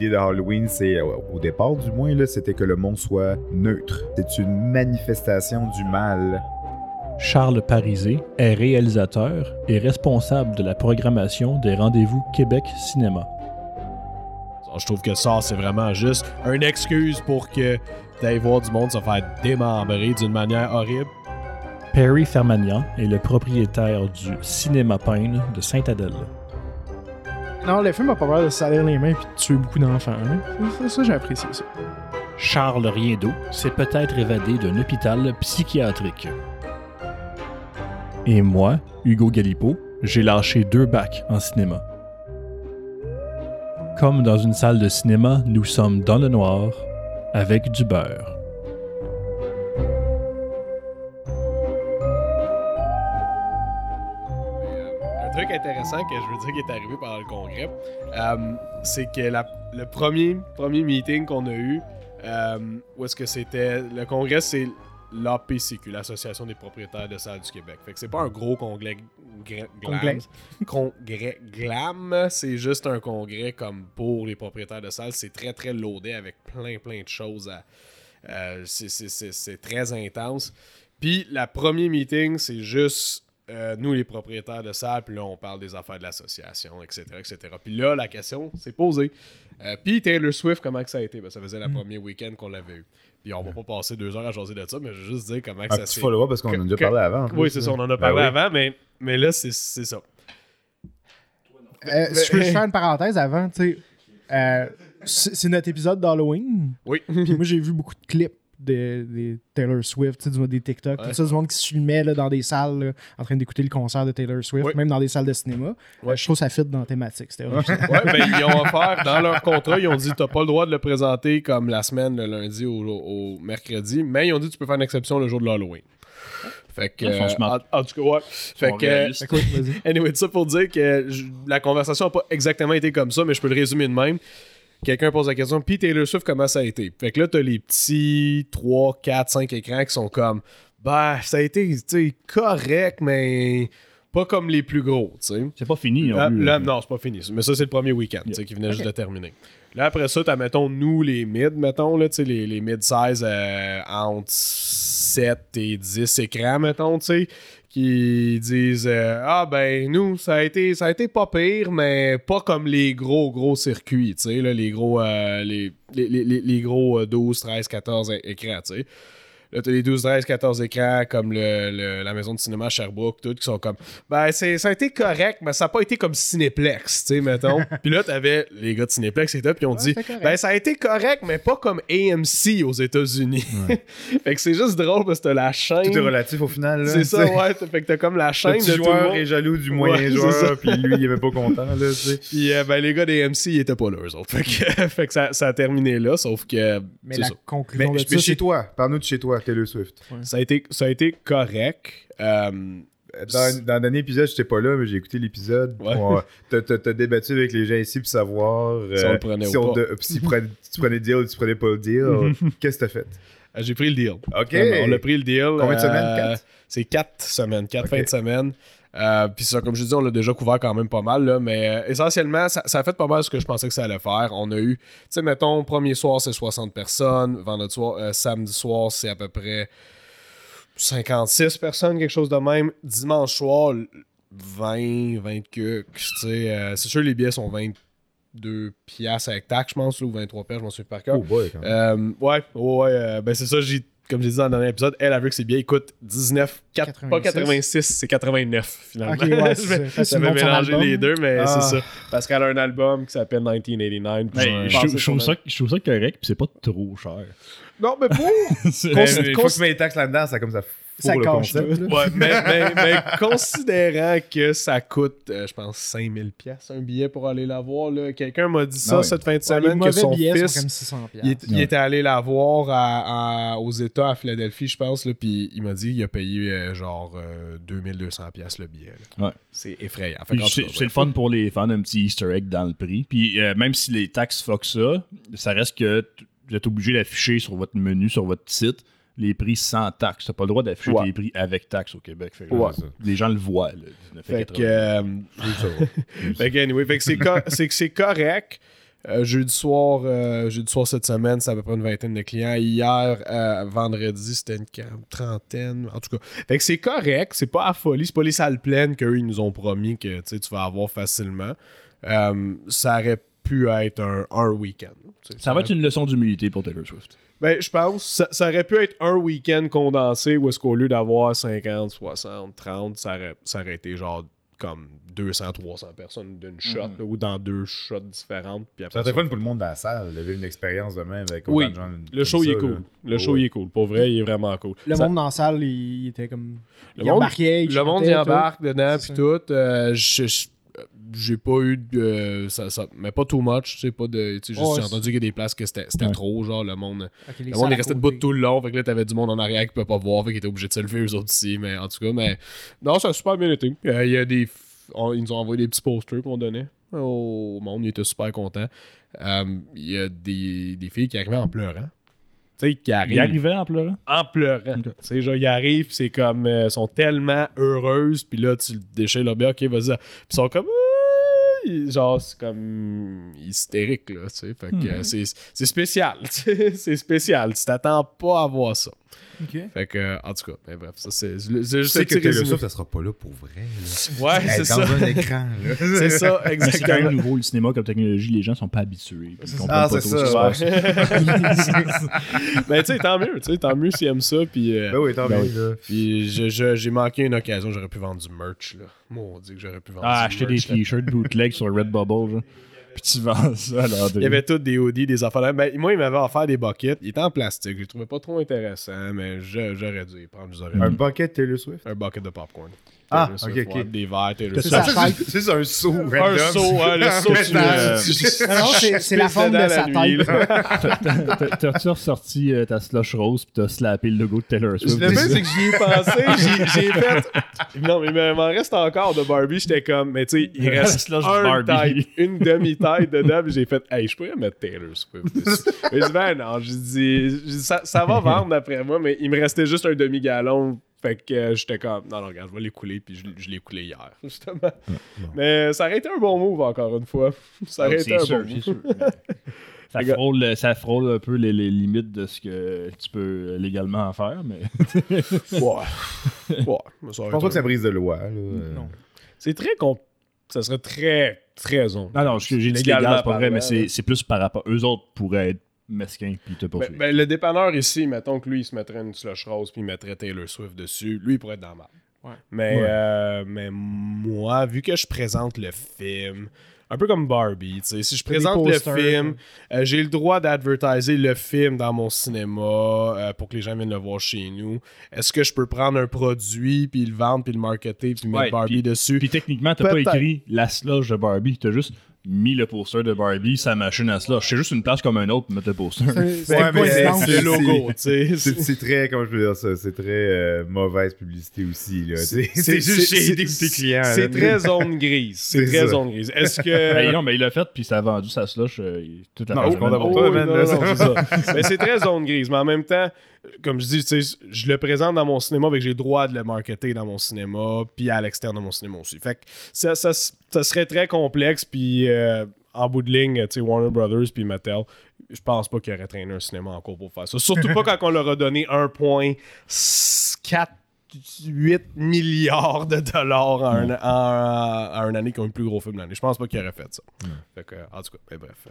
l'idée de Halloween, c'est, euh, au départ du moins, là, c'était que le monde soit neutre. C'est une manifestation du mal. Charles Parisé est réalisateur et responsable de la programmation des rendez-vous Québec Cinéma. Je trouve que ça, c'est vraiment juste une excuse pour que d'aller voir du monde se faire démembrer d'une manière horrible. Perry Fermagnan est le propriétaire du Cinéma Pine de Sainte-Adèle. Non, le film a pas peur de salir les mains et de tuer beaucoup d'enfants. Ça, ça, j'ai apprécié ça. Charles Riendeau s'est peut-être évadé d'un hôpital psychiatrique. Et moi, Hugo Galipo, j'ai lâché deux bacs en cinéma. Comme dans une salle de cinéma, nous sommes dans le noir avec du beurre. Intéressant que je veux dire qui est arrivé pendant le congrès, euh, c'est que la- le premier, premier meeting qu'on a eu, euh, où est-ce que c'était. Le congrès, c'est l'APCQ, l'Association des propriétaires de salles du Québec. Fait que c'est pas un gros congrès glam. Congrès glam, c'est juste un congrès comme pour les propriétaires de salles. C'est très très loadé avec plein plein de choses à. euh, c'est- c'est- c'est c'est très intense. Puis, la premier meeting, c'est juste euh, nous, les propriétaires de salles, puis là, on parle des affaires de l'association, etc., etc. Puis là, la question s'est posée. Euh, puis Taylor Swift, comment que ça a été? Ben, ça faisait le premier week-end qu'on l'avait eu. Puis on va pas passer deux heures à jaser de ça, mais je veux juste dire comment que Un ça s'est... follow-up parce qu'on en a déjà que- parlé avant. Oui, c'est ça, on en a Ben parlé oui. avant, mais, mais là, c'est c'est ça. Euh, je peux juste faire une parenthèse avant, tu sais. euh, c'est c'est notre épisode d'Halloween. Oui. Puis moi, j'ai vu beaucoup de clips de, de Taylor Swift, tu sais, du- des TikTok, Ouais. tout ça, du monde qui se filmait là, dans des salles là, en train d'écouter le concert de Taylor Swift, Oui. même dans des salles de cinéma. Ouais. Je trouve que ça fit dans la thématique. C'était. Ouais, ben, ils ont offert, dans leur contrat, ils ont dit t'as pas le droit de le présenter comme la semaine, le lundi au, au mercredi, mais ils ont dit tu peux faire une exception le jour de l'Halloween. Fait que. Euh, en, en tout cas, ouais. Fait que. Anyway, tout ça pour dire que je- la conversation n'a pas exactement été comme ça, mais je peux le résumer de même. Quelqu'un pose la question, puis Taylor Swift, comment ça a été? Fait que là, t'as les petits 3, 4, 5 écrans qui sont comme, bah, ça a été, tu sais, correct, mais pas comme les plus gros, tu sais. C'est pas fini non Là, plus. là, non, c'est pas fini. Mais ça, c'est le premier week-end, tu sais, qui venait juste de terminer. Là, après ça, t'as, mettons, nous, les mid, mettons, là, tu sais, les, les mid-size euh, entre 7 et 10 écrans, mettons, tu sais, qui disent euh, Ah, ben, nous, ça a, été, ça a été pas pire, mais pas comme les gros, gros circuits, tu les gros, euh, les, les, les- les- les gros euh, 12, 13, 14 é- écrans, tu sais. Là, t'as les 12, 13, 14 écrans comme le, le- la maison de cinéma à Sherbrooke, tout, qui sont comme. Ben, c'est, ça a été correct, mais ça n'a pas été comme Cinéplex, tu sais, mettons. puis là, t'avais les gars de Cinéplex et tout, puis ils ont dit. Ben, ça a été correct, mais pas comme AMC aux États-Unis. fait que c'est juste drôle parce que t'as la chaîne. Tout est relatif au final. là, C'est ça, ouais. Fait que t'as comme la Le chaîne de tout le joueur monde. est jaloux du Ouais, moyen c'est ça. joueur, puis lui, il avait pas content, là, tu sais. Puis euh, ben, les gars des MC, ils étaient pas là, eux autres. Fait que, fait que ça, ça a terminé là, sauf que. Mais c'est la ça. conclusion Mais, de mais ça, chez c'est toi, parle-nous de chez toi, Taylor Swift. Ça a été, ça a été correct. Euh, Dans, dans le dernier épisode, j'étais pas là, mais j'ai écouté l'épisode. Ouais. On- T'as débattu avec les gens ici pour savoir euh, Si on le prenait si ou on pas. de- si prenais- tu prenais le deal ou tu prenais pas le deal. Qu'est-ce que t'as fait? j'ai pris le deal. OK. On a pris le deal. Combien de euh, semaines? Quatre? C'est quatre semaines, quatre fins de semaine. Euh, Puis ça, comme je dis, on l'a déjà couvert quand même pas mal, là, mais euh, essentiellement, ça, ça a fait pas mal ce que je pensais que ça allait faire. On a eu, tu sais, mettons, premier soir, c'est 60 personnes. Vendredi soir, euh, samedi soir, c'est à peu près 56 personnes, quelque chose de même. Dimanche soir, 20, 20 cucs, tu sais. euh, c'est sûr, les billets sont 22 piastres avec taxe, je pense, ou 23 piastres, je m'en souviens par cœur. Oh boy, quand même. Euh, ouais, ouais, ouais, euh, ben c'est ça, j'ai, comme j'ai dit dans le dernier épisode, elle a vu que ses billets coûtent 19, quatre- pas 86. 86, c'est 89 finalement. Ok, ouais, c'est J'avais mélangé les deux, mais Ah. c'est ça. Parce qu'elle a un album qui s'appelle 1989. puis Ben, je je, je trouve ça, je trouve ça correct, puis c'est pas trop cher. Non, mais pour. C'est- Une fois que tu mets les taxes là-dedans, ça comme ça Ça le cache concept. tout, là. Ouais, mais, mais, mais considérant que ça coûte, euh, je pense, 5000 pièces un billet pour aller la voir, là, quelqu'un m'a dit ça Ah ouais. cette fin de Ouais, semaine que son fils. sont comme 600 Il, est- il Ouais. était allé la voir à- à- aux États, à Philadelphie, je pense, puis il m'a dit qu'il a payé euh, genre euh, 2200 pièces le billet. Ouais. C'est effrayant. C'est le fun pour les fans d'un petit Easter egg dans le prix. Puis euh, même si les taxes fuck ça, ça reste que vous êtes obligé d'afficher sur votre menu, sur votre site, les prix sans taxes. T'as pas le droit d'afficher Ouais. les prix avec taxes au Québec. Fait que, Ouais. Les gens le voient. Là, Fait 19,80. que, euh, fait que anyway, fait que c'est co- correct. Euh, jeudi soir, euh, jeudi soir cette semaine, c'est à peu près une vingtaine de clients. Hier, euh, vendredi, c'était une trentaine. En tout cas, fait que c'est correct, c'est pas à folie, c'est pas les salles pleines qu'eux ils nous ont promis que tu vas avoir facilement. Euh, ça aurait pu être un, un week-end. sais. Ça va être une leçon d'humilité pour Taylor Swift. Ben, je pense ça, ça aurait pu être un week-end condensé où est-ce qu'au lieu d'avoir 50, 60, 30, ça aurait, ça aurait été genre comme 200, 300 personnes d'une shot là, ou dans deux shots différentes. Puis après Ça serait fun pour le monde dans la salle, de vivre une expérience de même avec Oui, autant de gens Le show, il est cool. là. Le show, Ouais. il est cool. Pour vrai, il est vraiment cool. Le Ça- monde dans la salle, il, il était comme. Le il monde- embarquait, il le monde tout. embarque dedans, puis ça. tout. Euh, je- je- j'ai pas eu de. ça, ça- mais pas too much, tu sais, pas de. tu sais, j'ai entendu qu'il y a des places que c'était Ouais. trop, genre, le monde. Ok, les Le monde est resté debout tout le long, fait que là, t'avais du monde en arrière qui peut pas voir, fait qu'ils étaient obligés de se lever eux autres ici, mais en tout cas, mais. Non, ça a super bien été. Euh, Il y a des. on- ils nous ont envoyé des petits posters qu'on donnait au monde, ils étaient super contents. Euh, Il y a des, des filles qui arrivaient en pleurant. Tu sais, qui arrivent Il arrivait en pleurant. en pleurant. Tu sais, genre, ils arrivent, c'est comme, euh, sont tellement heureuses, puis là, tu le déchires le bien, ok, vas-y. Puis ils sont comme, Ah! Genre, c'est comme hystérique, là, tu sais. Fait que euh, c'est c'est spécial, tu sais, c'est spécial. Tu t'attends pas à voir ça. Ok. Fait que, euh, en tout cas, ben, bref, ça, c'est c'est Je juste sais que résumé. Swift, ça sera pas là pour vrai. là. Ouais, c'est est dans ça. un écran, là. C'est ça, Mais C'est quand exactement. même nouveau le cinéma comme technologie, les gens sont pas habitués. Ils comprennent Ah, pas ce se ça, passe. Ben, tu sais, tant mieux, tu sais, tant mieux s'ils aiment ça, puis... euh, Ben oui, tant Ben bien, oui. Puis je- je- j'ai manqué une occasion, j'aurais pu vendre du merch, là. Moi, on dit que j'aurais pu vendre Ah, acheter des t-shirts bootleg sur Redbubble, genre. Puis tu vends ça, alors. Il y avait tous des hoodies, des affaires. Ben, moi, il m'avait offert des buckets. Il était en plastique. Je les trouvais pas trop intéressant, mais je- j'aurais dû les prendre. Je les aurais Un mis. bucket Taylor Swift? Un bucket de popcorn. Ah, ok, ok. ouais, Des verres, Taylor C'est Swift. ça. Ça, c'est- C'est un saut Un saut, hein, le saut Non, c'est- la forme de sa la nuit, tête. T'as-tu ressorti euh, ta slush rose puis t'as slappé le logo de Taylor Swift? Le pire, c'est que j'y ai pensé. J'ai fait. Non, mais il m'en reste encore de Barbie. J'étais comme, mais tu sais, il reste Slush un Barbie. tête, une demi-tête dedans. Puis j'ai fait, hey, je pourrais mettre Taylor Swift. Mais je dis, ben non, j'ai dit, ça va vendre d'après moi, mais il me restait juste un demi-gallon. Fait que euh, j'étais comme, non, non, regarde, je vais l'écouler. Puis je, je l'ai hier, justement. Mais ça aurait été un bon move, encore une fois. Ça aurait été Ah, C'est un sûr, bon move. sûr. mais Ça frôle, ça frôle un peu les, les limites de ce que tu peux légalement en faire, mais Ouais. Ouais. mais ça Je aurait pense été pas que ça brise de loi. Là. Non. C'est très con. Ça serait très, très zone. non, non, j'ai dit légal, c'est pas vrai, mais c'est plus par rapport. Eux autres pourraient être mesquins puis te Ben, poursuivre. ben, le dépanneur ici, mettons que lui, il se mettrait une slush rose puis il mettrait Taylor Swift dessus. Lui, il pourrait être dans mal. Ouais. Mais, Ouais. euh, mais moi, vu que je présente le film, un peu comme Barbie, tu sais, si je présente le film, euh, j'ai le droit d'advertiser le film dans mon cinéma euh, pour que les gens viennent le voir chez nous. Est-ce que je peux prendre un produit puis le vendre puis le marketer puis mettre Ouais, Barbie dessus? Puis techniquement, t'as pas écrit la slush de Barbie, t'as juste mis le poster de Barbie, sa machine à slush. C'est juste une place comme un autre pour mettre le poster. C'est Ouais, le logo, tu sais. C'est très, comment je peux dire ça, c'est très euh, mauvaise publicité aussi. là. C'est juste chez des petits clients. C'est très zone grise. C'est très ça. zone grise. Est-ce Ben, que. non, mais il l'a fait, puis ça a vendu sa slush euh, toute la Non, Oh, non, c'est ça. Mais c'est très zone grise. Mais en même temps, comme je dis, tu sais, je le présente dans mon cinéma, avec j'ai le droit de le marketer dans mon cinéma, puis à l'externe de mon cinéma aussi. Fait que ça, ça, ça serait très complexe, puis euh, en bout de ligne, tu sais, Warner Brothers puis Mattel, je pense pas qu'il aurait traîné un cinéma en cours pour faire ça. Surtout pas quand on leur a donné 1,48 milliards de dollars à, un, à, à une année qui ont eu le plus gros film de l'année. Je pense pas qu'il aurait fait ça. Fait que, en tout cas, mais bref.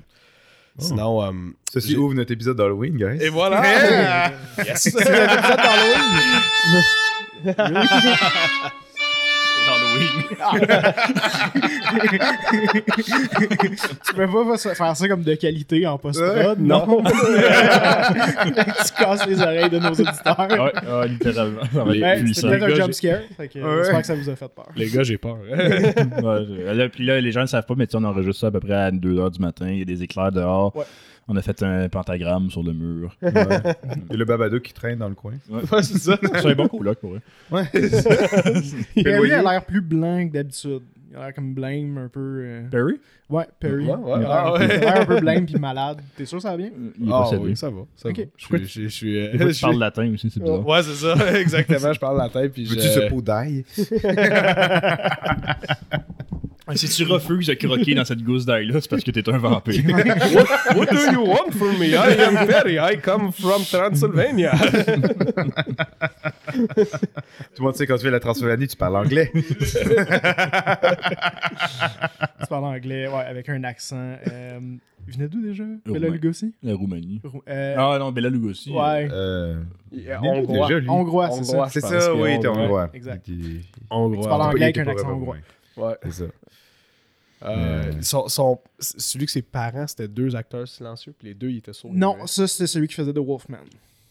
Sinon, euh, Ceci ouvre notre épisode d'Halloween, guys. et voilà! yes! Halloween. Tu peux pas fa- faire ça comme de qualité en post-prod, Ouais, non? tu casses les oreilles de nos auditeurs. ouais, ouais, littéralement. Ça va être Ouais, puissant. C'était peut-être un gars, jump j'ai- scare. Fait que, Ouais. J'espère que ça vous a fait peur. Les gars, j'ai peur. Ouais, là, puis là, les gens ne savent pas, mais tu sais, on enregistre ça à peu près à 2h du matin. Il y a des éclairs dehors. Ouais. On a fait un pentagramme sur le mur. Il a le Babadook qui traîne dans le coin. ouais, c'est ça. C'est un bon coloc pour eux. Perry a l'air plus blanc que d'habitude. Il a l'air comme blême, un peu. euh, Perry? Ouais, Perry. Ouais, ouais. Il a l'air- Ah ouais. il a l'air un peu blême puis malade. T'es sûr que ça va bien? Il est Ah oui, ça va. Ça Ok. va. Je suis- je suis- je suis. euh, Des fois, je tu suis- parles latin aussi, c'est bizarre. Ouais, c'est ça. Exactement. Je parle la tête. Puis Veux-tu je... ce pot d'ail? Si tu refuses de croquer dans cette gousse d'ail-là, c'est parce que t'es un vampire. what, what do you want from me? I am Perry. I come from Transylvania. Tout le monde sait quand tu fais la Transylvanie, tu parles anglais. Tu parles anglais, ouais, avec un accent. Euh, il venait d'où déjà? Bella. Lugosi La Roumanie. Rou- euh, Ah non, Bella Lugosi. Ouais, Euh, hongrois. déjà, lui? hongrois, c'est ça. C'est ça, oui, t'es hongrois. hongrois. Exact. Hongrois. Tu parles anglais avec un accent hongrois. Ouais. C'est ça. Euh, Mais- son, son- celui que ses parents, c'était deux acteurs silencieux, puis les deux, ils étaient sourds. Non, ça c'était celui qui faisait The Wolfman.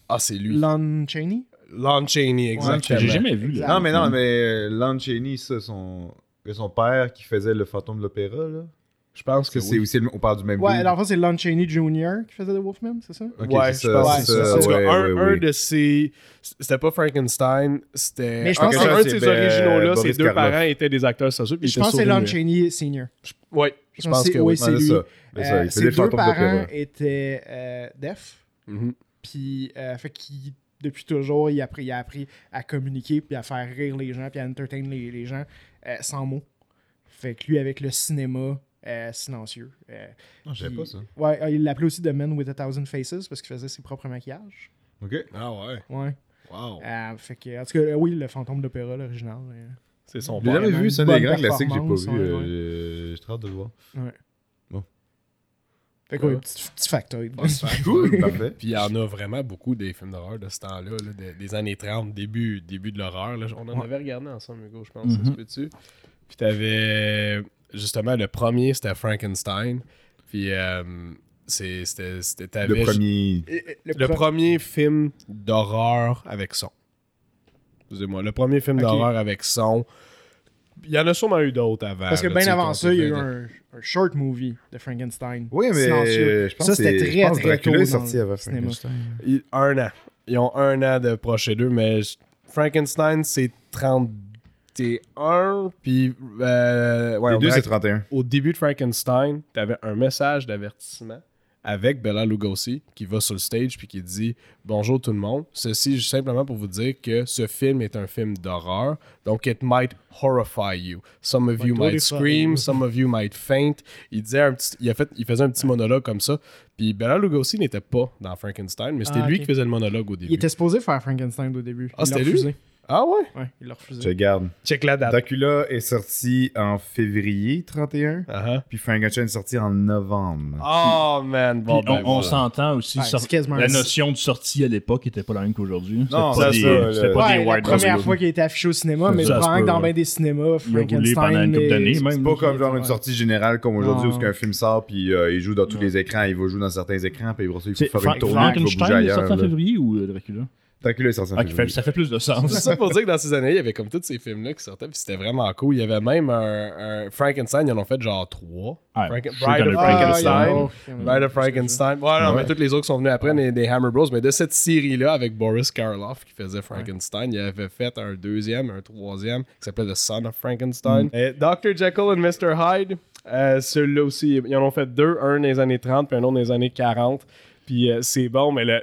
Ah, c'est lui. Lon Chaney? Lon Chaney, exactement. J'ai jamais vu. Exact. Là. Non, mais non, mais euh, Lon Chaney, ça, son... son père qui faisait le fantôme de l'opéra, là. Je pense que c'est oui. aussi, le- on parle du même Ouais, dude. alors en fait, c'est Lon Chaney Jr. qui faisait The Wolfman, c'est ça? Ok, ouais, c'est je ça, pense c'est que c'est ça, ouais, un, ouais, un ouais. de ses. C'était pas Frankenstein, c'était. Mais je pense que un de c'est ces originaux-là, ses deux parents étaient des acteurs sociaux. puis Je pense que c'est Lon. Chaney Senior. Ouais, je pense que oui, c'est lui. C'est Euh, ses deux parents étaient euh, deaf, Mhm. puis euh, fait qu'il depuis toujours, il a, appris, il a appris à communiquer, puis à faire rire les gens, puis à entertain les, les gens euh, sans mots. Fait que lui, avec le cinéma euh, silencieux. euh, Non, je savais pas ça. Ouais, euh, il l'appelait aussi The Man with a Thousand Faces parce qu'il faisait ses propres maquillages. Ok. Ah ouais. Ouais. Wow. Euh, fait que, en tout cas, euh, oui, le fantôme d'opéra, l'original. euh, C'est son Je l'ai jamais vu, c'est un des grands classiques que j'ai pas vu. ouais, euh, J'ai hâte de le voir. Fait que, ouais, Ouais. petit, petit factoid. Cool, parfait. Puis il y en a vraiment beaucoup des films d'horreur de ce temps-là, là, des, des années 30, début, début de l'horreur. là. On en Ouais. avait regardé ensemble, Hugo, je pense, ça Mhm. se peut-tu? Puis t'avais... Justement, le premier, c'était Frankenstein. Puis euh, c'est- c'était... Le premier. Le pro- premier film d'horreur avec son. Excusez-moi, le premier film d'horreur avec son. Il y en a sûrement eu d'autres avant. Parce que là, bien avant ça, il y a eu un, un short movie de Frankenstein. Oui, mais silencieux. je pense Ça, c'était très, pense très tôt sorti avant. Frankenstein. Il- un an. Ils ont un an de proche deux, mais Frankenstein, c'est 31. Puis, euh, ouais, Les on deux, c'est 31. au début de Frankenstein, tu avais un message d'avertissement avec Bella Lugosi qui va sur le stage puis qui dit Bonjour tout le monde. Ceci simplement pour vous dire que ce film est un film d'horreur. Donc, it might horrify you. Some of you Might scream, some of you might faint. Il, disait un petit, il, a fait, il faisait un petit monologue comme ça. Puis Bella Lugosi n'était pas dans Frankenstein, mais c'était Ah, lui qui faisait le monologue au début. Il était supposé faire Frankenstein au début. Ah, c'était lui? Ah ouais? Ouais, il l'a refusé. Je garde. Check la date. Dracula est sorti en février 31, Ah puis Frankenstein est sorti en novembre. Oh man, bon, on, ben, on s'entend aussi. Ouais, la notion de sortie à l'époque était pas la même qu'aujourd'hui. Non, C'était pas c'est des- ça, C'était le- pas Ouais, des la première fois qu'il a été affiché au cinéma, mais probablement que dans ouais. bien des cinémas, Il a roulé Frankenstein. pendant une même. C'est pas comme genre une sortie générale comme aujourd'hui Non. où un film sort puis euh, il joue dans tous les écrans, il va jouer dans certains écrans puis il faut faire une tournée puis il va bouger Frankenstein est sorti ailleurs. en février ou euh, Dracula Dracula est sorti en Ah, qui fait- février. Ça fait plus de C'est sens. ça pour dire que dans ces années, il y avait comme tous ces films-là qui sortaient, puis c'était vraiment cool. Il y avait même un, un Frankenstein, ils en ont fait genre trois. Bride qu'il of Frankenstein. Bride of Frankenstein. Ouais, non, mais tous les autres sont venus après, des, des Hammer Bros. Mais de cette série-là, avec Boris Karloff qui faisait Frankenstein, il avait fait un deuxième, un troisième, qui s'appelait The Son of Frankenstein. Et Dr. Jekyll and Mr. Hyde, euh, celui-là aussi, ils en ont fait deux, un dans les années 30 puis un autre dans les années 40. Puis euh, c'est bon, mais le,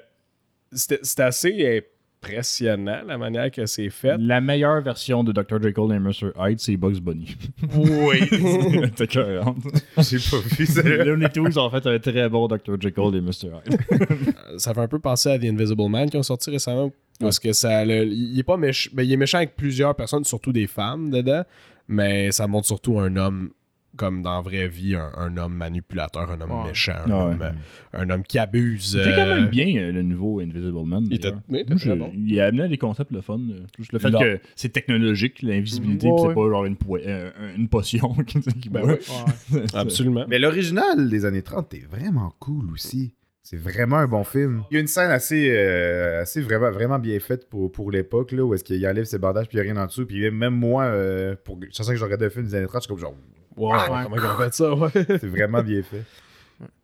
c'était c'était assez impressionnant la manière que c'est fait. La meilleure version de Dr. Jekyll et Mr. Hyde, c'est Bugs Bunny. Oui. C'était écœurant. J'ai pas vu ça. Looney Tunes ont fait un très bon Dr. Jekyll et Mr. Hyde. ça fait un peu penser à The Invisible Man qui ont sorti récemment. Parce que ça. le- il est pas méchant. il est méchant avec plusieurs personnes, surtout des femmes dedans. Mais ça montre surtout un homme, comme dans la vraie vie, un, un homme manipulateur, un homme Ouais. méchant, un, Ouais. homme, euh, un homme qui abuse. C'était quand euh, même bien euh, le nouveau Invisible Man. Il était- il je- bon. Il amenait des concepts le fun. euh, Juste le fait Là. que c'est technologique, l'invisibilité, Ouais, puis c'est ouais. pas genre une, euh, potion qui qui Ben absolument. Mais l'original des années 30 est vraiment cool aussi. C'est vraiment un bon film. Il y a une scène assez, euh, assez vraiment, vraiment bien faite pour, pour l'époque, là, où est-ce qu'il enlève ses bandages puis il n'y a rien en dessous. Puis même moi, euh, pour, sais que je regardais un film des années 30, je suis comme genre, Wow, Ouais. comment ils ont fait ça, ouais. c'est vraiment bien fait.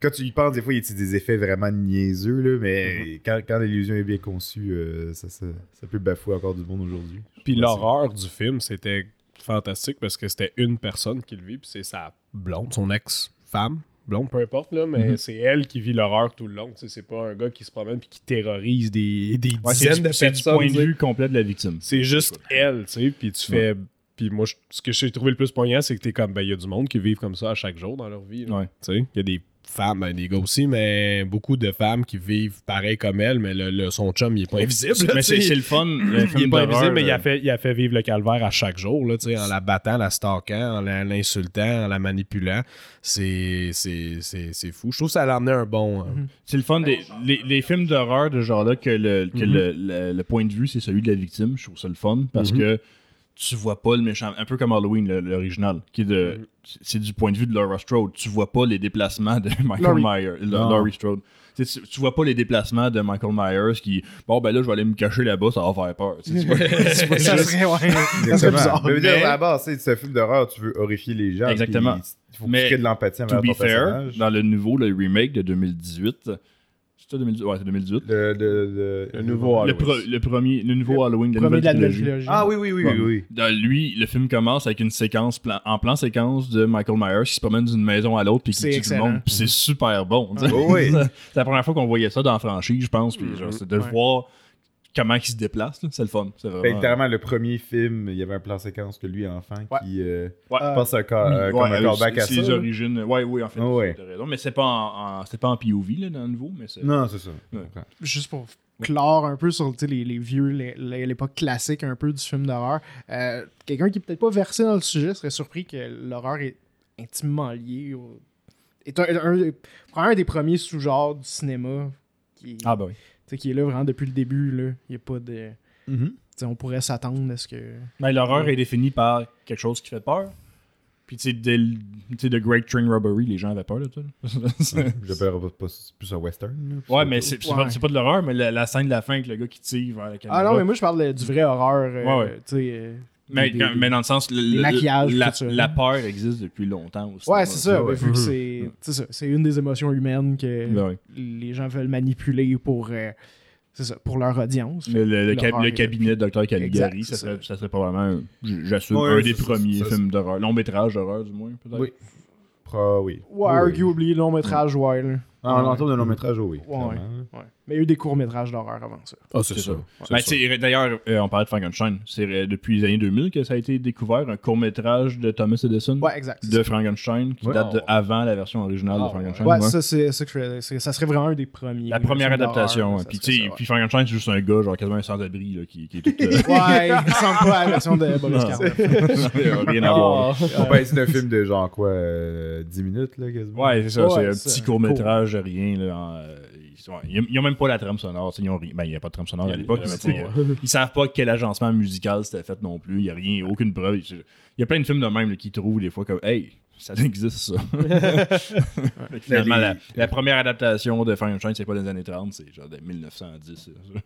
Quand tu y penses, des fois, il y a des effets vraiment niaiseux, là, mais quand, quand l'illusion est bien conçue, euh, ça, ça, ça peut bafouer encore du monde aujourd'hui. Puis l'horreur du film, c'était fantastique parce que c'était une personne qui le vit, puis c'est sa blonde, son ex-femme. Blonde, peu importe, là, mais Mhm. c'est elle qui vit l'horreur tout le long. C'est pas un gars qui se promène puis qui terrorise des, des Ouais, c'est dizaines du, de c'est du personnes. point de vue complet de la victime. C'est juste elle, tu sais, puis tu fais... Puis Puis moi, je- ce que j'ai trouvé le plus poignant, c'est que t'es comme, ben, il y a du monde qui vivent comme ça à chaque jour dans leur vie. là. Ouais. Tu sais, il y a des femmes, ben, des gars aussi, mais beaucoup de femmes qui vivent pareil comme elle, mais le, le- son chum, il est pas invisible. là, Mais c'est le fun. le Il est pas invisible, mais il euh, a, fait, il a fait vivre le calvaire à chaque jour, là, en la battant, la stalkant, en l'insultant, en la manipulant. C'est c'est- c'est- c'est fou. Je trouve que ça a amené un bon. euh, C'est le fun des les, les films d'horreur de genre-là que, le, que Mhm. le, le- le point de vue c'est celui de la victime. Je trouve ça le fun parce Mhm. que tu vois pas le méchant, un peu comme Halloween l'original, qui est de Mhm. c'est du point de vue de Laura Strode. Tu vois pas les déplacements de Michael. Myers. Laurie Strode. Tu, vois pas les déplacements de Michael Myers qui bon ben là je vais aller me cacher là-bas ça va faire peur. Tu sais, tu vois- tu vois ça juste- serait, ouais, ça serait Exactement. bizarre. Mais, mais- à la base, c'est un film d'horreur, tu veux horrifier les gens. Exactement. Il faut Mais, créer de l'empathie To envers be ton fair, personnage. dans le nouveau le remake de 2018, c'est ça 2018 ouais c'est 2018. Le, le- le- Le nouveau Le, Halloween. pro- le premier, le nouveau Halloween, la Premier nouvelle de la nouvelle trilogie. Ah oui, oui, oui, Ouais. oui. oui. Dans lui, le film commence avec une séquence plan- en plan séquence de Michael Myers qui se promène d'une maison à l'autre puis qui C'est tue tout le monde. Puis c'est super bon. Oh oui. c'est la première fois qu'on voyait ça dans la franchise, je pense. Puis genre, c'est de Ouais. voir comment il se déplace. là. C'est le fun. C'est Ben, vraiment... littéralement, le premier film, il y avait un plan séquence que lui, enfant, Ouais. qui. euh, Ouais. pense un Oui, euh, ouais, comme un callback à ça. Ses là. origines. Ouais, oui, en fait. Ouais. t'as raison. Mais c'est pas en, en- c'était pas en POV là, dans le nouveau. Mais. Non, c'est ça. juste pour clore un peu sur les, les vieux, les- les- l'époque classique un peu du film d'horreur, euh, quelqu'un qui est peut-être pas versé dans le sujet serait surpris que l'horreur est intimement liée au... est un, un, un des premiers sous-genres du cinéma qui, Ah, bah oui. Tu sais, qui est là vraiment depuis le début. Là. Il y a pas de... Mhm. tu sais, on pourrait s'attendre à ce que... Ben, l'horreur est définie par quelque chose qui fait peur. Puis, tu sais, dès le- tu sais, de Great Train Robbery, les gens avaient peur de ça. J'appellerais pas, pas plus un western. là, plus Ouais, mais c'est c'est Ouais. pas, c'est de l'horreur, mais la, la scène de la fin avec le gars qui tire vers la caméra. Ah non, mais moi je parle de- du vrai horreur. euh, Ouais, ouais. Mais, des- quand- des- mais dans le sens, le, le- maquillages, la, ça. la peur existe depuis longtemps aussi. Ouais, c'est ça. ouais. vu que c'est c'est ça, c'est une des émotions humaines que Ben ouais. les gens veulent manipuler pour, euh, c'est ça, pour leur audience. Le, le- le cab- L'horreur le est- cabinet de Dr. Caligari, Exact, ça, c'est serait, ça. ça serait probablement, j'assume, Ouais, un des premiers ça, films d'horreur. Long métrage d'horreur, du moins, peut-être. Oui. Pro, oui. Ouais, arguably, long métrage, ouais. en termes de long métrage, oui. Ouais, ouais. Mais il y a eu des courts métrages d'horreur avant ça. Ah, c'est C'est ça. Ben, D'ailleurs, euh, on parlait de Frankenstein. C'est euh, depuis les années 2000 que ça a été découvert, un court-métrage de Thomas Edison Ouais, exact. de Frankenstein qui Ouais. date de avant la version originale Ah, de Frankenstein. Ouais, ouais. ça, c'est ça que je Ça serait vraiment un des premiers. La première adaptation. Puis, tu puis Frankenstein, c'est juste un gars, genre quasiment un sans-abri, là, qui, qui est tout. euh, Ouais, il ressemble pas à la version de Boris. Karloff. rien à voir. là. On peut d'un film de genre quoi, euh, 10 minutes, là, quasiment. Ouais, c'est ça. C'est un petit court-métrage de rien. Là, euh, ils, sont- ils ont- ils ont même pas la trame sonore. Ils ont ri- ben, il n'y a pas de trame sonore à l'époque. euh, Ils savent pas quel agencement musical c'était fait non plus. Il n'y a rien, aucune preuve. Il y a plein de films de même là, qui trouvent des fois comme Hey, ça existe ça. Finalement, la, première adaptation de Frankenstein, c'est pas des années 30, c'est genre de 1910. là.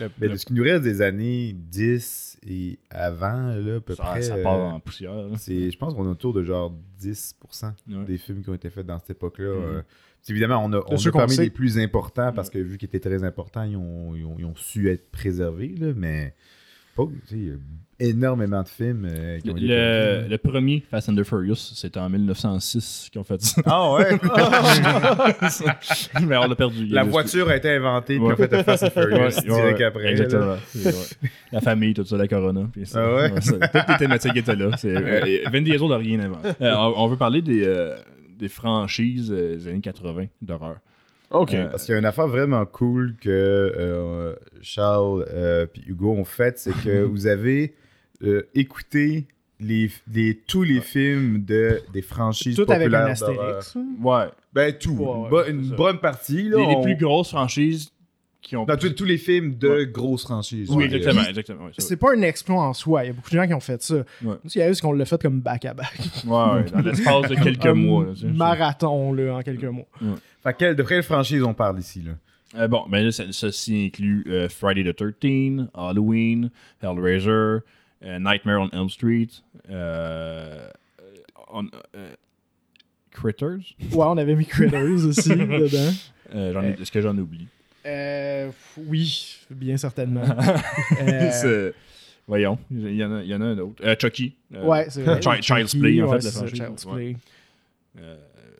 Le- Mais le- ce qui nous reste des années 10 et avant, là, à peu Ça, près. ça euh, part en poussière. je pense qu'on est autour de genre 10% Ouais. des films qui ont été faits dans cette époque-là. Mhm. euh, évidemment, on a, on ceux a parmi les plus importants parce que vu qu'ils étaient très importants, ils ont, ils ont, ils ont su être préservés. Là, mais pas, tu sais, il y a énormément de films euh, qui ont été Le, le premier Fast and the Furious, c'était en 1906 qu'ils ont fait ça. Ah ouais! Mais on l'a perdu. La voiture a été inventée, puis on fait Fast and Furious Ouais, direct ouais, après. Exactement. La famille, tout ça, la Corona. puis ça. Ah ouais? ça. Toutes les thématiques étaient là. Euh, Vin Diesel n'a rien inventé. Euh, on, on veut parler des, euh, des franchises euh, des années 80 d'horreur. Ok. Euh, Parce qu'il y a une affaire vraiment cool que euh, Charles et Hugo ont fait, c'est que vous avez euh, écouté les, les- tous les films de, des franchises Tout avec un populaires d'horreur. astérix. hein? Ouais. Ben tout. Ouais, Une ouais, bo- c'est une ça. bonne partie. Là, Les, plus grosses franchises qui ont. Dans tous, tous les films de Ouais. grosses franchises. Oui, Ouais. exactement. exactement ouais, c'est pas un exploit en soi. Il y a beaucoup de gens qui ont fait ça. Ce qu'il y a eu, c'est qu'on l'a fait comme back-à-back. Ouais, ouais, dans l'espace de quelques Un mois. là. Marathon, là, en quelques mois. Fait que quelle- de quelle franchise on parle ici? Là? Euh, bon, ben là, ça- ceci inclut euh, Friday the 13th, Halloween, Hellraiser, euh, Nightmare on Elm Street, euh, on- euh, Critters? Ouais, on avait mis Critters aussi dedans. Euh, j'en ai- Est-ce que j'en oublie Euh, oui, bien certainement. Euh, Voyons, il y, en a, il y en a un autre. Euh, Chucky. Euh, ouais, c'est vrai. Chi- Child's Chucky, Play, en ouais, fait, la franchise. Child's Ouais. Play. euh,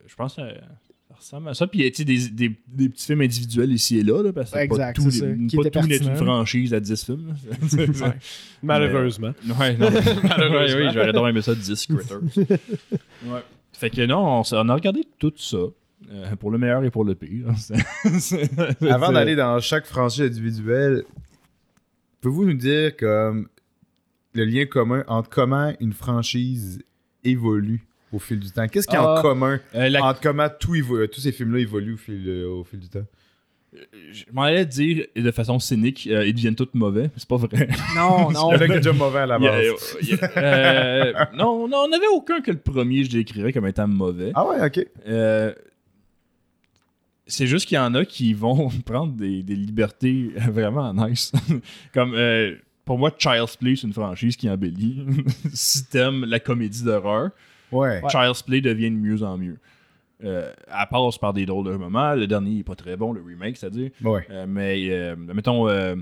je pense que ça ressemble à ça. Puis, tu sais, des, des, des petits films individuels ici et là, là parce que Exact, pas tout, n'est une franchise à 10 films. Ouais. Malheureusement. Ouais, non. ouais, oui, j'aurais donc aimé ça 10 Critters. ouais. Fait que non, on, on a regardé tout ça. Euh, pour le meilleur et pour le pire. C'est- c'est- Avant d'aller dans chaque franchise individuelle, pouvez-vous nous dire comme le lien commun entre comment une franchise évolue au fil du temps? Qu'est-ce qu'il y a en Ah, commun Euh, la- entre comment tout évo- tous ces films-là évoluent au fil, euh, au fil du temps? Je m'en allais dire de façon cynique, euh, ils deviennent tous mauvais. C'est pas vrai. Non, non. Mec est déjà mauvais à la Il y a- base. il y a- euh, non, non, on n'avait aucun que le premier, je décrirais comme étant mauvais. Ah ouais, ok. Euh, c'est juste qu'il y en a qui vont prendre des, des libertés vraiment nice. Comme euh, pour moi, Child's Play, c'est une franchise qui embellit. si t'aimes la comédie d'horreur, Ouais. Child's Play devient de mieux en mieux. Euh, elle passe par des drôles de moments. Le dernier est pas très bon, le remake, c'est-à-dire. Ouais. Euh, mais euh, mettons euh,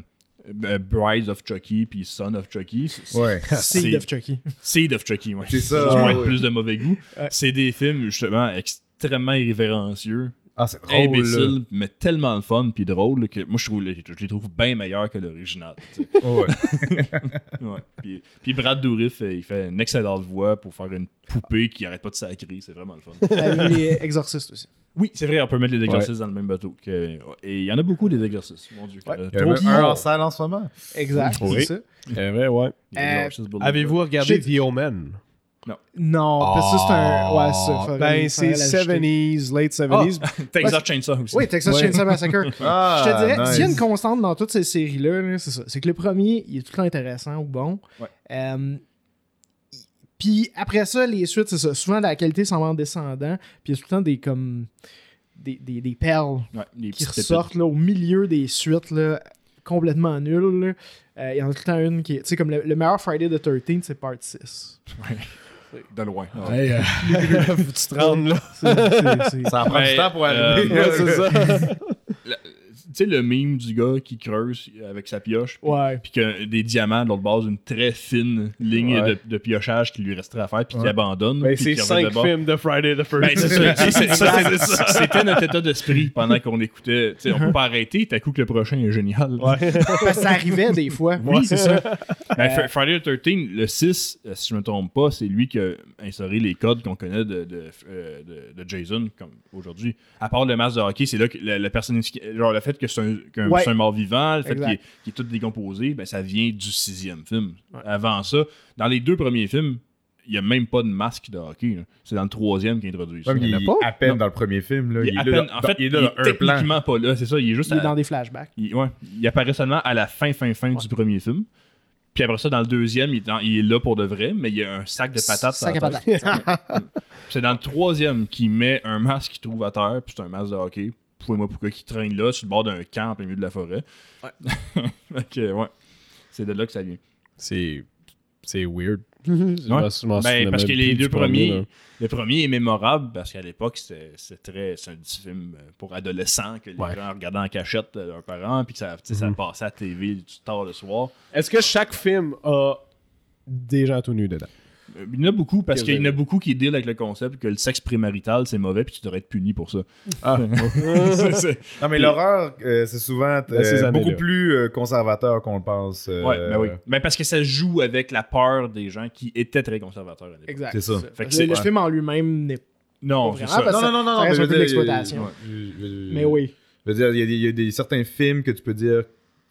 euh, Brides of Chucky puis Son of Chucky. c'est- Ouais. Seed of Chucky. Seed of Chucky, ouais. C'est ça, ouais, avec ouais. plus de mauvais goût. Ouais. C'est des films, justement, extrêmement irrévérencieux, Ah, c'est drôle. là. imbéciles, mais tellement le fun puis drôle que moi, je, trouve, je les trouve bien meilleurs que l'original. sais. Ouais. ouais. puis, puis Brad Dourif, euh, il fait une excellente voix pour faire une poupée qui arrête pas de sacrer. C'est vraiment le fun. T'as vu les exorcistes aussi. oui, c'est vrai, on peut mettre les exercices dans le même bateau. que- et il y en a beaucoup, des exercices, mon Dieu. Ouais. Il y a un en salle en ce moment. Exact, Oui. c'est ça. Eh ouais, ouais. The Euh. Avez-vous regardé The Omen? Non, parce que c'est un. Ouais, ça. faudrait- Ben, c'est faudrait l'ajouter. 70s, late 70s. Texas Chainsaw aussi. Oui, Texas Ouais. Chainsaw Massacre. Ah, je te dirais, nice. s'il y a une constante dans toutes ces séries-là, là, c'est ça. C'est que le premier, il est tout le temps intéressant ou bon. Ouais. Euh, puis après ça, les suites, c'est ça. Souvent, la qualité s'en va en descendant. Puis il y a tout le temps des comme. Des, des, des perles Ouais, les qui ressortent là, au milieu des suites là, complètement nulles. Euh, Il y en a tout le temps une qui est. Tu sais, comme le, le meilleur Friday the 13th, c'est part 6. pépites. De loin. Ah. Hey, euh, faut que tu te rendes là. Ça en prend Ben, du temps pour euh, arriver. Ouais, c'est ça. Sais, le meme du gars qui creuse avec sa pioche, puis Ouais. puis que des diamants de l'autre base, une très fine ligne Ouais. de, de piochage qui lui resterait à faire, puis qu'il Ouais. abandonne. Ben, c'est qu'il cinq de films de Friday the Ben, 1st. c'est ça, c'est- c'est- ça, c'est ça. C'était notre état d'esprit pendant qu'on écoutait. Tu sais, on peut pas arrêter, t'as coup que le prochain est génial. Ouais. Parce que ça arrivait des fois. Oui, c'est ça. Ben, Fr- Friday the 13, le 6, euh, si je me trompe pas, c'est lui qui a instauré les codes qu'on connaît de, de, euh, de- de Jason comme aujourd'hui. À part le masque de hockey, c'est là que la, la personne, genre le fait que c'est un, qu'un- Ouais. c'est un mort vivant, le fait qu'il est, qu'il est tout décomposé, ben, ça vient du sixième film. Ouais. Avant ça, dans les deux premiers films, il n'y a même pas de masque de hockey. là. C'est dans le troisième qui introduit ça. Il y en a il pas? est à peine Non. dans le premier film. Là. Il est à là peine- en fait, il est il là est plan. techniquement pas là, c'est ça. Il est juste Il est à- dans des flashbacks. il, ouais, il apparaît seulement à la fin, fin, fin du premier film. Puis après ça, dans le deuxième, il est, dans- il est là pour de vrai, mais il y a un sac de patates. Sac à patates. C'est dans le troisième qu'il met un masque qu'il trouve à terre, puis c'est un masque de hockey. Pouvez-moi pourquoi qu'il traîne là, sur le bord d'un camp plein milieu de la forêt. ok, ouais. C'est de là que ça vient. C'est c'est weird. Je m'en- je m'en Ben, parce que les deux premier, premiers, le premier est mémorable parce qu'à l'époque, c'est c'est très, c'est un petit film euh, pour adolescents que les Ouais. gens regardaient en cachette euh, leurs parents, puis que ça, ça Mhm. passait à la TV du tard le soir. Est-ce que chaque film a des gens tout nus dedans? Euh, Il y en a beaucoup parce qu'il y en a beaucoup qui deal avec le concept que le sexe prémarital c'est mauvais puis tu devrais être puni pour ça. Ah. C'est- c'est- Non, mais Puis- l'horreur, euh, c'est souvent euh, ces années-là. beaucoup plus euh, conservateur qu'on le pense. euh, Ouais, ben oui. Ben parce que ça joue avec la peur des gens qui étaient très conservateurs à l'époque. Exact. C'est ça. Fait que c'est- le, film en lui-même n'est Non, Pas c'est vraiment, ça. Non, non, non, non. reste mais un peu je veux de dire, l'exploitation. ouais, je- je- Mais oui. Je veux dire, il y y, a des certains films que tu peux dire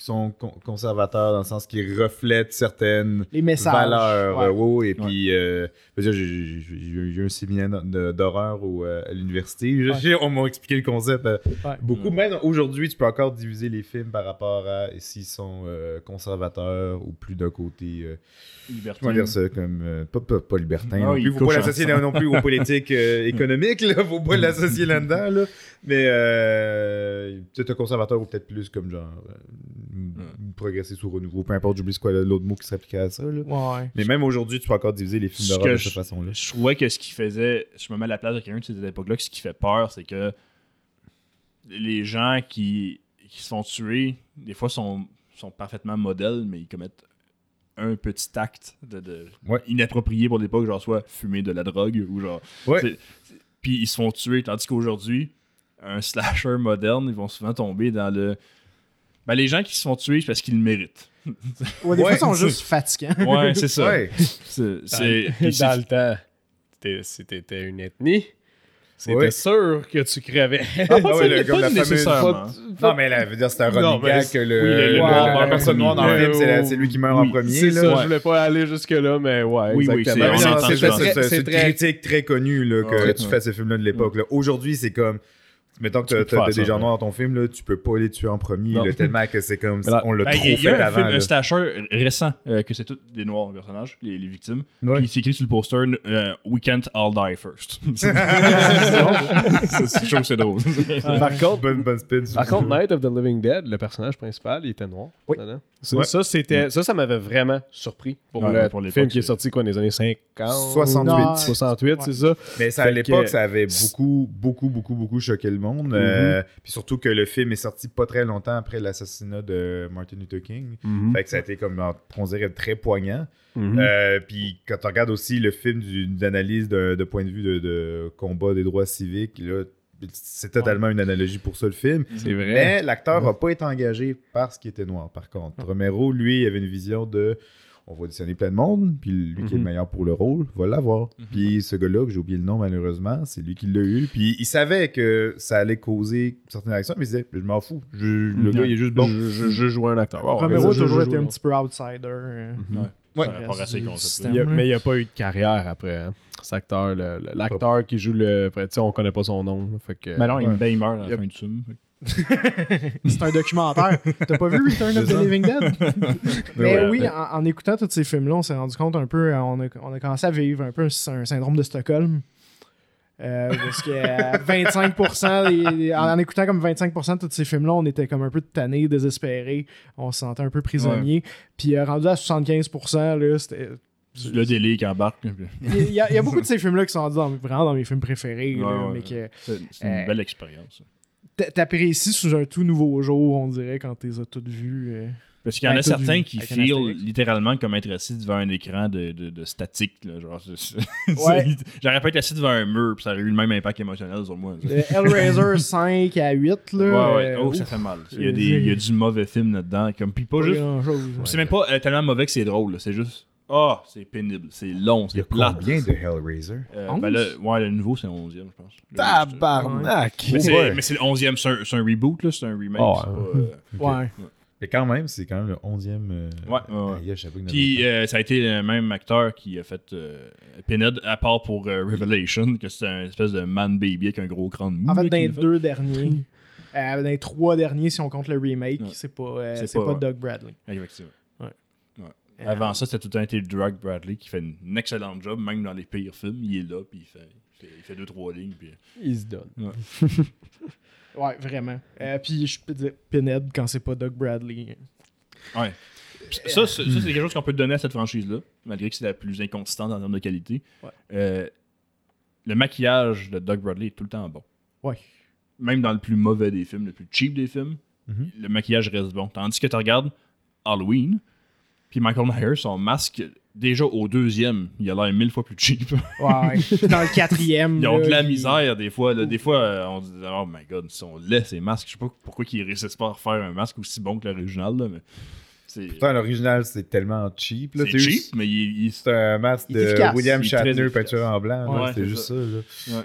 qui sont con- conservateurs dans le sens qu'ils reflètent certaines Les messages. valeurs. Ouais. euh, ouais, et puis, euh, je veux dire, j'ai- j'ai j'ai- j'ai eu- j'ai eu un séminaire de- d'horreur au, euh, à l'université. Je- Ouais. j'ai- On m'a expliqué le concept. euh, Ouais. Beaucoup, même aujourd'hui, tu peux encore diviser les films par rapport à s'ils sont euh, conservateurs ou plus d'un côté. euh, Libertin. Comment dire ça comme euh, pas, pas, pas libertin Ah non oui, plus. Faut pas l'associer non plus aux politiques euh, économiques. Là. Faut pas l'associer là-dedans. Là. Mais euh, peut-être un conservateur ou peut-être plus comme genre euh, progressiste ou renouveau. Peu importe, j'oublie quoi l'autre mot qui s'appliquait à ça. Là. Ouais. Mais même aujourd'hui, tu peux encore diviser les films d'horreur de cette façon-là. Je trouvais que ce qui faisait, je me mets à la place de quelqu'un de cette époque-là, que ce qui fait peur, c'est que les gens qui, qui se font tuer, des fois, sont, sont parfaitement modèles, mais ils commettent un petit acte de, de- Ouais. inapproprié pour l'époque, genre soit fumer de la drogue ou genre. Ouais. Puis ils se font tuer, tandis qu'aujourd'hui, un slasher moderne, ils vont souvent tomber dans le. Ben, les gens qui se font tuer c'est parce qu'ils le méritent. Ouais, des Ouais, fois, ils sont c'est- juste fatigants. Ouais, c'est ça. Ouais. C'est- c'est- Dans, le temps, t'es- si t'étais une ethnie, c'était Ouais. sûr que tu crevais. Ah ouais, le pas gars, la fameuse- nécessairement. Non, mais là, veut dire, c'est un running gag que le, oui, le- le personne noire dans le film, c'est lui qui meurt en premier. C'est là. ça, Ouais. je voulais pas aller jusque-là, mais ouais, Oui, oui, exactement. c'est- une très- critique très connue là, que tu fais ces films-là de l'époque. là. Aujourd'hui, c'est comme. Mettons que Tu t'as faire des gens ouais. noirs dans ton film, là, tu peux pas les tuer en premier, là, tellement que c'est comme. Là- on l'a Ben, trop il y a fait un, avant. film, slasher récent euh, que c'est tous des noirs personnages, les, les victimes. Ouais. Puis c'est écrit sur le poster euh, We can't all die first. c'est c'est chaud, c'est drôle. Par contre, Bonne, bonne spin. sur Par ça. contre, Night of the Living Dead, le personnage principal, il était noir. Oui. dedans. Ça, Ouais. ça, c'était, ça, ça m'avait vraiment surpris pour Ouais, le pour film qui est sorti quoi, dans les années 50 68. Non, 68, c'est ça. Mais ça, à Fait l'époque, que- ça avait beaucoup, beaucoup, beaucoup, beaucoup choqué le monde. Euh, puis surtout que le film est sorti pas très longtemps après l'assassinat de Martin Luther King. Fait que ça a été comme, on dirait, très poignant. Mhm. Euh, puis quand tu regardes aussi le film du- d'analyse de, de point de vue de, de combat des droits civiques, là, c'est totalement une analogie pour ça le film. C'est vrai. Mais l'acteur n'a pas été engagé parce qu'il était noir, par contre. Romero, lui, il avait une vision de on va auditionner plein de monde, puis lui qui est le Mhm. meilleur pour le rôle va l'avoir. Puis ce gars-là, que j'ai oublié le nom malheureusement, c'est lui qui l'a eu. Puis il savait que ça allait causer certaines réactions, mais il disait Je m'en fous. Je- le gars, il est juste bon. Je, je, je jouais un acteur. Ouais, Romero a toujours je- été un petit peu outsider. euh, Ouais. Il a- là. mais il n'y a pas eu de carrière après. hein. Cet acteur, l'acteur qui joue le. tu sais, on connaît pas son nom. là, Fait que, Mais non, il, Ouais. ben, il meurt à la fin du film. C'est un documentaire. T'as pas vu Return of the. Living Dead? Mais Ouais. oui, en, en écoutant tous ces films-là, on s'est rendu compte un peu, euh, on a, on a commencé à vivre un peu un, un syndrome de Stockholm. Euh, parce que euh, 25%, des- des- en, en écoutant comme 25% de tous ces films-là, on était comme un peu tannés, désespérés, on se sentait un peu prisonniers. Puis euh, rendu à 75%, là, c'était. Le délai qui embarque. Il y, a, il y a beaucoup de ces films-là qui sont rendus dans- vraiment dans mes films préférés, là, Ouais, ouais, mais ouais. que C'est c'est une Euh, belle expérience. T'apprécies sous un tout nouveau jour, on dirait, quand t'es as toutes vues. euh. Parce qu'il y en a certains vu qui astérix. littéralement comme être assis devant un écran de, de, de statique. Là, genre, c'est- c'est- Ouais. c'est- J'aurais pas été assis devant un mur, puis ça aurait eu le même impact émotionnel sur moi. Hellraiser 5 à 8, là. Ouais, ouais. euh, Oh, ouf, ça fait mal. Il y a, Euh, des, il y a du mauvais film là-dedans. Comme, puis pas juste. C'est même pas euh, tellement mauvais que c'est drôle. là, C'est juste. Ah, c'est pénible. C'est long. Il y a C'est plat. combien de Hellraiser? Euh, ben là, ouais, le nouveau, c'est le 11e, je pense. Tabarnak! Mais c'est, Ouais. mais c'est le 11e, c'est un, c'est un reboot, là, c'est un remake. Oh, c'est pas, euh, Ouais. Mais quand même, c'est quand même le 11e. euh, Ouais, ouais, aïe, je avait Puis euh, ça a été le même acteur qui a fait euh, Pinhead, à part pour euh, Revelation, que c'est un espèce de man baby avec un gros crâne mou. En fait, là, dans les deux derniers, euh, dans les trois derniers, si on compte le remake, Ouais. c'est pas, euh, C'est c'est pas- pas, ouais. Doug Bradley. Effectivement. Avant ça, c'était tout le temps été Drug Bradley qui fait un excellent job, même dans les pires films. Il est là, puis il fait, il fait, il fait deux, trois lignes. Puis... Il se donne. Ouais, vraiment. Euh, puis je peux dire Pinhead quand c'est pas Doug Bradley. Ouais. Ça, c'est- ça, c'est quelque chose qu'on peut donner à cette franchise-là, malgré que c'est la plus inconsistante en termes de qualité. Ouais. Euh, le maquillage de Doug Bradley est tout le temps bon. Ouais. Même dans le plus mauvais des films, le plus cheap des films, Mhm. le maquillage reste bon. Tandis que tu regardes Halloween, puis Michael Myers, son masque, déjà au deuxième, il a l'air mille fois plus cheap. Ouais. Dans le quatrième. Ils ont là, de la il- misère des fois. là. Des fois, euh, on se dit Oh my god, ils sont laids ces masques. Je sais pas pourquoi ils réussissent pas à refaire un masque aussi bon que l'original. là, mais Pourtant, l'original, c'est tellement cheap. là, c'est cheap, mais il, il- C'est un masque de. William Shatner peinture en blanc. Ouais, c'est juste ça. là. ouais,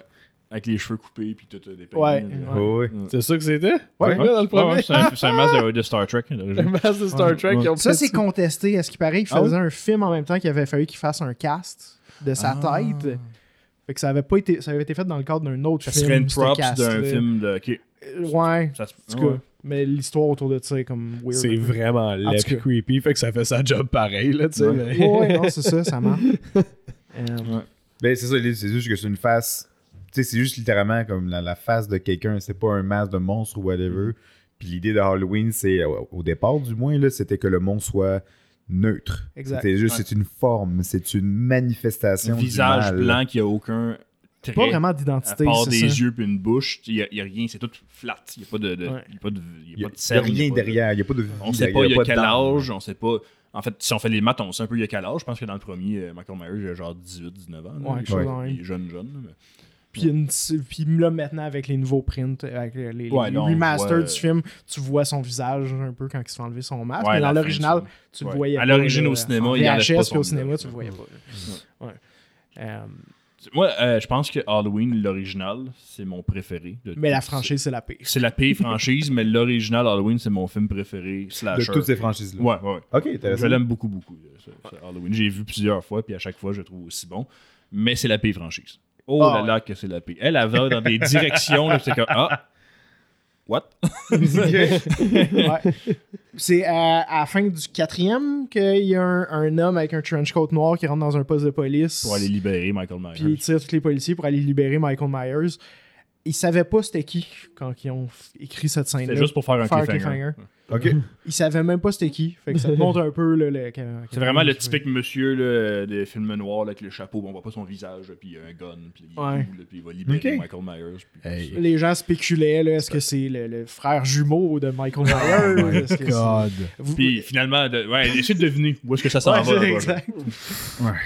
avec les cheveux coupés puis tout euh, des Ouais, peignes, ouais. là. Ouais, ouais. C'est ça que c'était? Ouais. Ouais, dans le premier? ouais, c'est un, un masque de, de Star Trek. Le d'origine. masque de Star Trek. Ça, fait c'est contesté. Est-ce qu'il paraît qu'il Ah faisait un film en même temps qu'il avait fallu qu'il fasse un cast de sa Ah. tête? Fait que ça avait pas été, ça avait été fait dans le cadre d'un autre Ça film. serait une ce props d'un film de. Euh, Ouais, ça en tout cas. ouais. Mais l'histoire autour de ça est comme weird. C'est un vraiment laid creepy, fait que ça fait sa job pareil, là, tu sais. Ouais. mais- Ouais, ouais, non, c'est ça, ça marche. Euh, Ben, c'est ça, c'est juste que c'est une face. Sais, c'est juste littéralement comme la, la face de quelqu'un. C'est pas un masque de monstre ou whatever. Puis l'idée de Halloween, c'est, au départ du moins, là, c'était que le monstre soit neutre. Exact. C'était juste, Ouais. c'est une forme, c'est une manifestation. Un du visage mal. blanc qui a aucun. Trait, pas vraiment À d'identité, part c'est des ça. yeux puis une bouche, il n'y a, y a rien, c'est tout flat. Il n'y a pas de, de- Ouais. y a pas de, y a Il y a, pas de il y a cernes, y rien a pas de- derrière. Il n'y a pas de vie. On sait derrière, pas il y a pas quel âge, on sait pas. En fait, si on fait les maths, on sait un peu il y a quel âge. Je pense que dans le premier, euh, Michael Myers, il a genre 18, 19 ans. là. Ouais, le il est jeune, jeune. là, mais- Puis, une- puis là, maintenant, avec les nouveaux prints, avec les, les- Ouais, remasters voit- du film, tu vois son visage un peu quand il se fait enlever son masque. Ouais, mais dans l'original, tu- tu le ouais. voyais À pas. l'origine, là, au cinéma, il enlève VHS, pas son au cinéma, tu le voyais pas. Ouais. Euh, Moi, euh, je pense que Halloween, l'original, c'est mon préféré. de mais la franchise, c'est la pire. C'est la pire franchise, mais l'original Halloween, c'est mon film préféré. De Slasher. toutes ces franchises-là. Ouais, ouais, ouais. Ok, Je intéressant. l'aime beaucoup, beaucoup. euh, ce- ce Halloween. J'ai vu plusieurs fois, puis à chaque fois, je le trouve aussi bon. Mais c'est la pire franchise. Oh Ah là là, que c'est la pire. Elle, elle va dans des directions, là, c'est comme Ah, what? Ouais. C'est à, à la fin du quatrième qu'il y a un, un homme avec un trench coat noir qui rentre dans un poste de police. Pour aller libérer Michael Myers. Puis il tire tous les policiers pour aller libérer Michael Myers. Ils savaient pas c'était qui quand ils ont écrit cette scène-là. C'est juste pour faire un cliffhanger. Ok. Ils savaient même pas c'était qui. Fait que ça te montre un peu le. C'est vraiment le typique monsieur là, des films noirs là, avec le chapeau, on voit pas son visage, puis il a un gun, puis il, est Ouais. puis il va libérer. Michael Myers. puis- Hey. Les gens spéculaient, là, est-ce que c'est le, le frère jumeau de Michael Myers? Est-ce que c'est- God. Vous- Puis finalement, de, ouais, essayez de deviner où est-ce que ça s'en Ouais, va. exact.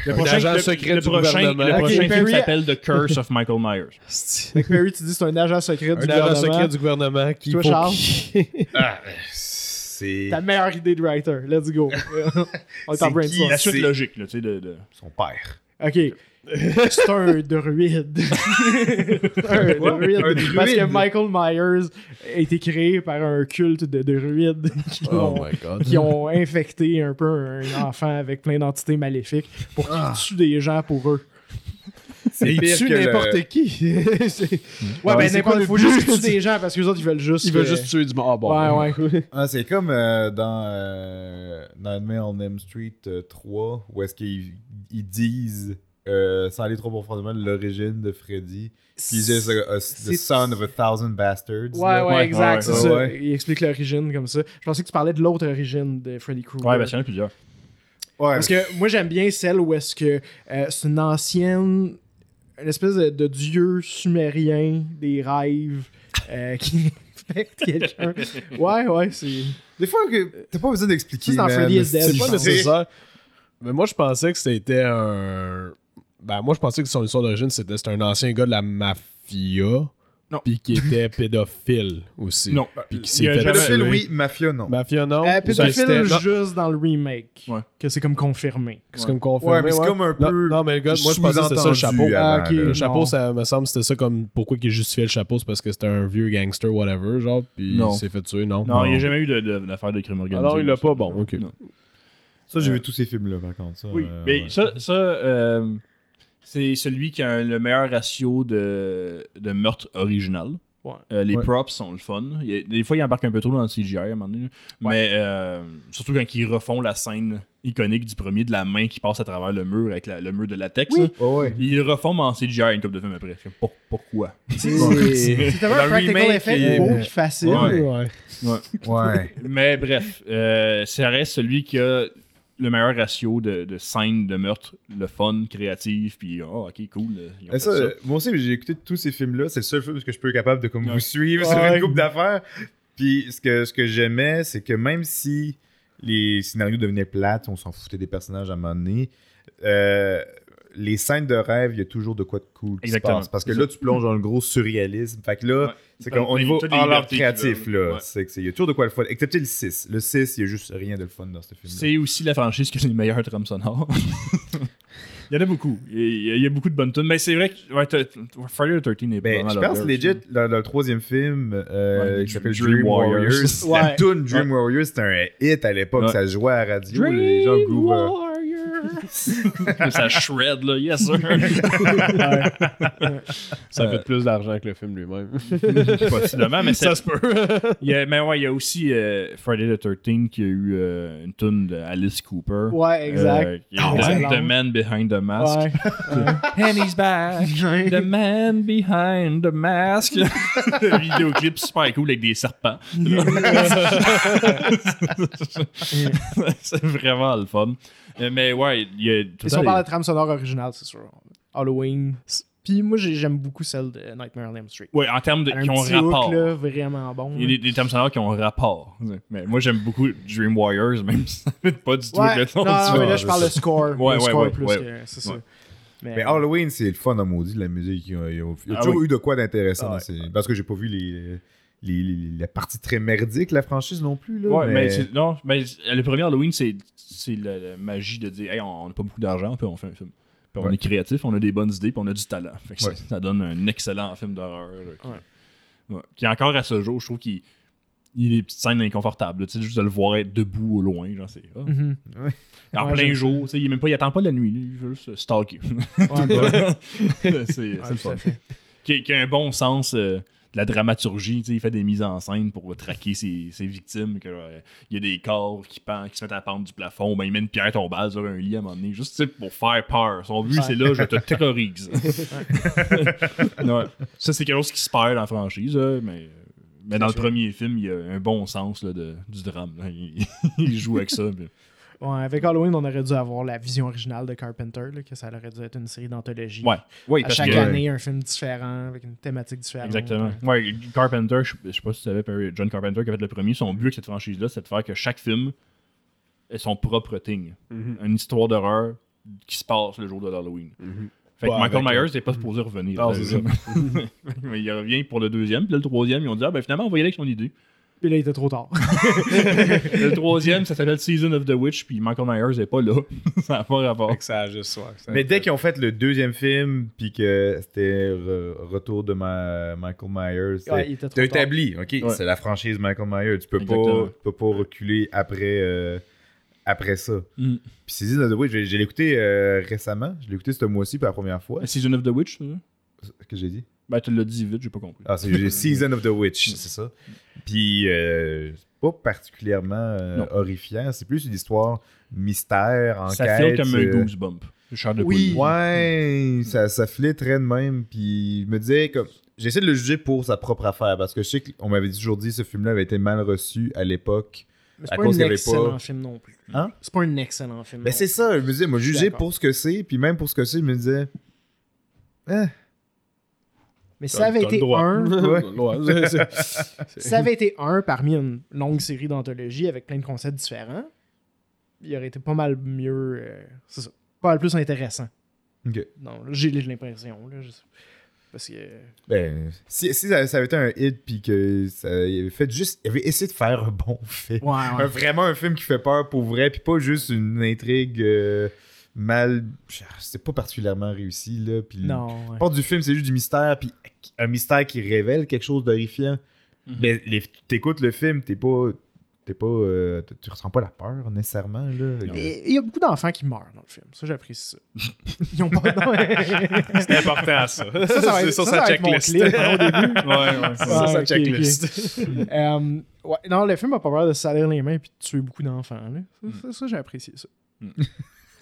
Le prochain, agent le- secret le du prochain, le prochain film s'appelle The Curse of Michael Myers. Fait que Perry, tu dis c'est un agent secret du Un agent gouvernement. secret du gouvernement qui Toi, Charles? Ah, c'est Ta meilleure idée de writer. Let's go. On est C'est en qui, brainstorm. La suite logique, là, tu sais, de, de- son père. Ok. C'est un druide. un druide. Un Parce que druide. Michael Myers a été créé par un culte de druides qui, Oh ont, my god. qui ont infecté un peu un enfant avec plein d'entités maléfiques pour qu'il Ah. tue des gens pour eux. C'est Il pire tue le- n'importe qui. C'est- Ouais, ben c'est n'importe quoi le faut juste tuent des gens parce que les autres ils veulent juste. Il veut que- juste tuer du monde. Ah bon. Ouais, ouais. Ah, c'est comme euh, dans euh, Nightmare on Elm Street euh, 3, où est-ce qu'ils ils disent, euh, sans aller trop profondément, l'origine de Freddy. Puis ils disent uh, uh, The son of a thousand bastards. Ouais, là. ouais, exact, ouais, ça. Ouais. Il explique l'origine comme ça. Je pensais que tu parlais de l'autre origine de Freddy Krueger. Ouais, ben, il y en a plusieurs. Ouais. Parce que moi, j'aime bien celle où est-ce que euh, c'est une ancienne. Une espèce de, de dieu sumérien des rêves euh, qui infecte quelqu'un. Ouais, ouais, c'est. Des fois, que t'as pas besoin d'expliquer. C'est dans. Freddy C'est pas nécessaire. Mais moi, je pensais que c'était un. Ben, moi, je pensais que son histoire d'origine, c'était c'était un ancien gars de la mafia. Non. Puis qui était pédophile aussi. Non. Puis qui s'est fait Pédophile, tuer. oui. Mafia, non. Mafia, non. Euh, pédophile juste dans le remake. Ouais. Que c'est comme confirmé. C'est comme confirmé. Ouais, mais c'est comme un Non, peu Non, mais le gars, moi, je pensais que c'était ça le chapeau. Ah, avant, ok. là. Le chapeau, Non. ça me semble c'était ça comme pourquoi il justifiait le chapeau, c'est parce que c'était un vieux gangster, whatever, genre, puis Non. il s'est fait tuer, non? Non, il n'y a jamais eu de- de- d'affaire de, crime organisé. Alors, il l'a pas, bon, ok. Non. Ça, j'ai vu tous ces films-là, par contre. Ça, Oui, euh, mais ouais. ça, ça euh, c'est celui qui a le meilleur ratio de, de meurtre original. Ouais. Euh, les Ouais. props sont le fun. Il des fois, ils embarquent un peu trop dans le CGI à un moment donné. Mais euh, surtout quand ils refont la scène iconique du premier de la main qui passe à travers le mur avec la- le mur de latex. Ouais, ouais. Ils le refont en CGI une couple de films après. Pourquoi? C'est tellement un practical effect est- beau et facile. Ouais. Ouais. Ouais. Mais bref, euh, ça reste celui qui a le meilleur ratio de, de scènes de meurtre, le fun, créatif, puis oh, ok, cool. euh, ils ont Mais fait ça, ça. euh, moi aussi, j'ai écouté tous ces films-là. C'est le seul film que je peux être capable de comme, Ouais. vous suivre sur une coupe d'affaires. Puis ce que, ce que j'aimais, c'est que même si les scénarios devenaient plates, on s'en foutait des personnages à un moment donné, euh, les scènes de rêve, il y a toujours de quoi de cool qui Exactement. se passe. Parce que là, tu plonges dans le gros surréalisme. Fait que là, Ouais. c'est comme au niveau en l'art créatif, là. veulent, ouais. C'est que c'est- il y a toujours de quoi le fun. Excepté le 6. Le 6, il y a juste rien de le fun dans ce film-là. C'est aussi la franchise qui a les meilleurs trames sonores. il y en a beaucoup. Il y a, il y a beaucoup de bonnes tunes. Mais c'est vrai que ouais, Friday the 13 est Ben, je pense legit, dans le troisième film euh, Ouais, qui s'appelle Dream Dream, Warriors, Warriors. la tune Dream Warriors, c'était un hit à l'époque, ça jouait à la radio, les gens. Euh, ça shred, là, yes sir. Ça Euh, fait plus d'argent que le film lui-même. Possiblement, mais ça se peut. il y a, mais ouais, il y a aussi euh, Friday the 13 qui a eu euh, une tune de Alice Cooper. Ouais, exact. Euh, qui Ah, ouais. The Man Behind the Mask. Ouais. And he's back. The man behind the mask. Le vidéoclip super cool avec des serpents. c'est vraiment le fun. Euh, Mais ouais, il y a tout Et si on parle de trame sonore originale, c'est sûr. Halloween. Puis moi, j'ai- j'aime beaucoup celle de Nightmare on Elm Street. Ouais, en termes de qui ont rapport. hook, là, vraiment bon. Il y a des, des thèmes sonores qui ont rapport. Mais moi, j'aime beaucoup Dream Warriors, même si ça fait pas du tout Ouais, le non, nom non, du mais là, je parle de score. Ouais, le ouais, score ouais, plus ouais. que- c'est ça. Ouais. Mais, Mais Halloween, c'est le fun en maudit de la musique. Il y a, il y a- il y a Ah toujours oui. eu de quoi d'intéressant. Ah ouais. Parce que j'ai pas vu les, les, les- la partie très merdique de la franchise non plus. Là, Ouais, mais, non, mais le premier Halloween, c'est c'est la, la magie de dire, hey, on n'a pas beaucoup d'argent, puis on fait un film. Puis on Ouais. est créatif, on a des bonnes idées, puis on a du talent. Fait que Ouais. ça, ça donne un excellent film d'horreur. qui- Ouais. ouais. Qui encore à ce jour, je trouve qu'il il y a des petites scènes inconfortables. Tu sais, juste de le voir être debout au loin, genre c'est. ah. Mhm. En Ouais, plein jour, tu sais, il, est même pas, il attend pas la nuit, il veut juste stalker. C'est le fun. qui a un bon sens euh, de la dramaturgie, il fait des mises en scène pour traquer ses, ses victimes. Que, euh, il y a des corps qui, pendent, qui se mettent à pendre du plafond, ben, il met une pierre tombale sur un lit à un moment donné, juste pour faire peur. Son but, Ouais. c'est là, je te terrorise. Ouais. Ça, c'est quelque chose qui se perd dans la franchise, mais, mais dans le premier film, il y a un bon sens là, de, du drame. là. Il, il joue avec ça. puis- Ouais, avec Halloween, on aurait dû avoir la vision originale de Carpenter, là, que ça aurait dû être une série d'anthologies. Ouais, oui, À parce chaque que- année, un film différent, avec une thématique différente. Exactement. Ouais, Carpenter, je, je sais pas si tu savais, John Carpenter qui a fait le premier, son but avec cette franchise-là, c'est de faire que chaque film ait son propre thing. Mhm. Une histoire d'horreur qui se passe le jour de l'Halloween. Fait que Ouais, Michael avec, Myers n'est pas supposé revenir. Là. Mais il revient pour le deuxième, puis là, le troisième, ils ont dit Ah ben finalement, on va y aller avec son idée. Puis là, il était trop tard. le troisième, ça s'appelle Season of the Witch, puis Michael Myers n'est pas là. ça n'a pas rapport. Fait que ça a juste, ouais, ça- Mais dès qu'ils ont fait le deuxième film, puis que c'était re- retour de ma- Michael Myers, Ouais, il était trop t'as tard. établi, ok, Ouais. c'est la franchise Michael Myers. Tu peux pas, tu peux pas reculer après, euh, après ça. Mm. Puis Season of the Witch, j'ai l'écouté euh, récemment. Je l'ai écouté ce mois-ci pour la première fois. Season of the Witch, ça? Qu'est-ce que j'ai dit? Ben, tu l'as dit vite, j'ai pas compris. Ah, c'est Season of the Witch, c'est ça. Puis, euh, c'est pas particulièrement euh, horrifiant. C'est plus une histoire mystère, enquête. ça fait comme un euh, goosebump. De Oui. Ouais, ça, ça flitterait de même. Puis je me disais, comme, j'essaie de le juger pour sa propre affaire parce que je sais qu'on m'avait toujours dit que ce film-là avait été mal reçu à l'époque. C'est pas un excellent pas- film non plus. Hein? C'est pas un excellent film. Mais non c'est ça, je me disais, moi, juger pour ce que c'est, puis même pour ce que c'est, je me disais, eh, Mais si ça avait été un, Ouais, ça avait été un parmi une longue série d'anthologies avec plein de concepts différents, il aurait été pas mal mieux. euh, c'est ça. Pas mal plus intéressant. ok. Non, j'ai l'impression. Là, je sais- Parce que. Ben, si, si ça, ça avait été un hit, puis que ça avait fait juste, il avait essayé de faire un bon film. Ouais, Un- vraiment un film qui fait peur pour vrai, puis pas juste une intrigue euh, mal. C'est pas particulièrement réussi, là. Puis Non. La ouais. part du film, c'est juste du mystère, puis un mystère qui révèle quelque chose d'horrifiant. Mhm. Mais les- t'écoutes le film, t'es pas. T'es pas. euh, tu- ressens pas la peur nécessairement, là. Il y a beaucoup d'enfants qui meurent dans le film. Ça, j'apprécie ça. Ils ont pas. mais- C'est important, ça. ça, ça va C'est être, sur ça, sa ça va être mon checklist. clip, hein, au début. Ouais, ouais. C'est Ah, sur sa ok, checklist. Euh, ouais, non, le film a pas peur de se salir les mains et de tuer beaucoup d'enfants. là. Ça, ça, ça, j'ai apprécié ça. Mm.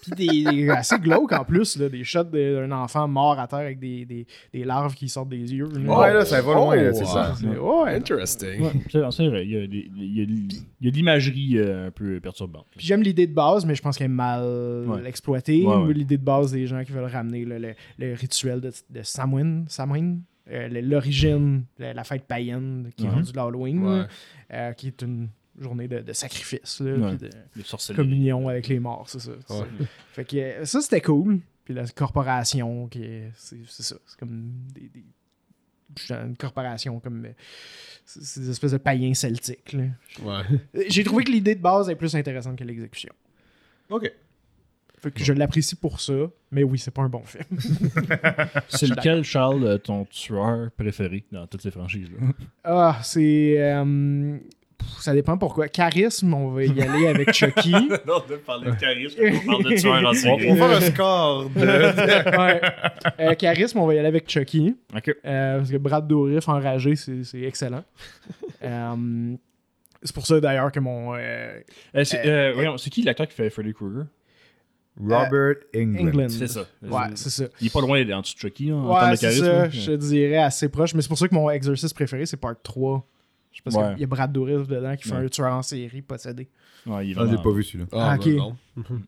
Puis des, des- assez glauques en plus, là, des shots d'un enfant mort à terre avec des, des, des larves qui sortent des yeux. là. Ouais, là, ça va loin, c'est Oh, ça. Ouais. Interesting. Ouais. C'est c'est vrai, il y a, des- il y a, il y a de l'imagerie euh, un peu perturbante. Puis j'aime l'idée de base, mais je pense qu'elle est mal Ouais. exploitée. Ouais, ouais. L'idée de base des gens qui veulent ramener là, le, le rituel de, de Samhain, Samhain euh, l'origine, la, la fête païenne qui est Mhm. rendue l'Halloween, euh, qui est une journée de, de sacrifice, là, Ouais. puis de communion avec les morts, c'est ça. Ouais. Fait que euh, ça, c'était cool. Puis la corporation, qui est- c'est c'est ça. C'est comme des, des- une corporation comme euh, c'est des espèces de païens celtiques. là. Ouais. Euh, J'ai trouvé que l'idée de base est plus intéressante que l'exécution. Ok. Fait que je l'apprécie pour ça, mais oui, c'est pas un bon film. C'est lequel, Charles, ton tueur préféré dans toutes ces franchises-là? Ah, c'est. euh, ça dépend pourquoi. Charisme, on va y aller avec Chucky. non, de parler de charisme, on parle de tueur en On, on série. va faire un score de. ouais. Euh, charisme, on va y aller avec Chucky. Ok. Euh, parce que Brad Dourif enragé, c'est excellent. Euh, c'est pour ça d'ailleurs que mon. euh, Euh, c'est euh, voyons, c'est qui l'acteur qui fait Freddy Krueger? Robert England. England. C'est ça. Ouais, c'est ça. Il est pas loin en dessous de Chucky, hein, en Ouais, termes de c'est charisme. ça. là. Je te dirais assez proche. Mais c'est pour ça que mon exercice préféré, c'est Part 3. Je sais pas Ouais. qu'il y a Brad Dourif dedans qui fait Ouais. un tueur en série possédé. Ouais, il est Ah, j'ai pas vu celui-là. Ah, Ah, ben ok.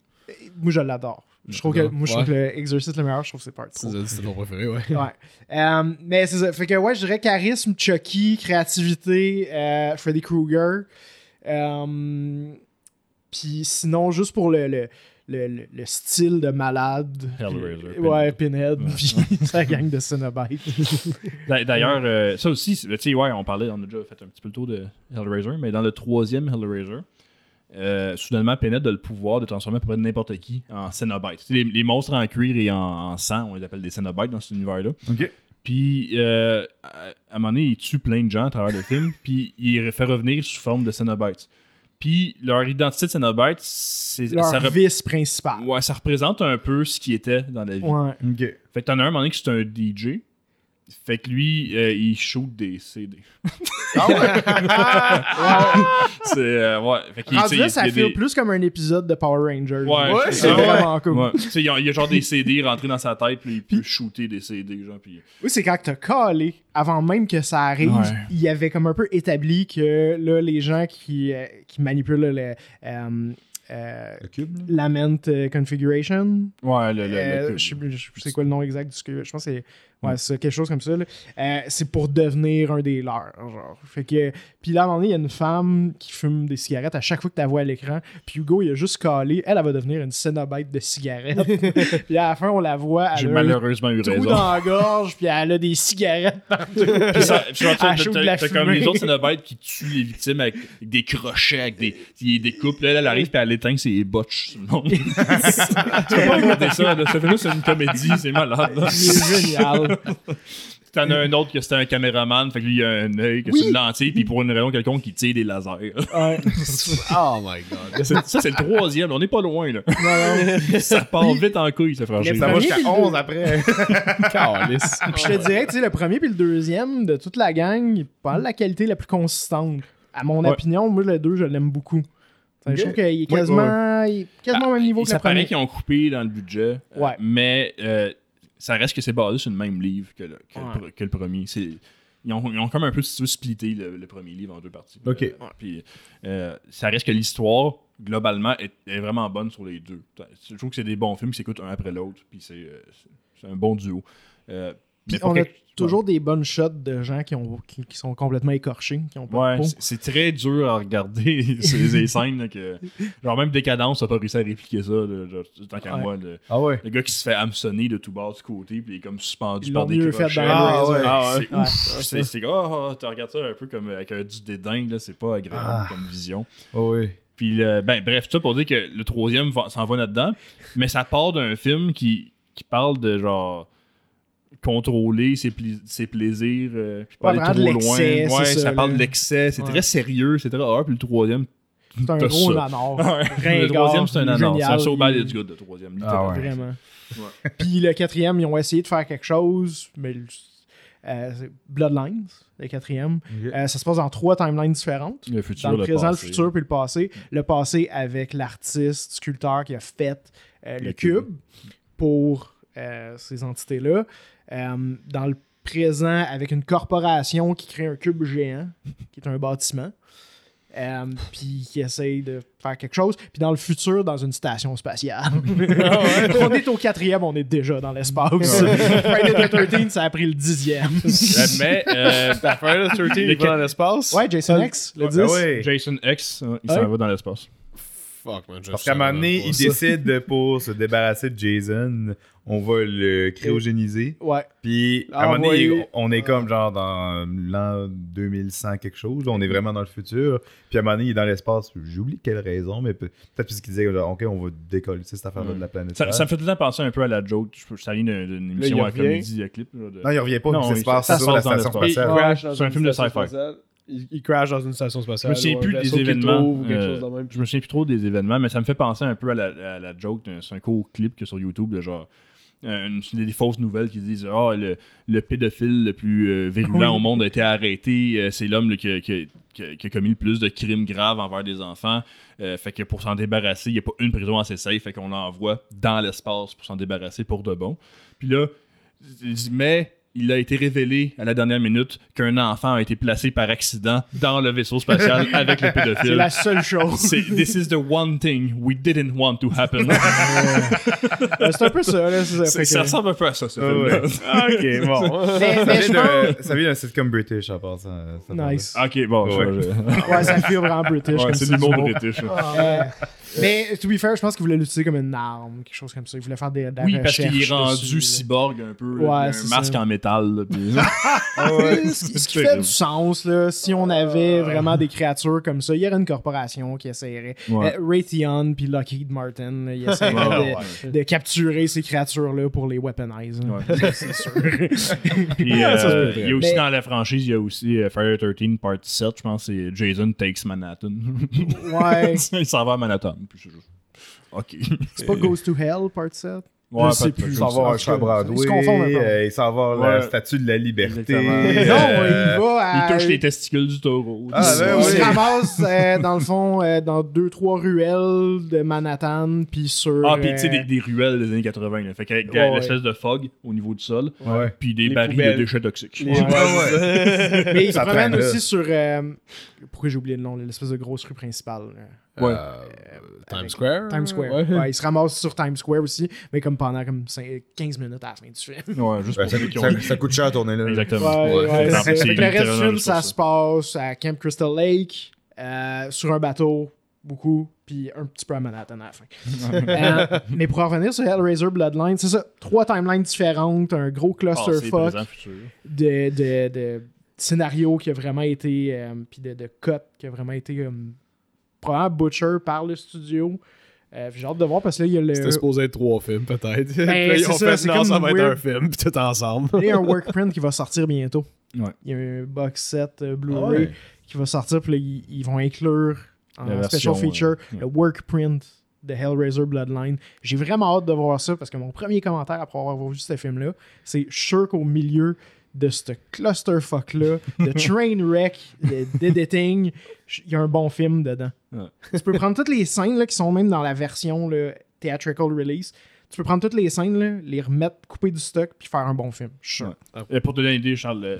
Moi, je l'adore. Je trouve que, moi, je trouve que le exercice le meilleur, je trouve que c'est Part 3. C'est c'est ton préféré, ouais. Ouais. Euh, mais c'est ça. Fait que, ouais, je dirais charisme, Chucky, créativité, euh, Freddy Krueger. Euh, Puis sinon, juste pour le, le, le, le- le style de malade. Hellraiser, Ouais, Pinhead. Puis sa gang de Cenobites. D'a- D'ailleurs, euh, ça aussi, tu sais, ouais, on parlait, on a déjà fait un petit peu le tour de Hellraiser, mais dans le troisième Hellraiser, euh, soudainement, Pinhead a le pouvoir de transformer à peu près n'importe qui en Cenobite. Les, les monstres en cuir et en, en sang, on les appelle des Cenobites dans cet univers-là. Ok. Puis, euh, à, à un moment donné, il tue plein de gens à travers le film, puis il fait revenir sous forme de Cenobites. Puis, leur identité de Cenobite, c'est, Leur ça, rep- vice principal. ouais, ça représente un peu ce qui était dans la vie. Ouais. Ok. Fait que t'en as un moment donné, que c'est un DJ. Fait que lui, euh, il shoot des CD. c'est, euh, ouais. Fait qu'il, Rendu tu sais, là, il- ça des- plus comme un épisode de Power Rangers. Ouais, c'est c'est vrai. vraiment cool. Ouais. Tu sais, il y, a, il y a genre des CD rentrés dans sa tête, puis il peut shooter des CD, genre, puis... Oui, c'est quand t'as calé, avant même que ça arrive, Ouais. il y avait comme un peu établi que là, les gens qui, euh, qui manipulent le euh, euh, Le cube, là? Lament euh, Configuration, Ouais, le... le, euh, je sais plus je sais plus c'est quoi le nom exact du que je pense que c'est ouais, c'est quelque chose comme ça. Euh, c'est pour devenir un des leurs genre fait que puis là à un moment donné il y a une femme qui fume des cigarettes à chaque fois que tu la vois à l'écran puis Hugo il a juste calé elle, elle va devenir une Cenobite de cigarettes puis à la fin on la voit J'ai malheureusement eu raison. dans la gorge puis elle a des cigarettes partout Puis ça- puis t'as- comme les autres Cenobites qui tuent les victimes avec, des crochets, avec des, des, coupes. Là, elle arrive puis elle éteint ses botches monde. tu peux pas regarder ça, là. Ça fait juste une comédie, c'est malade. là. il est génial T'en as un autre que c'était un caméraman, fait que lui il a un œil, que Oui. c'est une lentille, puis pour une raison quelconque, il tire des lasers. Ouais. Oh my god. C'est- ça, c'est le troisième, on est pas loin, là. Non, non. Ça part vite en couille, ce franchise. Le Ça va jusqu'à puis le 11 deux. après. Calice. Puis je te dirais, tu sais, le premier puis le deuxième de toute la gang, pas la qualité la plus consistante. À mon Ouais. opinion, moi, le 2, je l'aime beaucoup. Je trouve qu'il est Ouais, quasiment, il est quasiment au même niveau que ça le premier. paraît qu'ils ont coupé dans le budget, Ouais. mais euh, ça reste que c'est basé sur le même livre que le, que le Ouais. pre- que le premier. C'est- Ils ont, ils ont comme un peu splitté le, le premier livre en deux parties. Ok. Euh, puis euh, ça reste que l'histoire, globalement, est, est vraiment bonne sur les deux. Je trouve que c'est des bons films qui s'écoutent un après l'autre, puis c'est euh, c'est- c'est un bon duo. Euh, Puis on a toujours des bonnes shots de gens qui, ont, qui, qui sont complètement écorchés, qui ont pas Ouais, de peau. c'est- très dur à regarder ces, scènes là, que genre même Décadence a pas réussi à répliquer ça là, genre, tant qu'à Ouais. moi le, Ah ouais. le gars qui se fait hameçonner de tout bord du côté puis il est comme suspendu Ils par des crochets. ah. Ah, ouais. c'est Ouais. ouf c'est c'est oh, oh, tu regardes ça un peu comme avec un du dédain là c'est pas agréable Ah. comme vision Ah ouais. puis euh, ben bref tout ça pour dire que le troisième s'en va là-dedans mais ça part d'un film qui qui parle de genre contrôler ses, pli- ses plaisirs euh, puis pas Ouais, aller trop loin ouais c'est ça, ça, parle de l'excès c'est Ouais. très sérieux c'est très horreur puis le troisième C'est un gros. Ouais. le troisième c'est un anard c'est un so bad il- it's good le troisième Ah ouais. Vraiment. Ouais. Puis le quatrième, ils ont essayé de faire quelque chose, mais le- euh, c'est Bloodlines, le quatrième. Euh, ça se passe dans trois timelines différentes. le futur Dans le, présent, passé. le futur, puis le passé. Le passé avec l'artiste, sculpteur qui a fait euh, le, Le cube, cube. pour ces entités-là. Euh, dans le présent, avec une corporation qui crée un cube géant, qui est un bâtiment. euh, puis qui essaye de faire quelque chose. Puis dans le futur, dans une station spatiale. on est au quatrième, on est déjà dans l'espace. Friday the 13 ça a pris le dixième. Euh, mais euh, fait le 13, il va dans l'espace? ouais, Jason X, le 10. Ah ouais. Jason X euh, il Ouais. s'en va dans l'espace Fuck, man. Parce qu'à un moment donné, savais il pas ça. décide de, pour se débarrasser de Jason, on va le cryogéniser. Ouais. Puis à un moment donné, on est comme genre dans l'an 2100 quelque chose. on est vraiment dans le futur. Puis à un moment donné, il est dans l'espace. J'oublie quelle raison, mais peut- peut-être parce qu'il disait genre, OK, on va décoller cette affaire-là de la planète. ça, ça me fait tout le temps penser un peu à la joke je, je salue d'une émission il à comédie à clip là, de- Non, il revient pas. Non, ça il- se passe ça sur la station spatiale. C'est un film de sci-fi. Il, crash dans une station je spatiale. me souviens plus des événements euh, je me souviens plus trop des événements mais ça me fait penser un peu à la, à la joke c'est un court clip que sur YouTube de genre euh, une- des, des fausses nouvelles qui disent ah le, le pédophile le plus euh, virulent au monde a été arrêté euh, c'est l'homme qui, a- qui qui qui a commis le plus de crimes graves envers des enfants Euh, fait que pour s'en débarrasser il n'y a pas une prison assez safe fait qu'on l'envoie dans l'espace pour s'en débarrasser pour de bon puis là il dit, mais il a été révélé à la dernière minute qu'un enfant a été placé par accident dans le vaisseau spatial avec le C'est pédophile la seule chose. c'est This is the one thing we didn't want to happen. Euh, c'est un peu ça, là. c'est ça. C'est- Fait ça que- ressemble un peu à ça, ce Ah film-là. ouais. ok, bon. Mais, Ça mais vient ça vient d'un sitcom british en passant. ça Nice. Ok, bon, je- Ouais. je- Ouais, ça fait vraiment british. Ouais, c'est ça, l'humour du mot. british. Mais, to be fair, je pense qu'il voulait l'utiliser comme une arme, quelque chose comme ça. Il voulait faire des, de la Oui, parce qu'il est rendu dessus, cyborg un peu. Ouais, là, un masque ça. en métal. là, puis- Ouais, ce qui, ce qui fait du sens, là, si on avait vraiment des créatures comme ça, il y aurait une corporation qui essaierait. Ouais. Euh, Raytheon puis Lockheed Martin, là, ils essaieraient Ouais, de, de capturer ces créatures-là pour les weaponize. hein. C'est sûr. Puis, euh, il y a aussi Mais- dans la franchise, il y a aussi euh, the 13 Part 7, je pense, c'est Jason Takes Manhattan. ouais. il s'en va à Manhattan. Puis Ok. C'est pas Goes to Hell, part 7? Ouais, sais peut-être plus. que Il ça. s'en va avoir un Ils se chat Broadway, euh, il s'en va avoir la statue de la liberté. Euh, non, il va à... Il touche les testicules du taureau. Ah, Il- ben il oui. se ramasse, euh, dans le fond, euh, dans deux, trois ruelles de Manhattan, puis sur... Ah, puis tu sais, des, des ruelles des années 80. Là. Fait qu'il y a l'espèce de fog au niveau du sol, puis des barils de déchets toxiques. Les- Ouais, ouais. Mais il se Ça promène aussi sur. euh, pourquoi j'ai oublié le nom, l'espèce de grosse rue principale. là. Ouais. Times Square. Times Square. Ouais. Ouais, il se ramasse sur Times Square aussi, mais comme pendant comme cinq- 15 minutes à la fin du film. Ouais, juste pour ça, qui ont... ça, ça coûte cher à tourner là. Exactement. Ouais, c'est- c'est- le reste du film, ça se passe à Camp Crystal Lake, euh, sur un bateau, beaucoup, puis un petit peu à Manhattan à la fin. Euh, mais pour en revenir sur Hellraiser Bloodline, c'est ça, trois timelines différentes, un gros Passé, clusterfuck. de, de, de scénario qui a vraiment été euh, puis de, de cut qui a vraiment été euh, probablement butcher par le studio Euh, j'ai hâte de voir parce que là il y a le C'était supposé être trois films, peut-être. Ben, c'est ils ont ça, fait, c'est non, ça va être weird. un film, puis tout ensemble. il y a un work print qui va sortir bientôt Ouais. il y a un box set euh, Blu-ray Ouais. qui va sortir puis là, ils, ils vont inclure en La special version, feature ouais. le work print de Hellraiser Bloodline. J'ai vraiment hâte de voir ça parce que mon premier commentaire après avoir vu ce film-là, c'est sûr qu'au milieu de ce clusterfuck-là, de train wreck, de- d'editing, il y a un bon film dedans. Ouais. Tu peux prendre toutes les scènes là, qui sont même dans la version là, theatrical release. Tu peux prendre toutes les scènes, là, les remettre, couper du stock, puis faire un bon film. Sûr. Et pour te donner une idée, Charles, euh,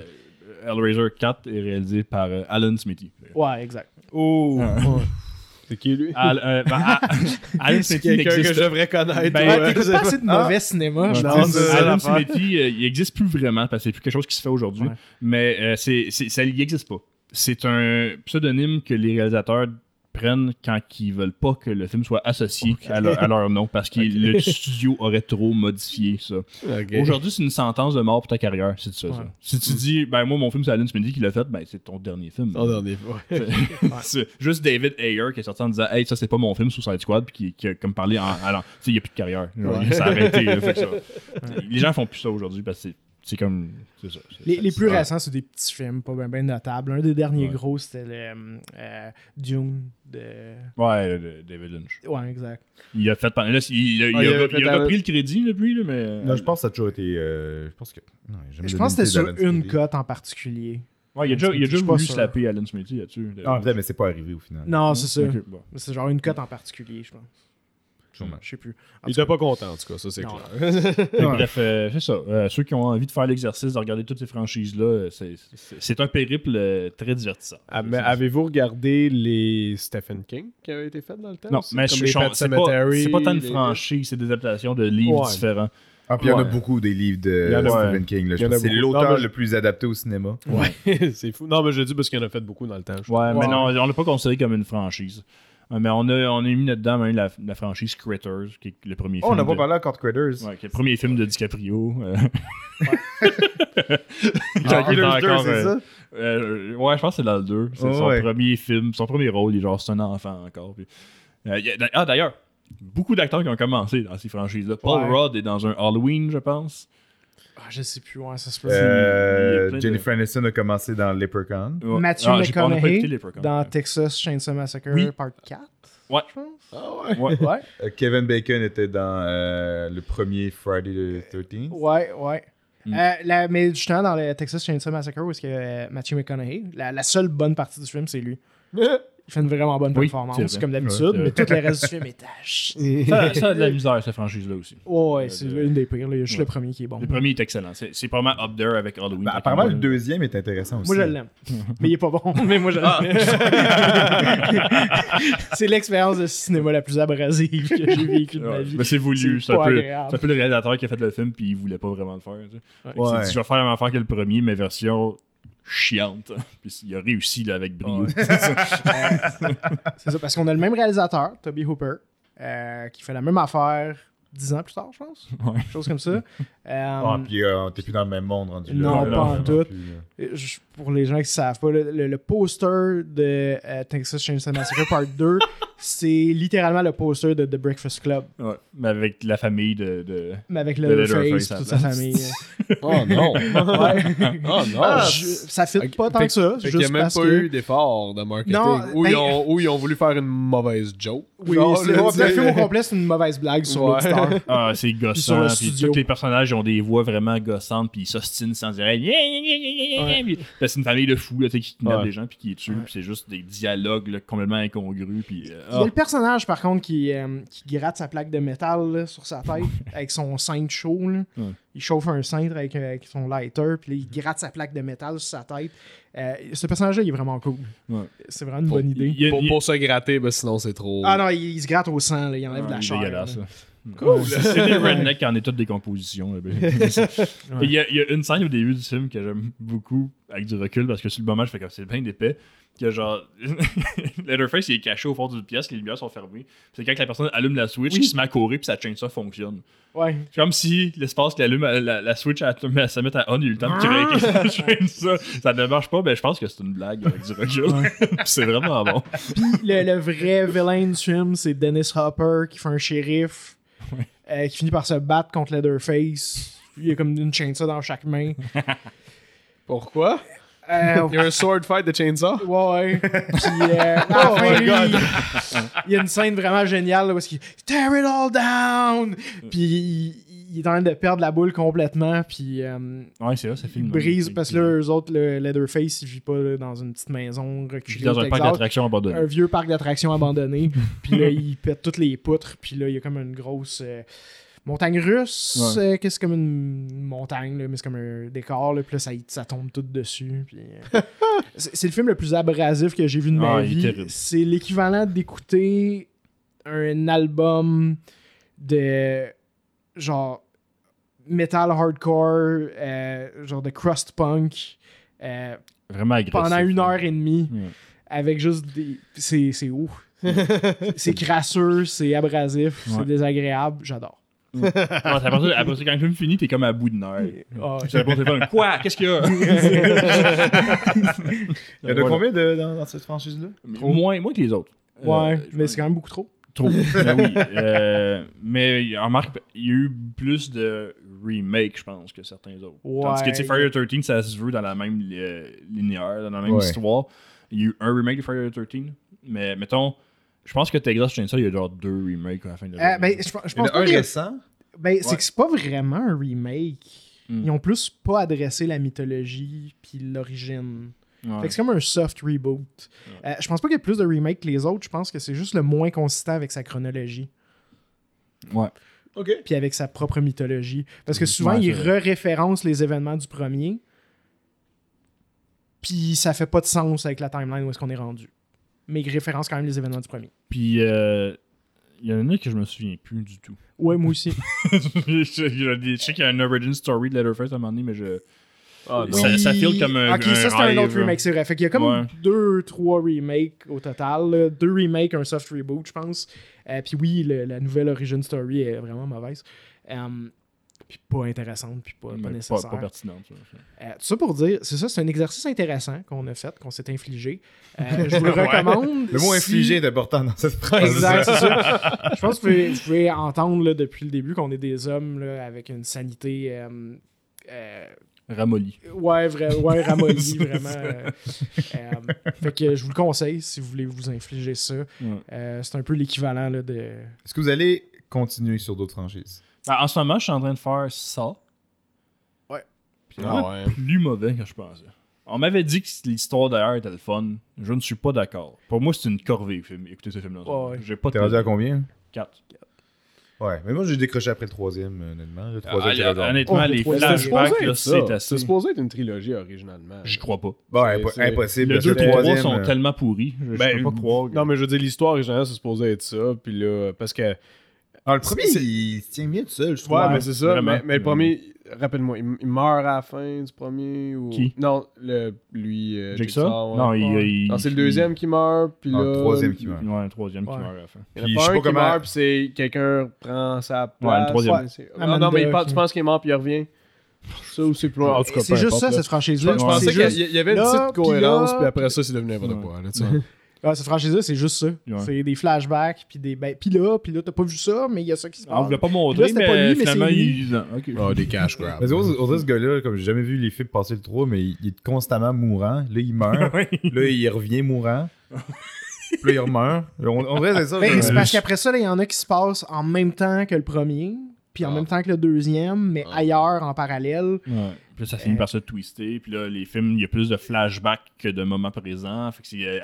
Hellraiser 4 est réalisé par euh, Alan Smithy. Ouais, exact. Oh! Ouais. C'est qui, lui? Al- euh, ben, A- Alan C'est Smithy quelqu'un que n'existe je devrais connaître. Ben, ouais. T'écoutes pas assez de Ah. mauvais cinéma, je Non, pense. c'est ça, Alan l'affaire. Smithy, euh, il existe plus vraiment parce que c'est plus quelque chose qui se fait aujourd'hui. Ouais. Mais euh, c'est, c'est- ça il existe pas. C'est un pseudonyme que les réalisateurs prennent quand ils veulent pas que le film soit associé à, leur, à leur nom parce que le studio aurait trop modifié ça. Aujourd'hui, c'est une sentence de mort pour ta carrière, c'est ça, ça. Si tu dis, ben moi, mon film, c'est Alan Smithy qui l'a fait, ben c'est ton dernier film. Ton dernier, ouais. C'est juste David Ayer qui est sorti en disant Hey, ça c'est pas mon film Suicide Squad, puis qui, qui a comme parlé en. Alors, tu sais, il n'y a plus de carrière. Genre, Ouais. Il s'est arrêté. là, fait ça. Les gens font plus ça aujourd'hui parce que c'est- comme. C'est ça. c'est- Les, les plus c'est- récents, c'est des petits films pas bien notables. Un des derniers Ouais. gros, c'était le euh, Dune de. Ouais, le- le David Lynch. Ouais, exact. Il a fait. Là, il, il a, il Ah, a- il fait a repris le crédit depuis, là, mais. Non, je pense que ça a toujours été. euh, je pense que. non, Je pense que c'était sur une cote en particulier. Ouais, il a déjà, il a déjà voulu slapper Alan Smithy là-dessus. Ah, mais c'est pas arrivé au final. Non, c'est ça. C'est genre une cote en particulier, je pense. Sûrement. Je sais plus. En Il tout était pas content, en tout cas, ça, c'est clair. Bref, euh, c'est ça. Euh, ceux qui ont envie de faire l'exercice de regarder toutes ces franchises-là, euh, c'est- un périple euh, très divertissant. Ah, mais Avez-vous regardé les Stephen King qui avaient été faits dans le temps? Non, mais c'est pas, pas tant une les- franchise, c'est des adaptations de livres Ouais. différents. Ah, puis il y en a beaucoup des livres de Stephen ouais. King. c'est l'auteur le plus adapté au cinéma. Ouais, c'est fou. Non, mais je le dis parce qu'il y en a fait beaucoup dans le temps. Ouais, mais non, on l'a pas considéré comme une franchise. Mais on a, on a mis là-dedans même la, la franchise Critters, qui est le premier Oh, on film. n'a pas de- parlé encore de Critters. Ouais, qui est le premier film de DiCaprio. euh. Ah, Critters 2, encore, c'est euh, ça? euh, ouais, je pense que c'est dans le 2. C'est Oh, son ouais. premier film, son premier rôle. Il est genre, c'est un enfant encore. puis- Euh, il y a- ah, d'ailleurs, beaucoup d'acteurs qui ont commencé dans ces franchises-là. Paul Ouais. Rudd est dans un Halloween, je pense. Ah, je sais plus, ouais, ça se peut. a Euh, plein de- Jennifer Aniston a commencé dans Leprechaun. Ouais. Matthew Ah, McConaughey dans Texas Chainsaw Massacre Oui. Part 4. Ouais. Je pense. Ah ouais. Ouais. Ouais, Euh, Kevin Bacon était dans euh, le premier Friday the 13th. ouais, ouais. Mm. Euh, la- mais justement, dans le Texas Chainsaw Massacre, où est-ce que euh, Matthew McConaughey, la, la seule bonne partie du film, c'est lui. Il fait une vraiment bonne Oui, performance, c'est vrai. comme d'habitude, c'est mais tout le reste du film est à chier. Ça, ça a de la misère, cette franchise-là aussi. Ouais, c'est Euh, une des pires. là. Juste ouais. le premier qui est bon. Le premier est excellent. C'est c'est probablement up there avec Halloween. Ben, Fait apparemment, le deuxième est intéressant aussi. Moi, je l'aime. mais il est pas bon. Mais moi, je l'aime. c'est l'expérience de cinéma la plus abrasive que j'ai vécue de ma vie. mais c'est voulu. C'est C'est un, peu- agréable. c'est un peu le réalisateur qui a fait le film puis il voulait pas vraiment le faire. tu sais. Ouais. C'est- Je vais faire la même affaire que le premier, mais version chiante. Puis il a réussi là, avec brio. C'est ça, parce qu'on a le même réalisateur, Toby Hooper, euh, qui fait la même affaire dix ans plus tard, je pense. Ouais. Chose comme ça. Euh, Ah, puis euh, t'es plus dans le même monde rendu Non, là. pas en tout. plus, euh. pour les gens qui ne savent pas, le, le- le poster de euh, Texas Chainsaw Massacre Part 2, c'est littéralement le poster de The Breakfast Club, Ouais, mais avec la famille de. de... mais avec De Leatherface toute la sa famille. Oh non! Ouais. Oh non! Ah, je- ça fit Fait- pas tant fait- que ça. Fait qu'il n'y a juste même pas que... eu d'effort de marketing. Non, ou, ben- ils ont, ou ils ont voulu faire une mauvaise joke. Oui, Genre, c'est- le sais. film au complet, c'est une mauvaise blague sur Ouais. l'auditeur. Ah, c'est gossant. le Puis tous les personnages ont des voix vraiment gossantes. Puis ils s'ostinent sans dire. Ouais. C'est une famille de fous là, tu sais, qui kidnappent Ouais. des gens puis qui les tuent. Puis c'est juste des dialogues là, complètement incongrus. Puis. euh, Il y a le personnage, par contre, qui, euh, qui gratte sa plaque de métal là, sur sa tête avec son cintre chaud. là. Ouais. Il chauffe un cintre avec, euh, avec son lighter, puis là, il gratte sa plaque de métal sur sa tête. Euh, ce personnage-là, il est vraiment cool. Ouais. C'est vraiment une Pour- bonne idée. il y a- Pour, il se gratter, ben sinon c'est trop. Ah non, il, il se gratte au sang, là, il enlève de Ah, la est chair. dégueulasse, là. Cool. C'est des rednecks en état de décomposition. ben. Il y, a, y une scène au début du film que j'aime beaucoup avec du recul parce que sur le moment, je fais comme c'est bien d'épais. Que genre, Leatherface il est caché au fond d'une pièce, les lumières sont fermées. C'est quand la personne allume la switch, Oui. il se met à courir puis sa chainsaw fonctionne. Ouais. C'est comme si l'espace qui allume la, la- la switch à, à se mettre à on, il a eu le temps de craquer sa chainsaw. Ça ne marche pas, ben je pense que c'est une blague avec du recul. C'est vraiment bon. Puis le, le vrai vilain du film, c'est Dennis Hopper qui fait un shérif euh, qui finit par se battre contre Leatherface. Il y a comme une chainsaw dans chaque main. Pourquoi? Euh, Il y a un sword fight de Chainsaw? Ouais. Puis euh, à Oh fin, lui, God. il- il y a une scène vraiment géniale là, où il tear it all down. Puis il, il est en train de perdre la boule complètement. Puis euh, Ouais, c'est là, ça une brise parce que là, eux autres, le Leatherface, il vit pas là, dans une petite maison reculée. dans un parc d'attractions abandonné. un vieux parc d'attractions abandonné. puis là, il pète toutes les poutres. Puis là, il y a comme une grosse euh, montagne russe. euh, que c'est comme une montagne, là, mais c'est comme un décor. Là, puis là, ça, ça tombe tout dessus. Puis, euh, c'est le film le plus abrasif que j'ai vu de ma Ah, vie. C'est l'équivalent d'écouter un album de genre metal hardcore, euh, genre de crust punk. euh, Vraiment agressif. pendant une heure et demie Ouais. avec juste des. C'est c'est ouf. c'est crasseux, c'est abrasif, Ouais. c'est désagréable. J'adore. Ouais, c'est après, ça, après ça, quand le film finit, t'es comme à bout de nerfs. Ah, Tu réponds au téléphone, Quoi? Qu'est-ce qu'il y a? Il y en a combien de, dans, dans cette franchise-là? Moins, moins que les autres. ouais, Euh, mais c'est quand même beaucoup trop. Trop. Ben oui. Euh, mais en remarque, il y a eu plus de remakes, je pense, que certains autres. Tandis que Ouais. tu sais, Friday the 13, ça se veut dans la même euh, linéaire, dans la même Ouais. histoire. Il y a eu un remake de Friday the 13, mais mettons, je pense que Texas Chainsaw, il y a genre deux remakes à la fin de Euh, la ben, je, pense pas un que- récent. ben, c'est que c'est pas vraiment un remake. Hmm. Ils ont plus pas adressé la mythologie puis l'origine. Ouais. Que c'est comme un soft reboot. Euh, je pense pas qu'il y ait plus de remakes que les autres. Je pense que c'est juste le moins consistant avec sa chronologie. Ouais. Ok. puis avec sa propre mythologie. Parce que souvent, Ouais, il re-référence les événements du premier, puis ça fait pas de sens avec la timeline où est-ce qu'on est rendu. Mais il référence quand même les événements du premier. Puis, euh, il y en a que je me souviens plus du tout. Ouais, moi aussi. je, je- je sais qu'il y a un origin story de Letterface à un moment donné, mais je. Ah. Ça- ça comme un- Ok, un ça c'est un autre remake, c'est vrai. Fait qu'il y a comme Ouais. deux, trois remakes au total. là. Deux remakes, un soft reboot, je pense. Euh, puis oui, le- la nouvelle origin story est vraiment mauvaise. Euh, puis pas intéressante, puis pas, pas mais pas, nécessaire. pas pertinente. ça. Euh, tout ça pour dire, c'est ça, c'est un exercice intéressant qu'on a fait, qu'on s'est infligé. Euh, je vous le recommande. Le mot si- infligé est important dans cette phrase. Exact, c'est ça. Je pense que vous pouvez, vous pouvez entendre là, depuis le début qu'on est des hommes là, avec une sanité. euh, euh, Ramolli. ouais, vrai, ouais, ramollie, vraiment. euh, euh, fait que je vous le conseille si vous voulez vous infliger ça. Ouais. Euh, c'est un peu l'équivalent là, de. Est-ce que vous allez continuer sur d'autres franchises? Ben, en ce moment, je suis en train de faire ça. Ouais. Puis c'est Ah ouais. plus mauvais que je pensais. On m'avait dit que l'histoire d'ailleurs était le fun. Je ne suis pas d'accord. Pour moi, c'est une corvée, film. écoutez ce film-là. Ouais, ouais. J'ai pas T'es rendu à combien? 4. Ouais, mais moi j'ai décroché après le troisième, euh, honnêtement. Le troisième, Ah, le honnêtement, Oh, les le troisième. C'était flashbacks, là, c'est ça. assez. C'est supposé être une trilogie originalement. J'y crois pas. Bon, impo- c'est- impossible. Le parce 2 que et le 3 troisième, sont euh, tellement pourris. Je, je Ben, peux pas croire. que- Non, mais je veux dire, l'histoire originale, c'est supposé être ça. Puis là, parce que Ah, le premier, il se tient bien tout seul, je trouve. Ouais, mais c'est ça. vraiment. Mais, mais le premier, rappelle-moi, il, il meurt à la fin du premier ou. Qui? Non, le, lui. euh, Jigsaw? ouais. Non, il, Ouais. il- Non, c'est le il- deuxième qui meurt, puis là. le troisième qui meurt. Ouais, un troisième qui meurt à la fin. Il y en Puis a je pas sais un pas qui comment- meurt, puis c'est quelqu'un prend sa place. Ouais, le troisième. Ah, Amanda non, mais il tu penses qu'il est mort, puis il revient. Ça ou c'est plus loin. C'est juste importe, ça, là. cette franchise-là. Je pensais qu'il y- il y avait une petite cohérence, puis après ça, c'est devenu n'importe Ouais. quoi. Ah, cette franchise-là, c'est juste ça. Ouais. C'est des flashbacks, puis des. Ben, puis là, puis là, t'as pas vu ça, mais il y a ça qui se Ah, on passe. voulait pas montrer, là, c'était pas mais lui, mais finalement, il... Ok. Ah, des cash grabs. Mais c'est autre, autre, ce gars-là, comme j'ai jamais vu les films passer le 3, mais il, est constamment mourant. Là, il meurt. Là, il revient mourant. Puis là, il remeurt. On, on dirait c'est ça. Ben, c'est parce qu'après ça, il y en a qui se passent en même temps que le premier, puis en Ah. même temps que le deuxième, mais Ah. ailleurs, en parallèle. Ouais. Puis là, ça finit Euh. par se twister. Puis là, les films, il y a plus de flashbacks que de moments présents. Fait que c'est.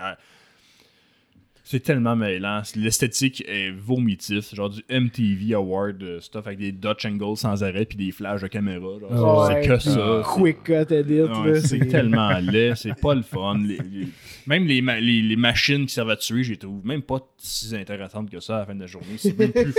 C'est tellement mêlant. L'esthétique est vomitif. Genre du MTV Award euh, stuff avec des Dutch angles sans arrêt puis des flashs de caméra. Ouais, c'est que ça. Quick cut edit, Ouais, c'est tellement laid, c'est pas le fun. Les- les- même les, ma- les, les machines qui servent à tuer, je les trouve même pas si intéressantes que ça à la fin de la journée. C'est même plus-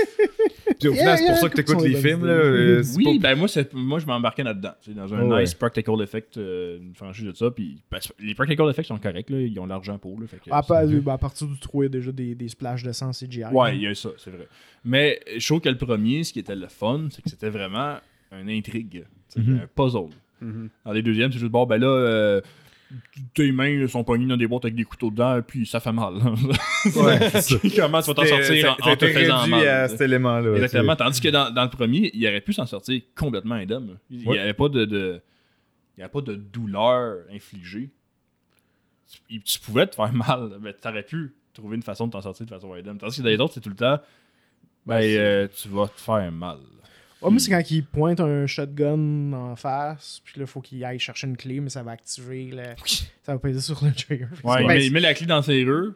Puis au final, c'est pour Yeah, ça que t'écoutes les films. Là, euh, Oui, ben moi, c'est- moi je m'embarquais là-dedans. Dans un nice practical effect, euh, une franchise de ça. Puis, ben, les practical effects sont corrects, là, ils ont l'argent pour. Là, fait que À, c'est- pa- ben, à partir du 3, il y a déjà des, des splashes de sang CGI. Ouais, il y a ça, c'est vrai. Mais je trouve que le premier, ce qui était le fun, c'est que c'était vraiment une intrigue, Mhm. un puzzle. Mhm. Dans les deuxièmes, c'est juste bon, ben là, euh, tes mains sont pognées dans des boîtes avec des couteaux dedans, puis ça fait mal. Ouais. Comment tu vas t'en sortir en, te faisant mal? à cet élément-là. Exactement. Tandis que dans, dans le premier, il aurait pu s'en sortir complètement indemne. Il n'y Ouais. avait pas de, de- il y avait pas de douleur infligée. Tu, tu pouvais te faire mal, mais tu aurais pu trouver une façon de t'en sortir de façon indemne. Tandis que dans les autres, c'est tout le temps, ben, euh, tu vas te faire mal. Ouais, moi, c'est quand il pointe un shotgun en face, puis là, faut qu'il aille chercher une clé, mais ça va activer, le... ça va peser sur le trigger. Ouais, Ben, met, il met la clé dans ses serrure,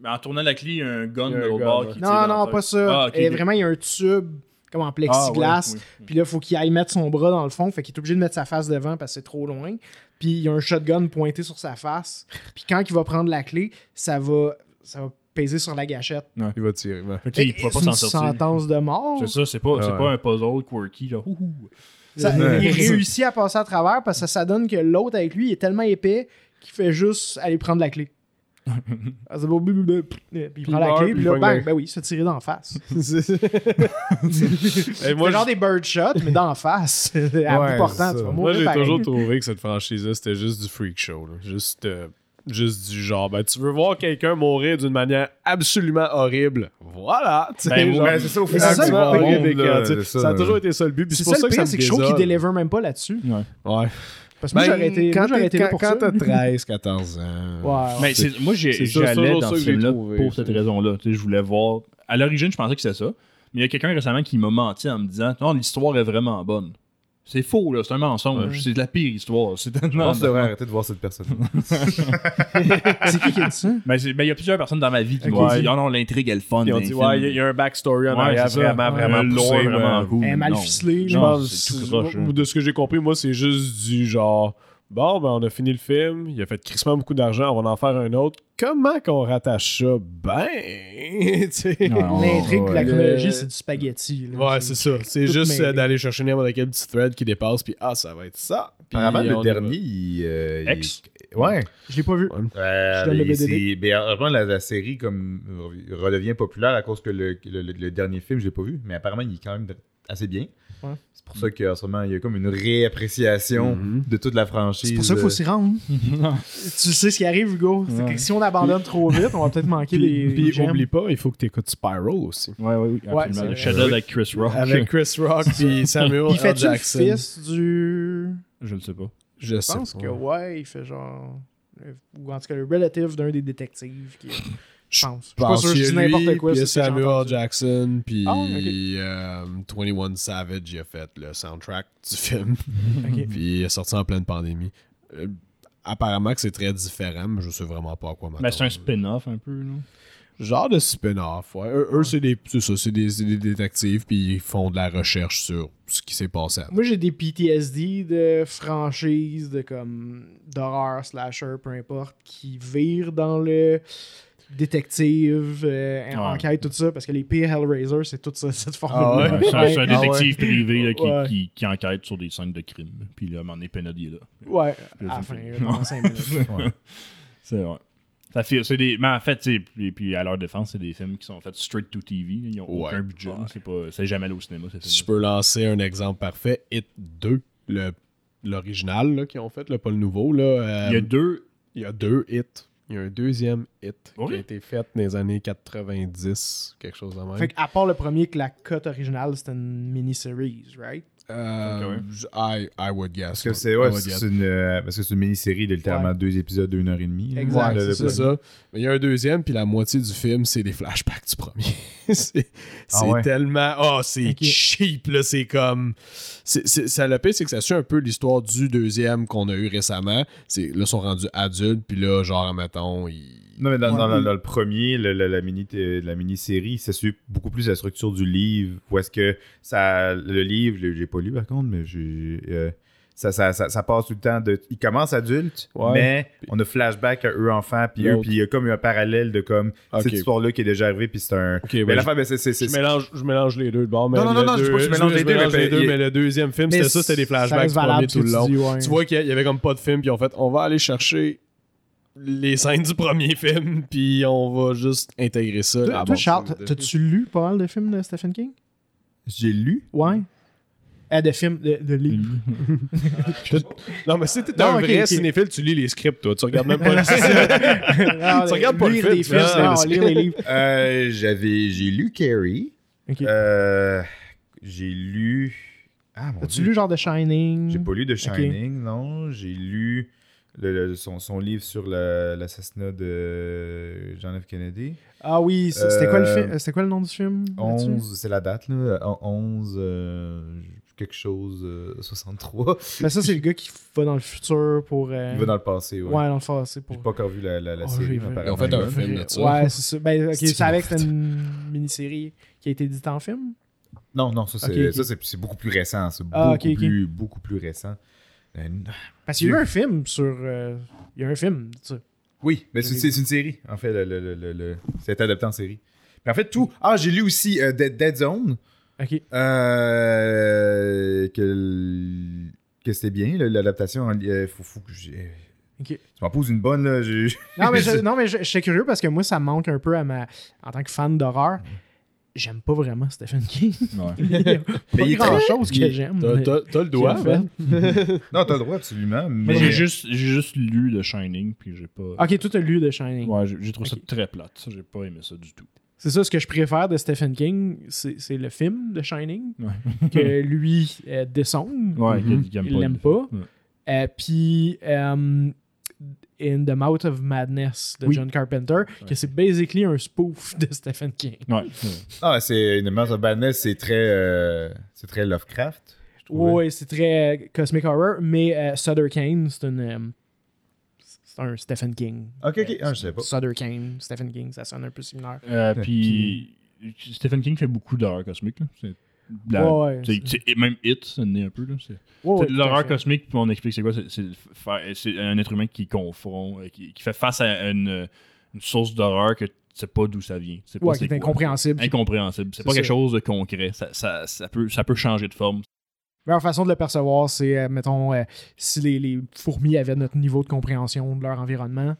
mais en tournant la clé, il y a un gun Il y a de un l'autre gun, bord qui tire Non, non, pas ça. Ah, Et vraiment, il y a un tube comme en Ah, plexiglas. oui, oui. Puis là, faut qu'il aille mettre son bras dans le fond. Fait qu'il est obligé de mettre sa face devant parce que c'est trop loin. Puis il y a un shotgun pointé sur sa face. Puis quand il va prendre la clé, ça va, ça va peser sur la gâchette. Il va tirer. ouais. Là, il ne pourra C'est pas une s'en sortir. sentence de mort. C'est ça, c'est pas, c'est Ouais. pas un puzzle quirky. Ça- Ouais. il réussit à passer à travers parce que ça donne que l'autre avec lui est tellement épais qu'il fait juste aller prendre la clé. Ah, puis il prend la clé, puis puis il là, bang, ben oui, se tirer d'en face. C'est genre des bird shots, mais d'en face. à Ouais, bout portant, c'est tu ça. vas Moi, j'ai toujours trouvé que cette franchise-là, c'était juste du freak show. là. Juste, euh, juste du genre, ben, tu veux voir quelqu'un mourir d'une manière absolument horrible. Voilà. Ben, genre, ouais, c'est ça, au final, c'est ça, horrible sais, c'est ça, a toujours été ça le but. C'est C'est pour ça ça le que ça pire, c'est que je trouve qu'il délivre même pas là-dessus. Ouais. Ouais. Parce que moi, Ben, j'aurais été, quand moi, été là quand, pour quand ça. t'as 13, 14 ans. Ouais, Mais ouais. moi, j'ai- c'est ça, j'allais dans ça ce film-là trouvé, pour ça. cette raison-là. Je voulais voir. À l'origine, je pensais que c'était ça. Mais il y a quelqu'un récemment qui m'a menti en me disant Non, l'histoire est vraiment bonne. C'est faux, là. C'est un mensonge. Ouais. C'est de la pire histoire. C'est Je tellement. pense que devrais arrêter de voir cette personne. C'est qui qui a dit ça? Mais il y a plusieurs personnes dans ma vie qui Ok. m'ont dit Oh non, l'intrigue est le fun. Ils ont dit, ouais, il y, a- il y a un backstory en Ouais, arrière vraiment, Ouais, vraiment poussé. vraiment cool. Elle est mal Non. ficelée. Je pense, de ce que j'ai compris, moi, c'est juste du genre, bon, ben, on a fini le film, il a fait crissement beaucoup d'argent, on va en faire un autre. Comment qu'on rattache ça? Ben, tu sais. Ouais, on- L'intrigue pis la ouais. chronologie, c'est du spaghetti. là. Ouais, c'est ça. C'est juste euh, d'aller chercher n'importe quel petit thread qui dépasse, puis ah, ça va être ça. Puis Apparemment, le dernier, il. euh, il- Ex? Ouais. Je l'ai pas vu. Euh, Je donne le c'est- ben, la, la série comme re- redevient populaire à cause que le, le- le- le dernier film, je l'ai pas vu, mais apparemment, il est quand même assez bien. Ouais. C'est pour ça qu'en ce moment, il y a comme une réappréciation Mhm. de toute la franchise. C'est pour ça qu'il faut s'y rendre. Tu sais ce qui arrive, Hugo? C'est Ouais. que si on abandonne trop vite, on va peut-être manquer des. Puis, puis oublie pas, il faut que tu écoutes Spiral aussi. Ouais, ouais, oui. Ouais, absolument. Shadow avec Chris Rock. Avec Chris Rock puis Samuel Il L. fait-tu le Jackson. fils du. Je le sais pas. Je Je sais pense pas. que ouais, il fait genre. Ou en tout cas, le relative d'un des détectives. Qui... Je pense. Je suis pas pense sûr que je dis n'importe quoi. puis Samuel. Jackson, puis Ah, ok. euh, 21 Savage, il a fait le soundtrack du film. Puis il est sorti en pleine pandémie. Euh, apparemment que c'est très différent, mais je sais vraiment pas à quoi m'attendre. Mais c'est un spin-off un peu, non? Genre de spin-off, ouais. Eux, eux, c'est des, c'est ça, c'est des, c'est des détectives, puis ils font de la recherche sur ce qui s'est passé. Moi, j'ai des PTSD de franchises, de comme d'horreur, slasher, peu importe, qui virent dans le détective, euh, Ouais. enquête, tout ça, parce que les pires Hellraiser, c'est toute ça, cette Ah formule. ouais? Ouais, c'est un, Ah détective privé là, qui, Ouais. qui, qui enquête sur des scènes de crime. Puis là, à un moment donné, est là. Ouais, à la c'est fin, fini. pendant 5 minutes. Ouais. C'est vrai. Ça fait, c'est des, mais en fait, sais, puis, à leur défense, c'est des films qui sont faits straight to TV. là. Ils ont Ouais. aucun budget. C'est, pas, c'est jamais allé au cinéma, ces Si je peux lancer un exemple parfait, Hit 2, le- l'original là, qu'ils ont fait, là, pas le nouveau. Là, euh, Il y a deux. il y a deux hits. Il y a un deuxième hit qui a été fait dans les années 90, quelque chose de même. Fait à part le premier, que la cote originale, c'était une mini-series, right? Euh, Ok, ouais. j- I, I would guess. Parce que c'est ouais, une, euh, parce que c'est une mini-série de littéralement Ouais. deux épisodes d'une heure et demie. là. Exact, Ouais, c'est ça. Mais il y a un deuxième, puis la moitié du film, c'est des flashbacks du premier. c'est Ah tellement. Oh, c'est cheap, là. C'est comme. c'est c'est- ça, le pire, c'est que ça suit un peu l'histoire du deuxième qu'on a eu récemment. C'est, là, ils sont rendus adultes, puis là, genre, mettons, ils. Non, mais dans, Ouais. dans- dans- dans le premier, le- le- la mini la mini-série, ça suit beaucoup plus la structure du livre. Où est-ce que ça. Le livre, je l'ai- j'ai pas lu par contre, mais j'ai. euh, ça, ça, ça, ça passe tout le temps de. Ils commencent adultes, Ouais. mais on a flashback à eux enfants, puis eux, puis il y a comme un parallèle de comme cette histoire-là qui est déjà arrivée, puis c'est un. Ok, mais ben, la fin, ben, c'est. c'est- je, mélange, je mélange les deux de bord. Mais Non, non, non, non, je je mélange les deux, mélange mais les deux, mais le deuxième film, c'était ça, c'était des flashbacks valable, tout le long. tu dis, ouais. Tu vois qu'il y avait comme pas de film, puis en fait, on va aller chercher les scènes du premier film, puis on va juste intégrer ça. Toi, Ah, toi, Charles, t'as-tu lu pas mal de films de Stephen King? J'ai lu. Ouais. Euh, de films, de, de livres. Non, mais si t'es Non, un vrai cinéphile, tu lis les scripts, toi. Tu regardes même pas le Ah, Tu regardes pas le lire film, des films, ah, non, mais lire les livres. Euh, j'avais. J'ai lu Carrie. Euh, j'ai lu. Ah, mon As-tu Dieu. lu genre The Shining? J'ai pas lu The Shining, non. J'ai lu le- le- son, son livre sur l'assassinat de John F. Kennedy. Ah oui, c'était quoi, le Euh, quoi le nom du film? là-dessus? 11, c'est la date, là. En- 11, euh, quelque chose, euh, 63. Ben, ça, c'est le gars qui va dans le futur pour. euh, Il va dans le passé, ouais. Ouais, dans le passé. Pour... J'ai pas encore vu la, la, la Oh, série, mais Ils ont fait un il film de ça. Ouais, c'est ça. Ben, ok, C'est tu savais que c'était une mini-série qui a été dite en film? Non, non, ça, c'est, Ok, ok. ça, c'est, c'est beaucoup plus récent. C'est Ah, beaucoup. Plus, beaucoup plus récent. Euh, Parce qu'il y a eu un film sur. euh, Il y a un film, tu sais. Oui, mais c'est, une série, en fait. Le, le, le, C'est adapté en série. Mais en fait, tout. Ah, j'ai lu aussi euh, Dead, Dead Zone. Ok. Euh, que, que c'était bien, l'adaptation. Il faut, faut que j'ai. Ok. Tu m'en poses une bonne, là. Non, mais, je, non, mais je, je suis curieux parce que moi, ça me manque un peu à ma. En tant que fan d'horreur, j'aime pas vraiment Stephen King. Ouais. Il y a grand très- chose que j'aime. T'as- le doigt, a fait. Non, t'as le droit, absolument. Mais j'ai juste, j'ai juste lu The Shining, puis j'ai pas. Ok, toi, t'as lu The Shining. Ouais, j'ai, trouvé ça très plate. J'ai pas aimé ça du tout. C'est ça, ce que je préfère de Stephen King, c'est c'est le film The Shining, Ouais. que lui euh, descend. Ouais, qu'il aime Il l'aime pas. Ouais. Euh, Puis, euh, In the Mouth of Madness de Oui. John Carpenter, que c'est basically un spoof de Stephen King. Ouais. Ah, c'est une Mouth of Madness, c'est très, euh, c'est très Lovecraft. Ouais, c'est très euh, Cosmic Horror, mais euh, Sutter Kane, c'est une. euh, c'est un Stephen King. Ok, ok. Ah, je savais pas. Sutter Kane, Stephen King, ça sonne un peu similaire. Euh, puis, Stephen King fait beaucoup d'horreur cosmique. Là. La- Ouais, ouais, c'est- même Hit, ça en est un peu. Là. C'est, Ouais, de l'horreur cosmique, puis on explique c'est quoi. C'est, un être humain qui confond, euh, qui, qui fait face à une, une source d'horreur que tu sais pas d'où ça vient. Pas c'est qui est quoi. incompréhensible. Incompréhensible. C'est, pas quelque chose de concret. Ça, ça, ça, peut, ça peut changer de forme. La meilleure façon de le percevoir, c'est, euh, mettons, euh, si les, les fourmis avaient notre niveau de compréhension de leur environnement,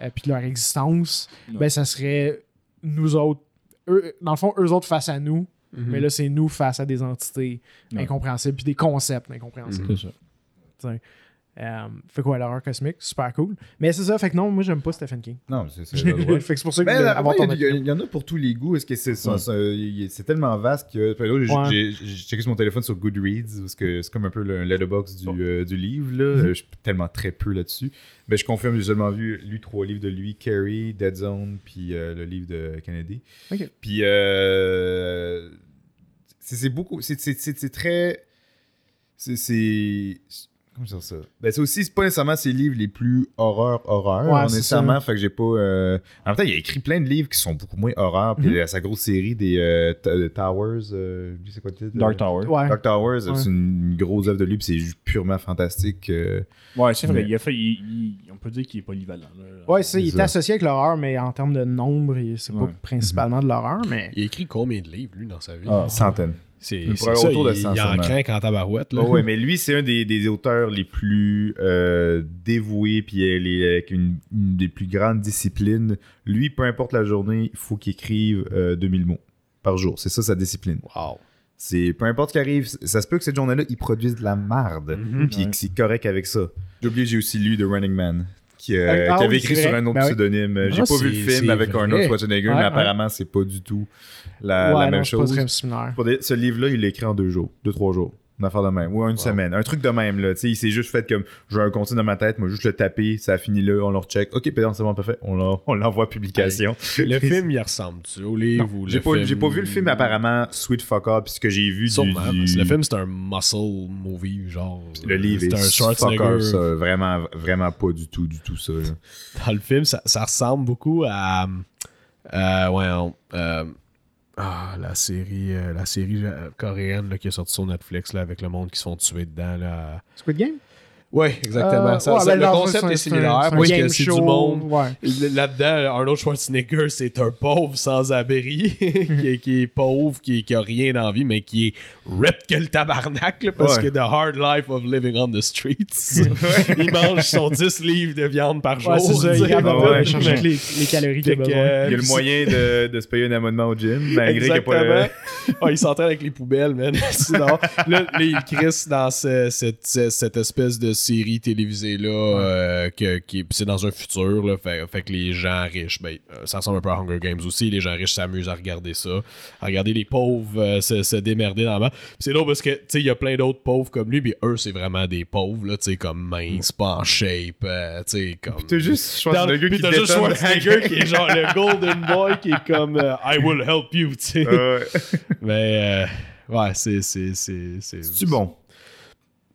euh, puis de leur existence, ben ça serait nous autres, eux, dans le fond, eux autres face à nous, Mhm. mais là, c'est nous face à des entités incompréhensibles, puis des concepts incompréhensibles. C'est ça. Euh, fait quoi, l'horreur cosmique, super cool. Mais c'est ça, fait que non, moi, j'aime pas Stephen King. Non, c'est droit. fait que c'est pour ça que là, avoir il y en a pour tous les goûts. Est-ce que c'est ça- Ouais. ça- il- c'est tellement vaste que là, j'ai- checké sur mon téléphone sur Goodreads parce que c'est comme un peu le letterbox du, euh, du livre là. Mhm. Euh, Je suis tellement très peu là-dessus. Mais je confirme, j'ai seulement vu lu trois livres de lui, Carrie, Dead Zone, puis euh, le livre de Kennedy. Puis euh, c'est beaucoup, c'est très, c'est- Comment dire ça? Ben, c'est aussi, c'est pas nécessairement ses livres les plus horreur, horreur, Ouais, c'est nécessairement. Fait que j'ai pas. euh, En même temps, il a écrit plein de livres qui sont beaucoup moins horreur. Puis il a sa grosse série des euh, euh, Towers. euh, lui, c'est quoi le titre? Dark Tower. Ouais. Dark Towers, Ouais. c'est une, une grosse œuvre de lui, puis c'est juste purement fantastique. euh. Ouais, c'est vrai. Mais- Il a fait, il- il- on peut dire qu'il est polyvalent. là. Ouais, c'est, il ça. associé avec l'horreur, mais en termes de nombre, il- c'est Ouais. pas principalement de l'horreur, mais. Il a écrit combien de livres, lui, dans sa vie? Ah. Centaines. C'est ça, autour de il, 100 il en craint en tabarouette. Là. Oh, ouais, mais lui, c'est un des, des auteurs les plus euh, dévoués, puis euh, les- avec une, une des plus grandes disciplines. Lui, peu importe la journée, il faut qu'il écrive euh, 2000 mots par jour. C'est ça sa discipline. Wow. C'est peu importe ce qui arrive, ça se peut que cette journée-là, il produise de la marde, Mhm. puis Ouais. que c'est correct avec ça. J'ai oublié, j'ai aussi lu The Running Man. Qui, euh, Ah, qui oui, avait écrit sur un autre Ben oui. pseudonyme. J'ai Ah, pas vu le film avec un vrai. autre Schwarzenegger, Ouais, mais ouais. apparemment, c'est pas du tout la, ouais, la non, même pas chose. très similaire. Pour des- ce livre-là, il l'a écrit en deux jours, deux, trois jours. Une affaire de même. Ou une semaine. Un truc de même, là. Tu sais, il s'est juste fait comme j'ai un contenu dans ma tête, moi juste le taper, ça a fini là, on le recheck. Ok, pédant, c'est bon, parfait. On l'en- on l'envoie à publication. Le film, il ressemble-tu au livre ou le J'ai pas, film- j'ai pas vu le film apparemment Sweet Fuck Up, puis ce que j'ai vu du, Sûrement, du- que Le film, c'est un muscle movie, genre. le livre c'est est un Fuck Schwarzenegger. Up, ça. Vraiment, vraiment pas du tout, du tout ça. là. Dans le film, ça, ça ressemble beaucoup à. euh, ouais, on- euh, ah, la série, euh, la série euh, coréenne là, qui est sortie sur Netflix là, avec le monde qui se font tuer dedans. Là. Squid Game? Ouais, exactement. Euh, Ça- ouais, ça- ben, le concept est c'est un- similaire. Moi, c'est game que c'est du monde. Ouais. Là-dedans, Arnold Schwarzenegger, c'est un pauvre sans-abri qui, est, qui est pauvre, qui, qui a rien envie, mais qui est ripped que le tabarnak là, parce Ouais. que The Hard Life of Living on the Streets. il mange son 10 livres de viande par jour. C'est ça, il est chercher Mais- les, les calories qu'il a besoin. euh, Il y a le moyen de, de se payer un abonnement au gym, malgré qu'il n'y a pas le. Exactement. Ah, il s'entraîne avec les poubelles, man. Sinon, là, il crisse dans ce- cette espèce de série télévisée-là, euh, que, qui, puis c'est dans un futur, là, fait, fait que les gens riches, ben, euh, ça ressemble un peu à Hunger Games aussi, les gens riches s'amusent à regarder ça, à regarder les pauvres euh, se, se démerder dans. Puis c'est drôle parce que, tu sais, il y a plein d'autres pauvres comme lui, mais eux, c'est vraiment des pauvres, là, tu sais, comme minces, pas en shape, euh, tu sais, comme... T'as juste Dans- Schwarzenegger puis qui t'as juste. Schwarzenegger qui est genre le golden boy qui est comme euh, I will help you, tu sais. Euh, Mais euh, ouais, c'est c'est c'est c'est bon?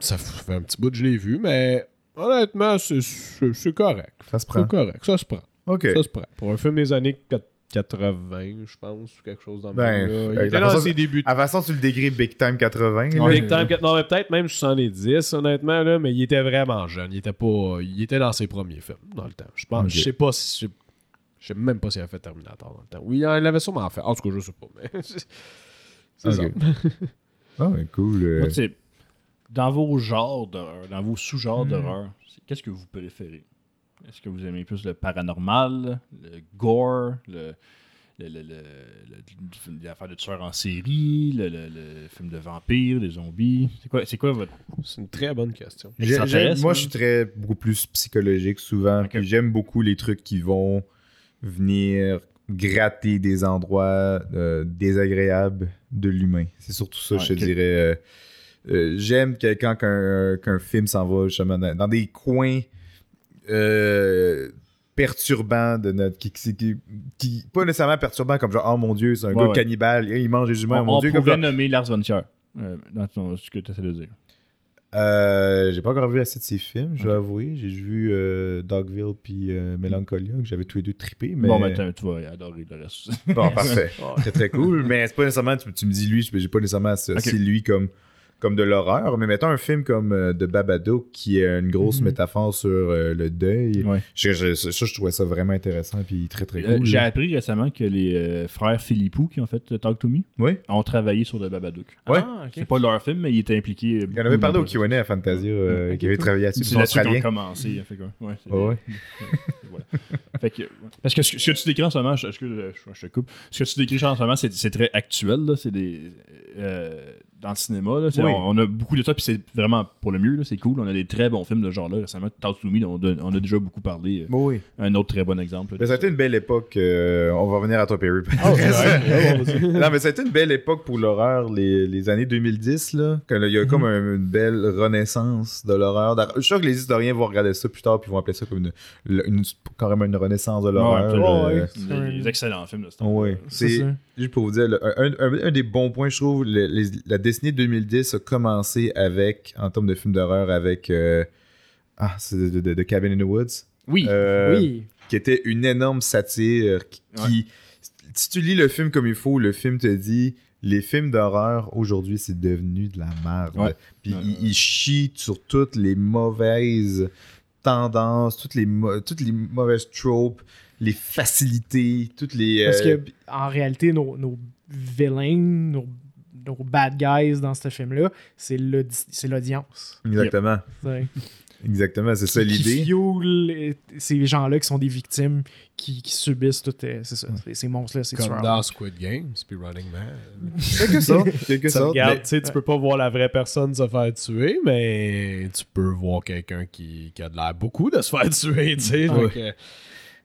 Ça fait un petit bout que je l'ai vu, mais honnêtement, c'est correct. Ça se prend. C'est correct, ça se prend. Ok. Ça se prend. Pour un film des années 80, je pense, ou quelque chose dans le Ben, même là. Il euh, était la dans ses débuts. À façon, tu le décris Big Time 80. là. Big Time, non, mais peut-être même 70, honnêtement, là, mais il était vraiment jeune. Il était pas. Il était dans ses premiers films dans le temps. Je pense. Je sais pas si. Je sais même pas s'il a fait Terminator dans le temps. Oui, il avait sûrement fait. En tout cas, je sais pas, mais. c'est ça. Ah, ouais, cool. euh. Moi, tu sais, dans vos genres d'horreur, dans vos sous-genres Hmm. d'horreur, qu'est-ce que vous préférez? Est-ce que vous aimez plus le paranormal, le gore, le. le, le, le, le- l'affaire de tueurs en série, le, le, le film de vampires, des zombies? C'est quoi, c'est quoi votre. C'est une très bonne question. J'ai- moi, hein? je suis très beaucoup plus psychologique souvent. Puis J'aime beaucoup les trucs qui vont venir gratter des endroits euh, désagréables de l'humain. C'est surtout ça, je te dirais. euh, euh, J'aime que quand qu'un qu'un film s'en va justement dans, dans des coins euh, perturbants de notre qui, qui, pas nécessairement perturbants comme genre oh mon dieu c'est un Ouais, gars ouais. cannibale il mange des humains on oh mon on dieu pourrait nommer Lars von Trier euh, dans ton- ce que tu essaies de dire. Euh, j'ai pas encore vu assez de ses films, je dois avouer. J'ai vu euh, Dogville puis euh, Melancholia, que j'avais tous les deux trippé. Mais... Bon, ben, tu vas adorer le reste. Bon, parfait. très très cool. Mais c'est pas nécessairement, tu, tu me dis lui, j'ai pas nécessairement associé Ok. lui comme, comme de l'horreur. Mais mettons un film comme euh, The Babadook, qui est une grosse Mhm. métaphore sur euh, le deuil. Ouais. Je- je- ça, je trouvais ça vraiment intéressant puis très très Euh, cool. J'ai appris récemment que les euh, frères Philippou qui ont fait Talk to Me Oui, ont travaillé sur le Babadook. Ouais. Ah, ok. C'est pas leur film, mais ils étaient impliqués. il y en avait parlé au Q&A à Fantasia, euh, qui avait travaillé là-dessus. C'est là-dessus qu'ils ont commencé. Fait que, ouais, c'est- Ouais, ouais. voilà. Fait que, ouais. Parce que ce, que ce que tu décris en ce moment, je, je, je te coupe, ce que tu décris en ce moment, c'est c'est très actuel. là. C'est des. Dans le cinéma, là, Oui. on, on a beaucoup de ça, puis c'est vraiment pour le mieux, là, c'est cool. On a des très bons films de ce genre-là. Récemment, to Me, on, a- on a déjà beaucoup parlé. euh, Oui, oui. Un autre très bon exemple. là, Mais ça a été une belle époque. euh, on va revenir à toi, Perry. non, mais ça a été une belle époque pour l'horreur, les, les années 2010, là. Quand il y a comme un- une belle renaissance de l'horreur. Je suis sûr que les historiens vont regarder ça plus tard puis vont appeler ça comme une, une- carrément une renaissance de l'horreur. absolument. euh, Ouais, Des, des excellents films de ce temps. ouais. C'est juste pour vous dire, le- un, un- un des bons points, je trouve, les- la décennie 2010 a commencé avec, en termes de films d'horreur, avec. euh, ah, c'est de, de- de Cabin in the Woods. Oui. Euh, oui. Qui était une énorme satire. Qui, qui- si tu lis le film comme il faut, le film te dit. Les films d'horreur aujourd'hui, c'est devenu de la merde. Ouais. Puis Ouais, il, ouais. il chie sur toutes les mauvaises tendances, toutes les, toutes les mauvaises tropes, les facilités, toutes les. Parce euh, que, en réalité, nos, nos vilains, nos, nos bad guys dans ce film-là, c'est l'audi- c'est l'audience. Exactement. C'est- Exactement, c'est ça Qui l'idée. ces gens-là qui sont des victimes, qui, qui subissent tout. euh, c'est ça, ces- ces monstres-là, c'est Comme dans Squid Games, puis Running Man. Quelque sorte. Quelque Ça sorte. regarde, mais- tu peux pas voir la vraie personne se faire tuer, mais tu peux voir quelqu'un qui, qui a de l'air beaucoup de se faire tuer, tu sais. Ouais. donc, euh,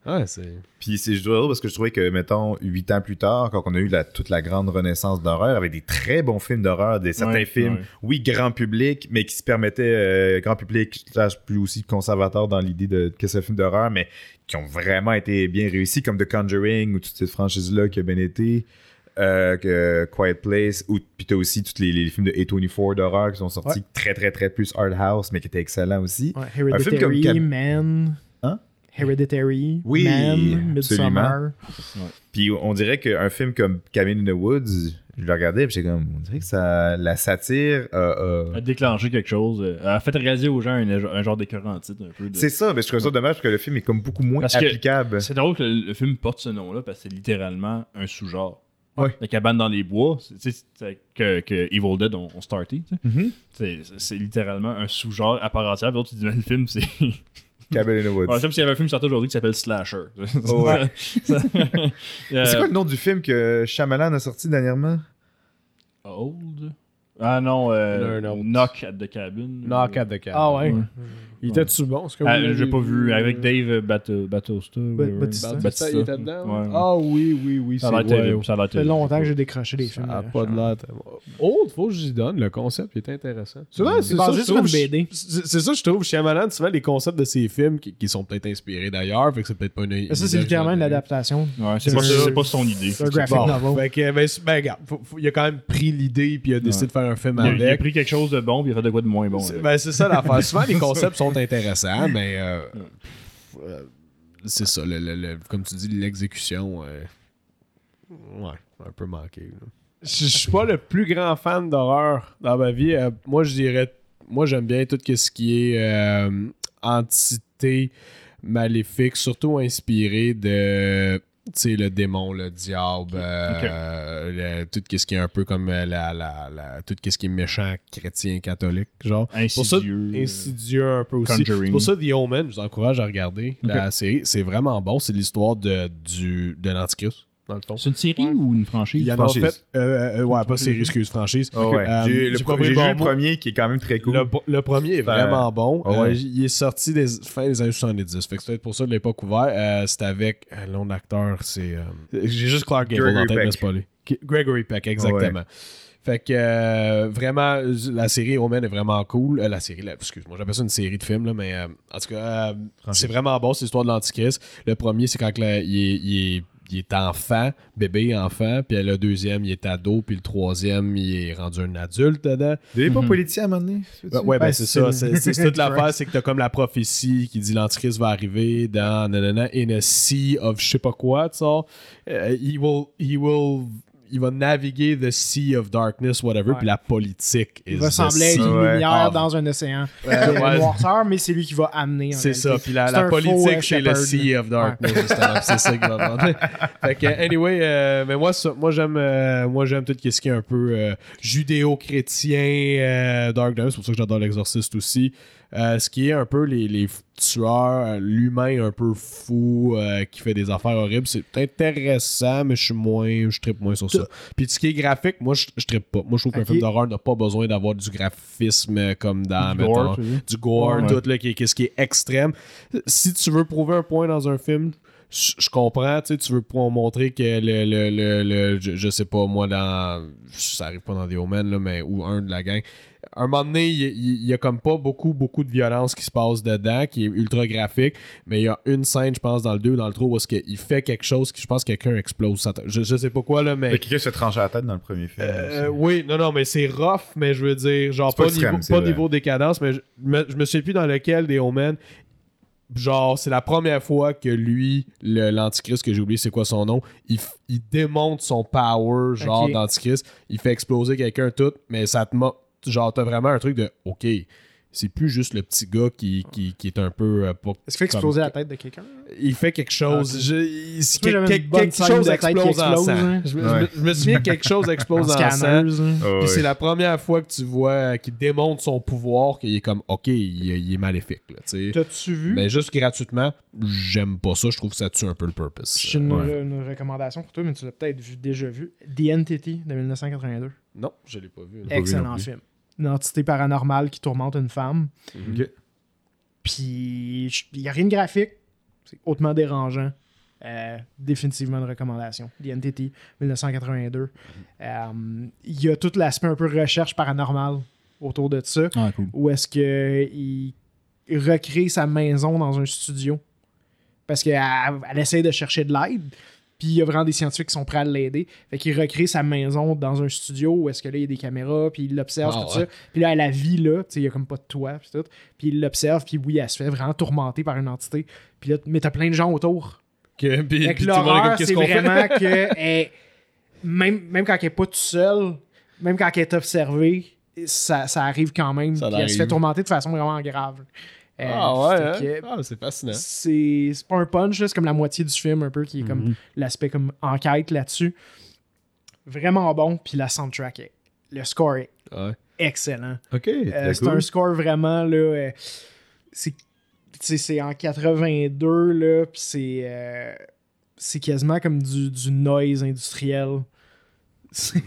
ouais, c'est. Puis c'est je dire parce que je trouvais que, mettons, huit ans plus tard, quand on a eu la- toute la grande renaissance d'horreur, avec des très bons films d'horreur, des certains Ouais, films, ouais. oui, grand public, mais qui se permettaient, euh, grand public, slash plus aussi conservateur dans l'idée de que c'est un film d'horreur, mais qui ont vraiment été bien réussis, comme The Conjuring ou toute cette franchise-là qui a bien été. euh, que Quiet Place, ou puis t'as aussi tous les, les films de A24 d'horreur qui sont sortis Ouais. très très très plus art house, mais qui étaient excellents aussi. Ouais, Un film comme Man. Hein? Hereditary, Oui, Man, Midsommar. Puis on dirait qu'un film comme Cabin in the Woods, je le regardais puis j'étais comme, on dirait que ça, la satire a- a- A déclenché quelque chose. euh, A fait réaliser aux gens un, un genre d'écœurant titre un peu. de- C'est ça, mais je trouve ça dommage parce que le film est comme beaucoup moins Parce que- applicable. C'est drôle que le, le film porte ce nom-là parce que c'est littéralement un sous-genre. Ouais. La cabane dans les bois, c'est- que, que Evil Dead ont, ont starté. Mhm. C'est c'est littéralement un sous-genre à part entière. Puis l'autre, tu dis, mais le film, c'est. Cabin in the Woods. Ouais, c'est comme s'il y avait un film qui sortait aujourd'hui qui s'appelle Slasher. Ouais. C'est quoi le nom du film que Shyamalan a sorti dernièrement? Old? Ah non, euh. Knock at the Cabin. Knock at the cabin. Ah ouais. Ouais. Il était-tu bon? Ah, J'ai pas vu. Avec Dave. Bautista. Batista, il était dedans? Ouais. Ah oui, oui, oui. Ça c'est a l'air ouais, terrible. Ça fait longtemps que j'ai décroché des films. Ça a de pas de l'air Old, faut que j'y donne. Le concept il est intéressant. Souvent, C'est ça, je sur une trouve, BD. C'est ça, je trouve. Shyamalan, souvent, les concepts de ses films qui, sont peut-être inspirés d'ailleurs, fait que c'est peut-être pas une. Ça, c'est littéralement une adaptation. Ouais, c'est pas, son idée. c'est un graphic novel. ben, ben, regarde, il a quand même pris l'idée puis il a décidé de faire un film Il a, il a avec. pris quelque chose de bon puis il a fait de quoi de moins bon. C'est avec. ben, c'est ça l'affaire. Souvent, les concepts sont intéressants, mais euh, pff, euh, c'est ça. le- le- le- comme tu dis, l'exécution, euh, ouais, un peu manqué. là. Je je suis pas le plus grand fan d'horreur dans ma vie. Euh, moi, je dirais, moi, j'aime bien tout ce qui est euh, entité maléfique, surtout inspiré de sais, le démon, le diable, euh, le- tout ce qui est un peu comme euh, la, la, la- tout ce qui est méchant chrétien catholique, genre. Pour ça, Insidieux. euh, insidieux un peu aussi. Conjuring. Pour ça, The Omen, je vous encourage à regarder la série. C'est vraiment bon. C'est l'histoire de, du, de l'Antichrist, dans le fond. C'est une série ou une franchise? Il y en a franchise. fait. euh, euh, ouais, pas série, excuse, franchise. Ah ouais. Euh, J'ai le bon mot. premier qui est quand même très cool. Le, le premier est vraiment bon. Ah ouais. Euh, il est sorti des fin des années 70. Fait que c'est peut-être pour ça que je l'ai pas couvert. Euh, c'est avec de l'acteur, c'est. euh, J'ai juste Clark Gable Gregory en tête, mais Peck. c'est pas lui. Gregory Peck, exactement. Fait que euh, vraiment, la série Omen est vraiment cool. Euh, la série, là, excuse-moi, j'appelle ça une série de films, là, mais euh, en tout cas, euh, c'est vraiment bon, c'est l'histoire de l'Antichrist. Le premier, c'est quand là, il, est, il, est, il est enfant, bébé enfant, puis le deuxième, il est ado, puis le troisième, il est rendu un adulte dedans. Vous n'avez pas Mhm. politicien à un moment donné? c'est-tu? Ouais, ben c'est ça. C'est toute l'affaire, c'est que t'as comme la prophétie qui dit l'Antichrist va arriver dans nanana, in a sea of je sais pas quoi, tu sais. Euh, he will, he will, il va naviguer the sea of darkness, whatever, puis la politique Il is va sembler être une lumière Ah. dans un océan Ouais, de noirceur, mais c'est lui qui va amener. en C'est ça, puis la, la faux, politique, euh, c'est le. Sea of Darkness, justement, c'est ça qui va vendre. fait que, anyway, euh, mais moi, ça- moi j'aime euh, moi j'aime tout ce qui est un peu euh, judéo-chrétien, euh, Dark Darkness, c'est pour ça que j'adore l'Exorciste aussi. Euh, ce qui est un peu les, les tueurs, euh, l'humain un peu fou euh, qui fait des affaires horribles, c'est intéressant, mais je suis moins, je trippe moins sur ça. Puis ce qui est graphique, moi je, je trippe pas. Moi je trouve qu'un film d'horreur n'a pas besoin d'avoir du graphisme comme dans, Du gore, mettons, dire? du gore, Ouais. tout, là, qui, est- ce qui est extrême. Si tu veux prouver un point dans un film, je comprends, tu sais, tu veux pour montrer que le, le, le, le- je, je sais pas, moi, dans. Ça arrive pas dans The Omen, là, mais ou un de la gang. Un moment donné, il il- il y, a comme pas beaucoup, beaucoup de violence qui se passe dedans, qui est ultra graphique, mais il y a une scène, je pense, dans le 2 ou dans le 3, où est-ce qu'il fait quelque chose qui, je pense, que quelqu'un explose. Je, je sais pas quoi, là, mais. quelqu'un se tranche la tête dans le premier film. Euh, oui, non, non, mais c'est rough, mais je veux dire, genre, pas pas, extrême, niveau, pas niveau décadence, mais je me, je me souviens plus dans lequel des Omen. Genre, c'est la première fois que lui, le- l'Antichrist, que j'ai oublié c'est quoi son nom, il, il démonte son power, genre, d'Antichrist. Il fait exploser quelqu'un tout, mais ça te mo- Genre, t'as vraiment un truc de, OK, c'est plus juste le petit gars qui, qui, qui est un peu. euh, pas Est-ce qu'il fait exploser la tête de quelqu'un? il fait quelque chose. Ok. Je- que- quelque chose explose en sang. hein? Je, me- Ouais. je me- je me souviens que quelque chose explose en sang. Ah Puis ouais. c'est la première fois que tu vois qu'il démontre son pouvoir, qu'il est comme, OK, il, il est maléfique. Là, tu sais. T'as-tu vu? Mais juste gratuitement, j'aime pas ça. Je trouve que ça tue un peu le purpose. J'ai une, Ouais. une recommandation pour toi, mais tu l'as peut-être vu- déjà vu. The Entity de 1982. Non, je l'ai pas vu. pas vu non Excellent film. Une entité paranormale qui tourmente une femme. Ok. Puis, il n'y a rien de graphique. C'est hautement dérangeant. Euh, définitivement une recommandation. The Entity, 1982. Euh, Il y a tout l'aspect un peu recherche paranormale autour de ça. Ah, cool. Où est-ce qu'il recrée sa maison dans un studio. Parce qu'elle elle essaie de chercher de l'aide. Puis il y a vraiment des scientifiques qui sont prêts à l'aider. Fait qu'il recrée sa maison dans un studio où est-ce que là, il y a des caméras, puis il l'observe, Ah, tout ouais. ça. Puis là, elle la vit là, tu sais, il y a comme pas de toit, puis tout. Puis il l'observe, puis oui, elle se fait vraiment tourmenter par une entité. Puis là, mais t'as plein de gens autour. Que- puis- Fait que l'horreur, c'est fait? vraiment que elle- même, même quand elle est pas toute seule, même quand elle est observée, ça, ça arrive quand même. Ça Puis elle se fait tourmenter de façon vraiment grave. Euh, Ah ouais, hein? Ah, c'est fascinant. c'est pas un punch, c'est comme la moitié du film un peu qui est Mhm. comme l'aspect comme enquête là-dessus. Vraiment bon, puis la soundtrack est, le score est Ouais. excellent. Ok, Euh, c'est cool. un score vraiment là euh, c'est en 82 là puis c'est c'est quasiment comme du, du noise industriel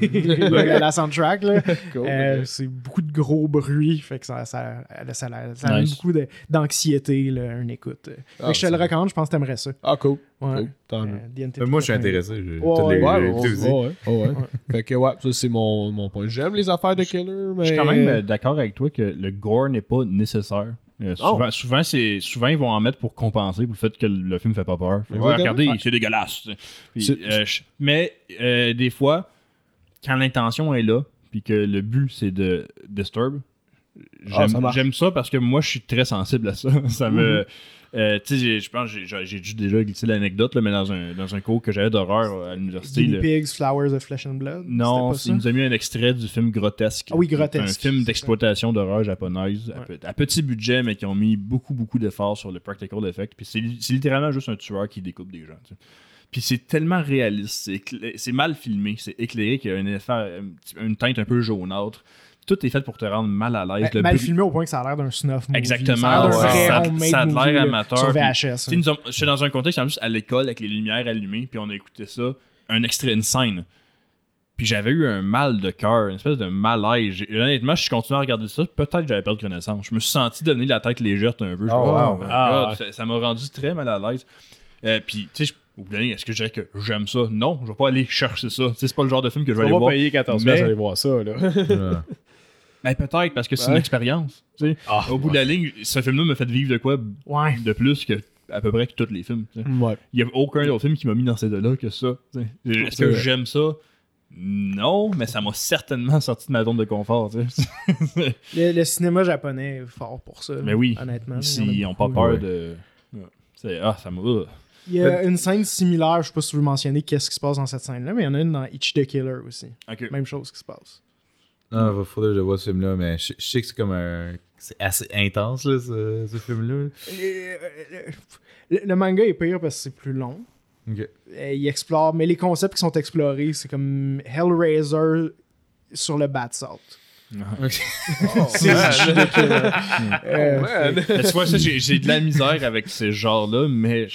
la, la soundtrack là Cool. Euh, c'est beaucoup de gros bruit fait que ça ça, ça, ça, Nice. beaucoup d'anxiété là, une écoute Fait Ah, que je te le recommande je pense que t'aimerais ça Ah, cool. ouais. Euh, Euh, Moi, je suis 82. intéressé. Ouais, les- ouais. Fait que ouais, ça c'est mon, mon point. J'aime les affaires de killer, mais. Je suis quand même euh, d'accord avec toi que le gore n'est pas nécessaire. Euh, Oh. souvent, souvent, c'est, souvent, ils vont en mettre pour compenser pour le fait que le film fait pas peur. Fait, regardez, c'est dégueulasse. Puis, C'est- euh, je- mais euh, des fois, quand l'intention est là, puis que le but c'est de disturb, j'aime, Ah, ça j'aime ça parce que moi je suis très sensible à ça. ça me. euh, tu sais, je pense j'ai, dû déjà glisser l'anecdote, mais dans un, dans un cours que j'avais d'horreur à l'université. Guinea Pigs, Flowers of Flesh and Blood non, il nous a mis un extrait du film Grotesque. Ah oui, Grotesque. Un film d'exploitation d'horreur japonaise, à Ouais. pe- à, petit budget, mais qui ont mis beaucoup, beaucoup d'efforts sur le practical effect. Puis c'est littéralement juste un tueur qui découpe des gens. Puis c'est tellement réaliste, c'est mal filmé, c'est éclairé qu'il y a un effet, petit- une teinte un peu jaunâtre. Tout est fait pour te rendre mal à l'aise. Le mal bruit- filmé au point que ça a l'air d'un snuff movie. Exactement, Ça a l'air ouais. Ça- ça a amateur, Sur puis- VHS. Nous sommes- J'étais dans un contexte en plus à l'école avec les lumières allumées, puis on a écouté ça, un extrait, une scène. Puis j'avais eu un mal de cœur, une espèce de malaise. J'ai- Honnêtement, je continué à regarder ça, peut-être que j'avais perdu connaissance. Je me suis senti devenir la tête légère un peu. Je Oh, wow. Ah, God, ça- ça m'a rendu très mal à l'aise. Euh, puis, tu sais, je- au bout de la ligne, est-ce que je dirais que j'aime ça? Non, je vais pas aller chercher ça. Tu sais, c'est pas le genre de film que je vais On aller va voir. payer 14 Mais- aller voir ça, là. Mais peut-être parce que c'est Ouais. une expérience. tu sais. Ah, au bout de la ligne, ce film-là m'a fait vivre de quoi Ouais. de plus que à peu près que tous les films. tu sais. Ouais. Il y a aucun autre film qui m'a mis dans ces deux-là que ça. tu sais. Est-ce que j'aime ça? Non, mais ça m'a certainement sorti de ma zone de confort. Le, le cinéma japonais est fort pour ça. mais oui, Honnêtement. ils n'ont pas peur Ouais. de. Ah, ça m'a. Ah. Il y a une scène similaire, je sais pas si tu veux mentionner qu'est-ce qui se passe dans cette scène-là, mais il y en a une dans Itch the Killer aussi. Même chose qui se passe. Non, il faudrait que je vois ce film-là, mais je, je sais que c'est comme un. C'est assez intense, là, ce, ce film-là. Le, le- le manga est pire parce que c'est plus long. Euh, il explore, mais les concepts qui sont explorés, c'est comme Hellraiser sur le bat salt. C'est Itch the Killer. Euh, Oh, tu vois, ça, j'ai j'ai de la misère avec ces genres-là, mais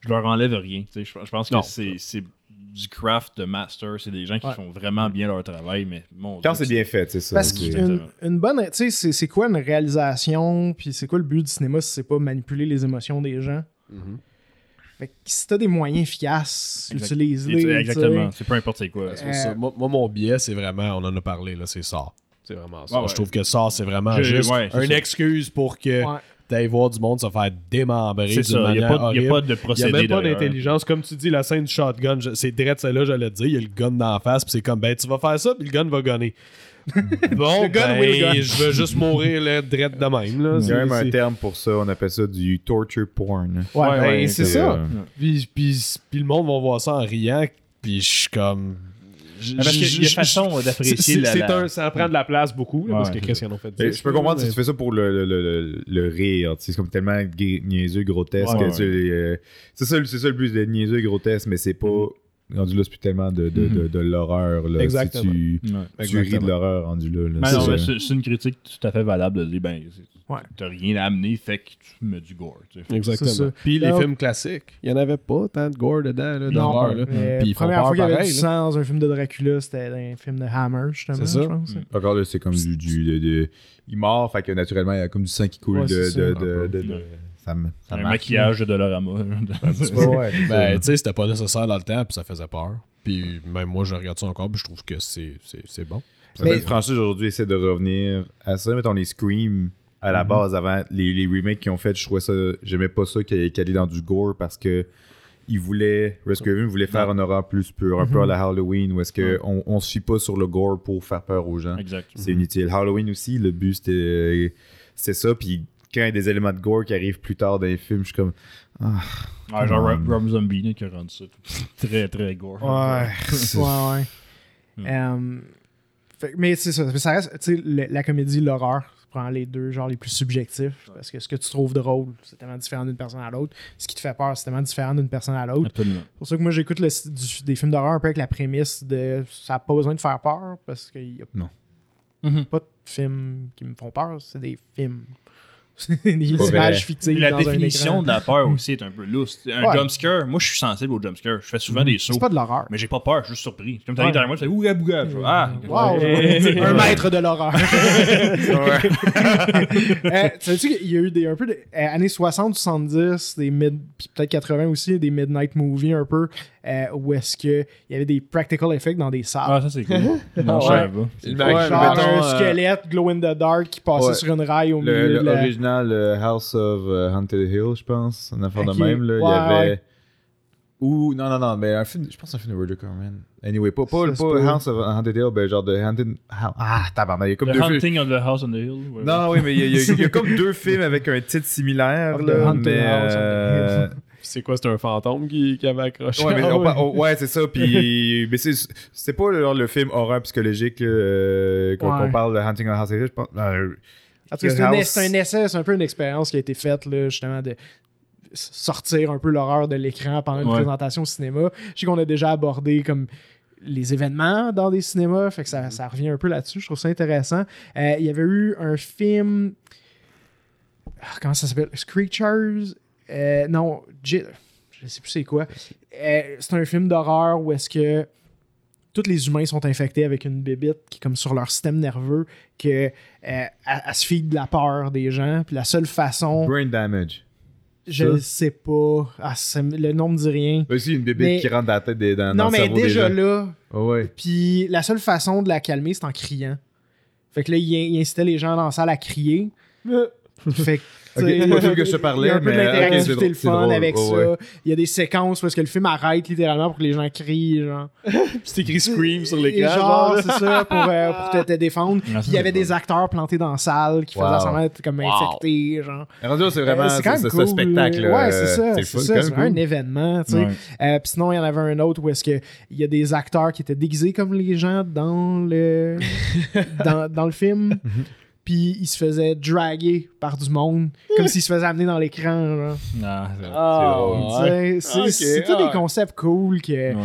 je, leur enlève rien. tu sais. Je, je pense que c'est du craft de master. C'est des gens qui Ouais. font vraiment bien leur travail, mais mon Quand c'est bien fait, c'est ça. Parce c'est- qu'une une bonne. Tu sais, c'est- quoi une réalisation, puis c'est quoi le but du cinéma si c'est pas manipuler les émotions des gens? Mhm. Fait que si t'as des moyens efficaces, utilise-les. Exactement. C'est peu importe c'est quoi. Ça. Moi, moi, mon biais, c'est vraiment, on en a parlé, là, c'est ça. C'est vraiment ça. Ah ouais. Je trouve que ça, c'est vraiment Je- juste ouais, une ça. excuse pour que. Ouais. T'ailles voir du monde se faire démembrer C'est d'une ça. Il n'y manière a, pas- a de Il n'y a procédé. même pas d'intelligence. Comme tu dis, la scène du shotgun, c'est direct celle-là, j'allais te dire. Il y a le gun dans la face, puis c'est comme, ben, tu vas faire ça, puis le gun va gunner. bon, Le gun ben, will gun. je vais juste mourir là, direct de même. Là. Il y a même un terme pour ça, on appelle ça du torture porn. Ouais, Ouais, Ben, ouais, c'est c'est, ça. euh, Puis, puis, puis le monde va voir ça en riant, puis je suis comme. Mais Parce qu'il y a façon d'apprécier la- c'est la- un- ça prend de la place beaucoup, là, Ouais, parce que qu'est-ce qu'ils en ont fait dire, je peux comprendre si tu fais ça pour le, le, le, le- rire. C'est comme tellement niaiseux, grotesque. Ouais, euh, c'est ça, c'est ça le but, de niaiseux, grotesque, mais c'est pas. Rendu là, c'est plus tellement de, de, de, de l'horreur. là. Exactement. Si tu, Ouais. tu ris de l'horreur rendu là. là, Ben c'est une critique tout à fait valable de dire ben, Ouais. t'as rien à amener, fait que tu mets du gore. tu sais. Exactement. ça. Puis les films classiques, il n'y en avait pas tant de gore dedans, là, d'horreur. là. mais Puis première fois qu'il y avait pareil, du sang dans un film de Dracula, c'était dans un film de Hammer, justement. C'est ça. je pense. Encore là, c'est comme du. du de, de- il mord, fait que naturellement, il y a comme du sang qui coule Ouais, de. de, ça. ça me. Ça un maquillage de Dolorama. C'est pas- ouais. Ben, tu sais, c'était pas nécessaire dans le temps, puis ça faisait peur. Puis même moi, je regarde ça encore, puis je trouve que c'est c'est- c'est bon. Mais- franchises aujourd'hui essaient de revenir à ça. Mettons les Scream à Mhm. la base avant les, les remakes qu'ils ont fait, je trouvais ça. J'aimais pas ça qu'elle qu'elle est dans du gore parce que ils voulaient. Wes Craven voulait faire un horreur plus pur, un peu à la Halloween où est-ce que on, on se fie pas sur le gore pour faire peur aux gens. exact. C'est inutile. Halloween aussi, le but c'était c'est ça. Puis quand il y a des éléments de gore qui arrivent plus tard dans les films, je suis comme. Ah, Ah, genre. Rob, Rob Zombie qui a rendu ça très très gore. ouais. Ouais, ouais. Fait- mais c'est ça. mais ça reste, tu sais, le- la comédie, l'horreur, prends les deux genres les plus subjectifs. Parce que ce que tu trouves drôle, c'est tellement différent d'une personne à l'autre. Ce qui te fait peur, c'est tellement différent d'une personne à l'autre. C'est pour ça que moi, j'écoute le- du- des films d'horreur un peu avec la prémisse de ça n'a pas besoin de faire peur parce qu'il n'y a Non. Mhm. pas de films qui me font peur, c'est des films. Des images fictives. La dans un définition écran. de la peur aussi est un peu lousse. Un Ouais. jumpscare, moi je suis sensible au jumpscare. Je fais souvent des sauts. C'est pas de l'horreur. Mais j'ai pas peur, je suis juste surpris. Comme t'arrives Ouais. derrière moi, tu fais ouga bouga. Je Ah, Wow, Ouais. un maître de l'horreur. Euh, tu sais qu'il y a eu des, un peu de, euh, années 60, 70, des mid, puis peut-être 80 aussi, des midnight movies un peu, euh, où est-ce que il y avait des practical effects dans des salles. Ah, ça c'est cool. non, je Ouais. savais pas. Genre mettons, un euh, squelette glow in the dark qui passait Ouais. sur une rail au Le, milieu le de la... original House of euh, Haunted Hill, je pense, un affaire de même. Là, Ouais, il y avait. ouais. Ou, non, non, non, mais un film, je pense un film de Roger Corman. Anyway, pas. House of Haunted Hill, ben genre de Haunted. Ah, tabarnak, il y a comme The deux films. Hunting of the House on the Hill. ouais. Non, oui, mais il y, a- il y a- il y a comme deux films avec un titre similaire. Of the Là, Haunted mais, House on the euh, C'est quoi, c'est un fantôme qui, qui avait accroché? Ouais, mais Ah on ouais. par- on- ouais, c'est ça. Puis, mais c'est, c'est pas le, le film horreur psychologique euh, qu'on, Ouais. parle de Hunting on House. Je pense. euh, En tout cas, c'est, un, essai, c'est un peu une expérience qui a été faite, là, justement, de sortir un peu l'horreur de l'écran pendant une Ouais. présentation au cinéma. Je sais qu'on a déjà abordé comme les événements dans des cinémas, fait que ça, ça revient un peu là-dessus. Je trouve ça intéressant. Euh, il y avait eu un film. Ah, comment ça s'appelle? Screechers Euh, Non, J- je sais plus c'est quoi. Euh, c'est un film d'horreur où est-ce que tous les humains sont infectés avec une bébite qui est comme sur leur système nerveux que euh, elle, elle se fie de la peur des gens puis la seule façon Brain damage. je ça? sais pas ah, ça le nom me dit rien aussi, une bébête Mais- qui rentre dans la tête des, dans, non mais déjà là Ah ouais. puis la seule façon de la calmer c'est en criant fait que là il, il incitait les gens dans la salle à crier fait que Ok, t'sais, c'est pas que je te il y parlais, a un peu mais, de ok, l'interactivité, c'est drôle, le fun drôle, avec ça. ouais. Il y a des séquences parce que le film arrête littéralement pour que les gens crient, genre. c'est écrit Scream sur l'écran. Genre, genre. c'est ça, pour, euh, pour te, te défendre. Ah, Puis il y avait des acteurs plantés dans la salle qui Wow. faisaient semblant d'être comme Wow. infectés, genre. C'est vraiment Euh, c'est quand même cool. spectacle. Ouais, euh, c'est ça. C'est C'est ça, un événement, tu sais. Ouais. Euh, Puis sinon, il y en avait un autre où est-ce que il y a des acteurs qui étaient déguisés comme les gens dans le dans, dans le film. Puis ils se faisaient draguer par du monde, comme s'ils se faisaient amener dans l'écran. Ah, c'est- Ah, tous ah. des concepts cool que ouais.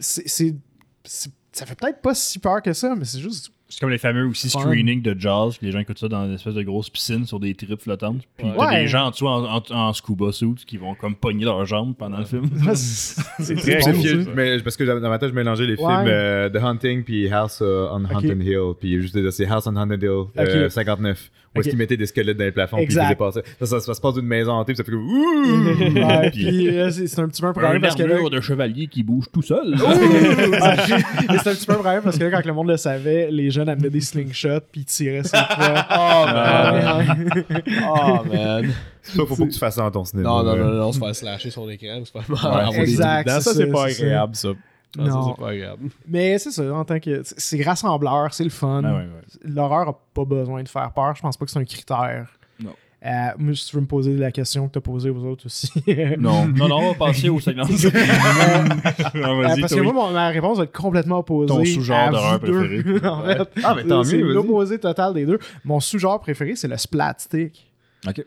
c'est c'est- c'est- ça fait peut-être pas si peur que ça, mais c'est juste C'est comme les fameux aussi Fun. screenings de jazz, les gens écoutent ça dans une espèce de grosse piscine sur des tripes flottantes. Puis t'as Ouais. des gens en dessous en, en- en scuba suit qui vont comme pogner leurs jambes pendant le film. c'est Très cool, mais parce que dans ma tête, je mélangeais les Ouais. films euh, The Hunting puis House euh, on Ok. Haunted Hill. Puis juste c'est House on Haunted Hill euh, Ok. 59. Où est-ce Ok. qu'ils mettaient des squelettes dans les plafonds puis ils faisaient passer. Ça, ça, ça se passe d'une maison hantée puis ça fait! Ouais, Puis- euh, c'est un petit peu un Un problème parce que là, de chevalier qui bouge tout seul. C'est un petit peu un problème parce que là, quand le monde le savait, les jeunes amenaient des slingshots puis ils tiraient sur toi. Oh, Ah, man. ouais. Oh, man. Ça, faut pas que tu fasses ça dans ton cinéma. Non, non, non, non, se faire slasher son écran, c'est avoir des exact. Ça, c'est pas agréable, ça. Non, ça, Non. c'est pas agréable. Mais c'est ça, en tant que. c'est- rassembleur, c'est le fun. Ah ouais, ouais. L'horreur a pas besoin de faire peur. Je pense pas que c'est un critère. Non. Euh, moi, si tu veux me poser la question que tu as posée aux autres aussi. Non, non, non, on va passer au segment. Non, Euh, parce que moi, mon- ma réponse va être complètement opposée. Ton sous-genre d'horreur préféré. en Ouais. fait. Ah, mais tant C'est mieux, l'opposé total des deux. Mon sous-genre préféré, c'est le splatstick. Ok.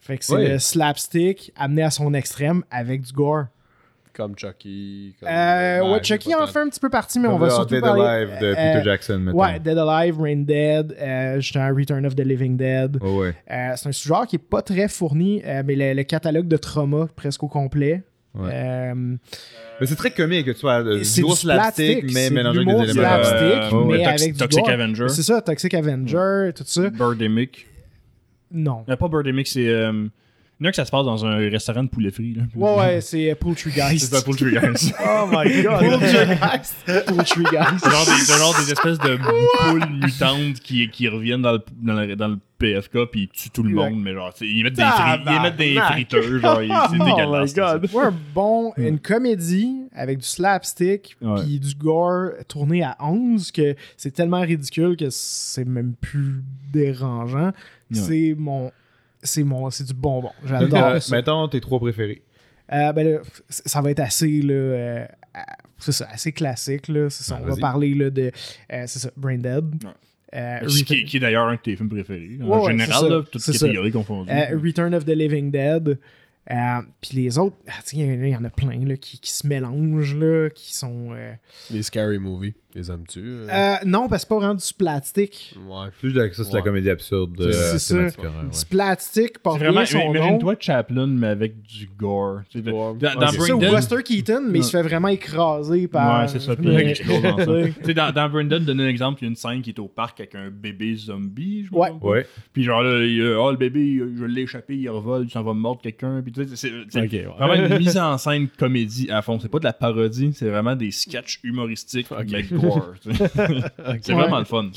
Fait que c'est le slapstick amené à son extrême avec du gore. Comme Chucky. Comme... Euh, ouais, Chucky en fait un petit peu partie, mais on va surtout Dead parler... Alive de euh, Peter Jackson, mettons. Ouais, Dead Alive, Rain Dead, euh, justement Return of the Living Dead. Oh, ouais. Euh, c'est un sous-genre qui est pas très fourni, euh, mais le, le catalogue de trauma presque au complet. Ouais. Euh, Mais c'est très comique que tu sois euh, c'est du slapstick, mais mélangé de avec des éléments. slapstick, euh, mais avec du Toxic. Avenger. c'est ça, Toxic Avenger, tout ça. Birdemic. Non. Euh, pas Birdemic, c'est. Euh... Il y en a que ça se passe dans un restaurant de poulet frit. Là. Ouais, ouais, c'est euh, Poultry C'est Geist. pas Poultry Guys. Oh my god! Poultry Geist. C'est genre, des, c'est genre des espèces de poules mutantes qui, qui reviennent dans le, dans le, dans le PFK puis ils tuent tout le monde. Mais genre, c'est- ils mettent des, fri- ils mettent des friteurs. Genre, c'est Oh dégueulasse. my God. Ouais, un bon, une comédie avec du slapstick puis du gore tourné à 11 que c'est tellement ridicule que c'est même plus dérangeant. C'est mon c'est mon c'est du bonbon. J'adore Euh, ça. Mettons tes trois préférés. Euh, ben là, ça va être assez là euh, c'est ça, assez classique là, ça, Ben, on va parler là de euh, c'est ça, Brain Dead. Ouais. Euh, Qui, qui- est d'ailleurs un de tes films préférés. En ouais, général, là, toutes catégories confondues. Euh, Return of the Living Dead. Euh, Puis les autres, ah, tu il y, en a- il y en a plein là, qui, qui se mélangent, là, qui sont. euh, Les scary movies, les aimes-tu? euh? euh, non, parce que c'est pas vraiment du splatstick. Ouais. Plus de- ça, c'est la comédie absurde. C'est- euh, c'est ça. ouais. Splatstick porte C'est vraiment, bien son nom. imagine-toi Chaplin, mais avec du gore. Tu Ouais. Dans, dans. C'est ça, ou Buster Keaton, mais il se fait vraiment écraser par. Ouais, c'est ça. Puis dans ça. Tu sais, dans, dans Brandon, donne un exemple, il y a une scène qui est au parc avec un bébé zombie. Je Ouais. pas. Ouais. Puis genre là, il, oh, le bébé, je l'ai échappé, il revole, il s'en va mordre quelqu'un. Puis tu c'est ouais. vraiment une mise en scène comédie à fond. C'est pas de la parodie, c'est vraiment des sketchs humoristiques, mais gore. tu sais. C'est vraiment le fun.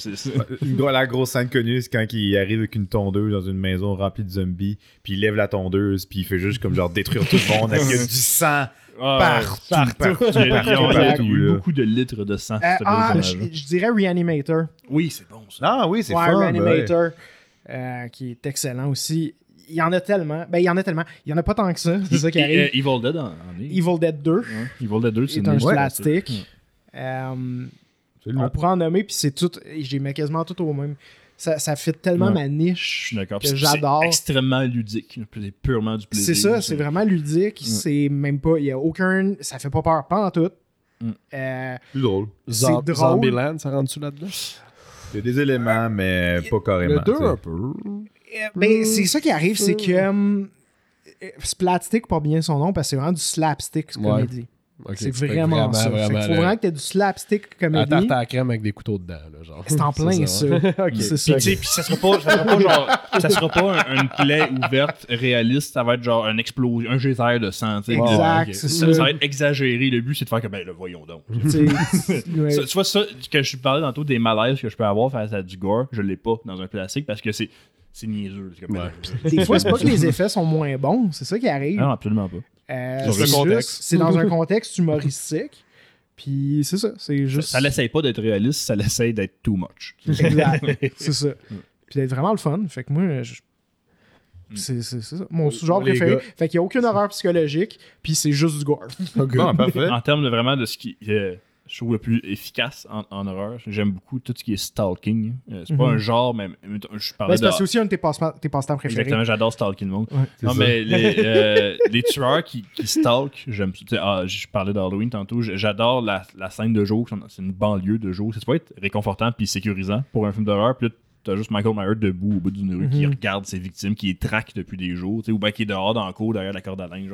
Gros- la grosse scène connue, c'est quand il arrive avec une tondeuse dans une maison remplie de zombies, puis il lève la tondeuse, puis il fait juste comme genre détruire tout le monde. Il y a du sang partout, partout, partout, beaucoup de litres de sang. Euh, ah, je, je dirais Reanimator. Oui, c'est bon ça. Ah oui, c'est Ouais, fun. Reanimator, euh, qui est excellent aussi. Il y en a tellement. Ben, il y en a tellement. Il y en a pas tant que ça. C'est ça qui Et- arrive. euh, Evil Dead en, en est. Evil Dead 2 Ouais, Evil Dead 2, c'est est un. Ouais. Euh, on pourrait en nommer, puis c'est tout. J'ai mis quasiment tout au même. Ça, ça fit tellement Ouais. ma Je niche suis d'accord. que C'est- j'adore. C'est extrêmement ludique. C'est purement du plaisir. C'est ça, c'est vraiment ludique. C'est même pas. Il y a aucun. Ça fait pas peur, pas en tout. Mm. Euh, plus drôle. Zom- drôle. Zombieland, ça rentre-tu là-dedans? Il y a des éléments, mais pas carrément. Le 2 tu sais. un peu. Euh, ben, c'est ça qui arrive, c'est que. euh, Splatstick porte bien son nom parce que c'est vraiment du slapstick Ouais. comédie. Ok. C'est que vraiment, ça. Fait Vraiment, faut le- vraiment que tu aies du slapstick La comédie. tarte à la crème avec des couteaux dedans, là, genre. C'est en plein ça. Ok. C'est ça. Puis, tu sais, puis ça sera pas, ça sera pas genre, ça sera pas un- une plaie ouverte réaliste, ça va être genre un explosion, un geyser de sang. Exact, ça, va être exagéré. Le but, c'est de faire que, ben, le voyons donc. Ouais. Ça, tu vois, ça, que je parlais tantôt des malaises que je peux avoir face à du gore, je l'ai pas dans un plastique parce que c'est, c'est niaiseux. Comme, Ouais. Des fois, c'est pas que les effets sont moins bons, c'est ça qui arrive. Non, absolument pas. Euh, c'est dans un contexte humoristique. Puis c'est ça, c'est Ça, juste. ça l'essaye pas d'être réaliste, ça l'essaye d'être too much. Exact. c'est ça. Puis d'être vraiment le fun. Fait que moi, je- c'est ça. Mon sous-genre Les préféré. gars. Fait qu'il n'y a aucune horreur psychologique, puis c'est juste du gore. En termes de vraiment de ce qui. euh, je trouve le plus efficace en, en horreur. J'aime beaucoup tout ce qui est stalking. Euh, c'est pas Mhm. un genre, mais mais je Ben, parlais c'est de. c'est aussi un de tes passe- passe-temps préférés. Exactement, j'adore stalker le monde. Ouais. Non, ça. mais les, euh, les tueurs qui, qui stalkent, j'aime ça. Tu sais, ah, je parlais d'Halloween tantôt, j'adore la, la scène de jour, c'est une banlieue de jour. Ça peut être réconfortant puis sécurisant pour un film d'horreur. Puis là, t'as juste Michael Myers debout au bout d'une rue qui Mhm. regarde ses victimes, qui les traque depuis des jours, ou bien qui est dehors dans le cours derrière la corde à linge.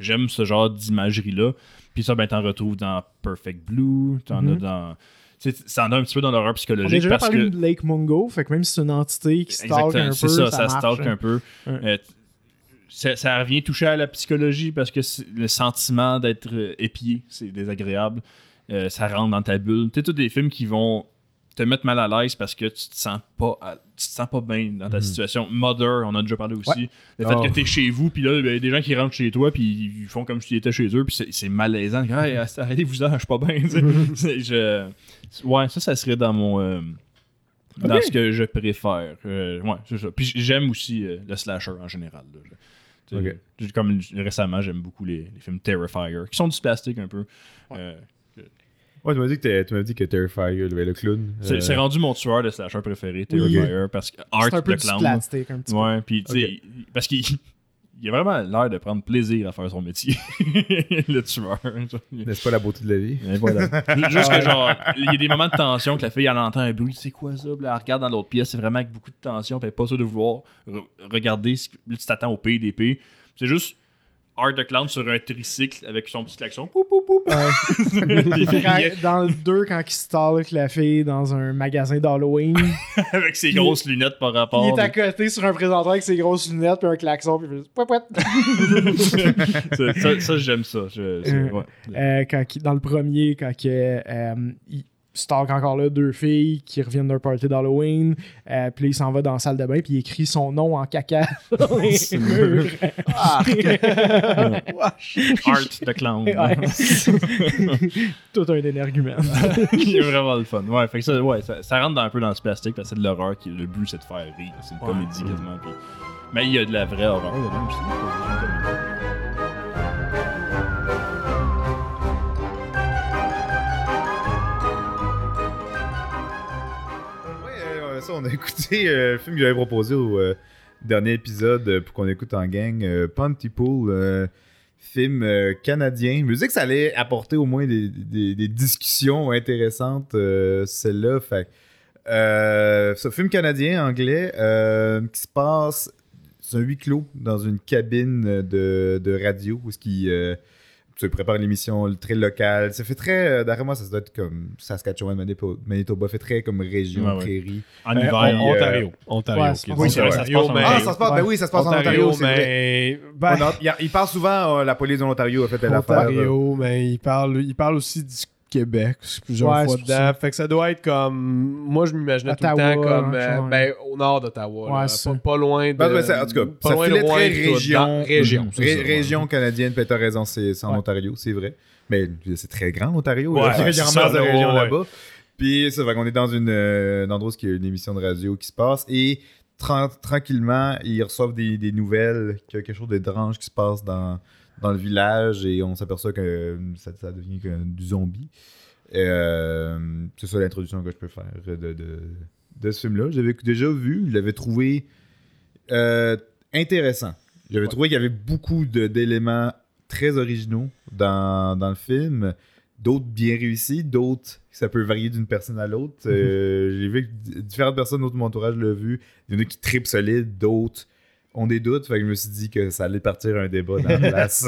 J'aime ce genre d'imagerie-là. Puis ça, ben, t'en retrouves dans Perfect Blue, t'en as Mhm. dans. tu sais, Ça en a un petit peu dans l'horreur On a psychologique déjà parce parlé que. de Lake Mungo, fait que même si c'est une entité qui stalk Exactement, un peu, c'est ça, ça, marche, stalk hein. un peu. Ouais. Euh, ça, ça revient toucher à la psychologie parce que le sentiment d'être euh, épié, c'est désagréable. Euh, ça rentre dans ta bulle. Tu sais, tous des films qui vont te mettre mal à l'aise parce que tu te sens pas à- tu te sens pas bien dans ta situation. Mother, on a déjà parlé aussi. Le fait Oh. que t'es chez vous, puis là, il y a des gens qui rentrent chez toi, puis ils font comme si tu étais chez eux, puis c'est- malaisant. Hey, arrêtez-vous je suis pas bien. tu je- Ouais, ça, ça serait dans mon. euh, dans ce que je préfère. Euh, ouais, c'est ça. Puis j'aime aussi euh, le slasher en général. là. Tu Comme récemment, j'aime beaucoup les, les films Terrifier, qui sont du plastique un peu. Euh, Ouais, tu m'as dit que tu m'as dit que Terrifier, le, le clown. c'est euh, c'est rendu mon tueur de slasher préféré, Terrifier, parce que Art C'est un peu the du Clown. un petit Ouais, puis tu sais, parce qu'il il a vraiment l'air de prendre plaisir à faire son métier, le tueur. N'est-ce pas la beauté de la vie? Et voilà. Juste que genre, il y a des moments de tension que la fille elle entend un bruit, c'est quoi ça? Puis elle regarde dans l'autre pièce, c'est vraiment avec beaucoup de tension, puis elle est pas sûre de vouloir re- regarder. ce que- Là, tu t'attends au PDP. C'est juste Art the Clown sur un tricycle avec son petit klaxon. Poup. peu. Quand- dans le 2, quand il stalk la fille dans un magasin d'Halloween, avec ses grosses lunettes par rapport. il est à côté sur un présenteur avec ses grosses lunettes puis un klaxon, puis il fait juste pouet, pouet. ça, ça, ça, j'aime ça. Je- Euh, ouais. Euh, quand il- dans le premier, quand que, euh, il stalk encore là deux filles qui reviennent d'un party d'Halloween, euh, puis il s'en va dans la salle de bain, puis il écrit son nom en caca murs. Art the Clown. Ouais. Tout un énergumène. il est vraiment le fun. Ouais, fait que ça, ouais, ça, ça rentre dans- un peu dans ce plastique parce que c'est de l'horreur qui le but c'est de faire rire. C'est une Ouais. comédie quasiment. Mais il y a de la vraie horreur dedans on a écouté euh, le film que j'avais proposé au euh, dernier épisode euh, pour qu'on écoute en gang, Pontypool, film canadien. Je me disais que ça allait apporter au moins des, discussions intéressantes, celle-là. Fait ce film canadien anglais qui se passe, c'est un huis clos dans une cabine de, de radio où ce qui euh, se prépare l'émission très locale. Ça fait très, euh, d'après moi, ça doit être comme Saskatchewan, Manitoba, Manitoba fait très comme région, Ouais, ouais. prairie. En Ben, hiver. on- euh, Ontario. Ontario. ouais, ok. c'est- oui, c'est vrai, ça se passe en Ontario, Ah, mais- ça se passe, ben Ouais. oui, ça se passe en Ontario, c'est vrai. mais. ben, il, parle souvent, euh, la police de l'Ontario a fait l'affaire. euh, Ontario, mais il parle, il parle aussi du Québec c'est plusieurs Ouais, fois dedans. ça. Fait que ça doit être comme. Moi, je m'imaginais tout le temps comme. hein, euh, genre, ben, au nord d'Ottawa. Ouais, pas, pas loin de. Ben, ben, ça- en tout cas, pas ça loin filait loin très de tout, région. dans- région. c'est Ré- ça, ouais. région canadienne, puis t'as raison, c'est en Ouais. Ontario, c'est vrai. Mais c'est très grand, l'Ontario. Ouais, il y a ça, de régions là-bas. Puis ça fait qu'on est dans une, euh, un endroit où il y a une émission de radio qui se passe et tran- tranquillement, ils reçoivent des, des nouvelles qu'il y a quelque chose d'étrange qui se passe dans, dans le village et on s'aperçoit que ça, ça devient que du zombie. Euh, c'est ça l'introduction que je peux faire de, de, de ce film-là. J'avais déjà vu, je l'avais trouvé euh, intéressant. J'avais trouvé qu'il y avait beaucoup d'éléments très originaux dans, dans le film, d'autres bien réussis, d'autres ça peut varier d'une personne à l'autre. Euh, J'ai vu que différentes personnes autour de mon entourage l'ont vu. Il y en a qui tripent solide, d'autres ont des doutes. Fait que je me suis dit que ça allait partir un débat dans la place.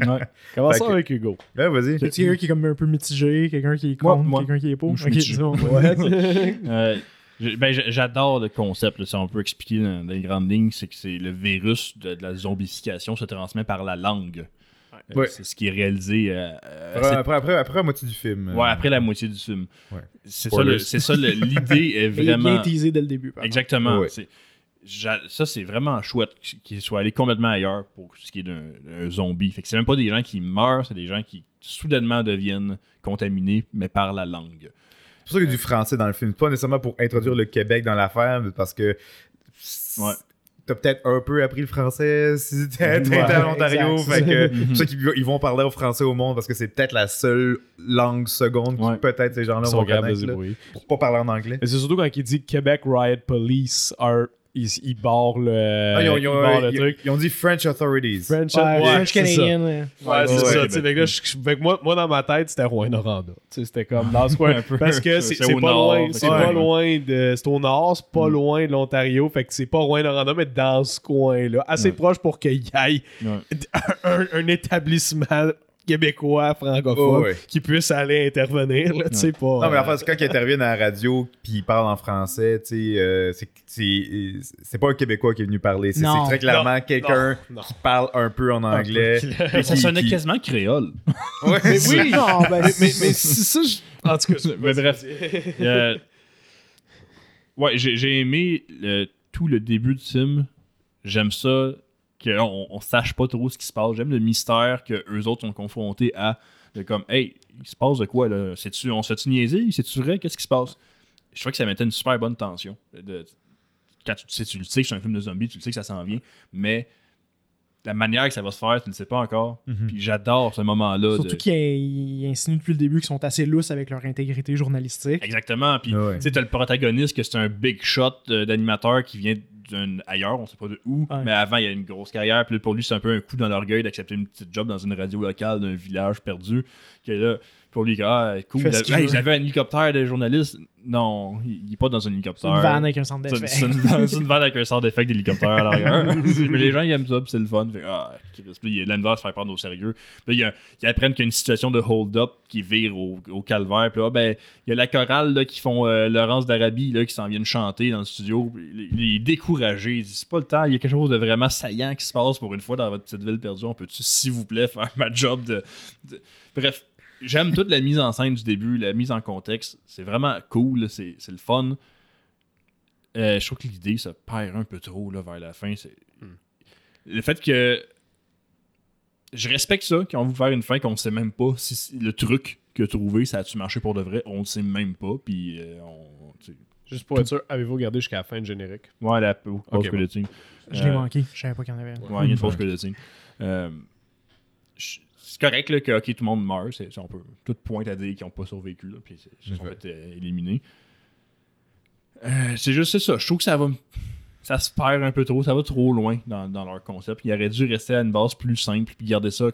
Ouais. Commençons que- avec Hugo. ouais, vas-y. Y a quelqu'un qui est comme un peu mitigé, quelqu'un qui est contre, quelqu'un qui est pour. Euh, ben, j'adore le concept, là, si on peut expliquer dans, les grandes lignes, c'est que c'est le virus de, de la zombification se transmet par la langue. Euh, Ouais. C'est ce qui est réalisé euh, euh, Après, après, après, après la moitié du film. ouais, après la moitié du film. Ouais. C'est ça, Spoilers. le- c'est ça, le- l'idée est Mais il est vraiment... bien teasé dès le début. par Exactement. Ouais. C'est- j'a- Ça, c'est vraiment chouette qu'il soit allé complètement ailleurs pour ce qui est d'un zombie. Fait que c'est même pas des gens qui meurent, c'est des gens qui soudainement deviennent contaminés, mais par la langue. C'est pour ça qu'il y a du français dans le film. Pas nécessairement pour introduire le Québec dans l'affaire, mais parce que. Ouais. t'as peut-être un peu appris le français si t'es Ouais, à l'Ontario. Fait c'est que ça. c'est pour ça qu'ils ils vont parler au français au monde parce que c'est peut-être la seule langue seconde Ouais. que peut-être ces gens-là vont connaître. là, débrouiller. Pour pas parler en anglais. Mais c'est surtout quand il dit Québec Riot Police are. Ils, ils barrent le. Ah, ils, ont, ils ils ont- barrent le ils- truc. ils ont dit French authorities. French, Ouais, ouais, French c'est ça. Canadian. ouais. Ouais, c'est Ouais, ça. ouais. fait que moi, moi, dans ma tête, c'était Rouen-Noranda. Tu sais, C'était comme dans ce coin. Un peu. Parce que c'est pas nord, loin. C'est pas Ouais. loin de. C'est au nord, c'est pas Mm. loin de l'Ontario. Fait que c'est pas Rouen-Noranda, mais dans ce coin-là. Assez Ouais. proche pour qu'il y ait Ouais. un, un établissement québécois francophone qui puisse aller intervenir. Là, tu sais, pas. Non, mais euh, enfin, c'est quand ils interviennent à la radio puis ils parlent en français, tu sais, euh, c'est- c'est c'est pas un Québécois qui est venu parler. C'est Non. très clairement Non. quelqu'un Non, non. qui parle un peu en anglais. puis Ça sonnait qui- quasiment créole. Ouais, Mais c'est- oui! Non, ben, mais, mais, mais c'est ça, je... En tout cas, Mais bref. Euh, ouais, j'ai aimé le- tout le début du film. J'aime ça qu'on on sache pas trop ce qui se passe. J'aime le mystère que eux autres sont confrontés à. De comme, hey, il se passe de quoi là? C'est-tu, On se fait-tu niaiser? C'est-tu vrai? Qu'est-ce qui se passe? Je trouvais que ça mettait une super bonne tension. De- quand tu, sais, tu le sais que c'est un film de zombies, tu le sais que ça s'en vient, mais la manière que ça va se faire, tu ne le sais pas encore. Mhm. Puis j'adore ce moment-là. Surtout de- qu'ils ils insinuent depuis le début qu'ils sont assez lousses avec leur intégrité journalistique. Exactement. Puis, Ouais. tu sais, t'as le protagoniste que c'est un big shot euh, d'animateur qui vient d'un ailleurs, on sait pas de où, Ouais. mais avant, il a une grosse carrière. Puis pour lui, c'est un peu un coup dans l'orgueil d'accepter une petite job dans une radio locale d'un village perdu. Que là, pour lui, ah, cool. A- hey. J'avais un hélicoptère de journaliste. Non, il il est pas dans un C'est hélicoptère. une vanne avec un centre C'est d'effet. c'est une, c'est une vanne avec un sort d'effet d'hélicoptère à l'arrière. mais les gens, ils aiment ça, puis c'est le fun. Fait, ah. Puis il y a l'envers se faire prendre au sérieux. Puis là, ils apprennent qu'il y a une situation de hold-up qui vire au, au calvaire. Puis là, ben, il y a la chorale là, qui font euh, Laurence d'Arabie là, qui s'en viennent chanter dans le studio. Puis Il il est découragé. Il dit C'est pas le temps, il y a quelque chose de vraiment saillant qui se passe pour une fois dans votre petite ville perdue. On peut-tu, s'il vous plaît, faire ma job de. de- Bref. J'aime toute la mise en scène du début, la mise en contexte. C'est vraiment cool, c'est c'est le fun. Euh, je trouve que l'idée se perd un peu trop là, vers la fin. C'est... Le fait que. Je respecte ça, qu'on veut faire une fin qu'on sait même pas si le truc que trouvé, ça a-tu marché pour de vrai. On le sait même pas. Puis, euh, on. Juste pour être sûr, avez-vous regardé jusqu'à la fin de générique? Ouais, la pause Ok, credit scene. Je l'ai Euh, manqué. Je savais pas qu'il y en avait. Ouais, il y a une fausse credit scene. C'est correct là, que ok, tout le monde meurt. C'est, on peut tout pointe à dire qu'ils n'ont pas survécu. Là, puis ils sont fait euh, éliminer. Euh, c'est juste c'est ça. Je trouve que ça va. Ça se perd un peu trop. Ça va trop loin dans, dans leur concept. Ils auraient dû rester à une base plus simple puis garder ça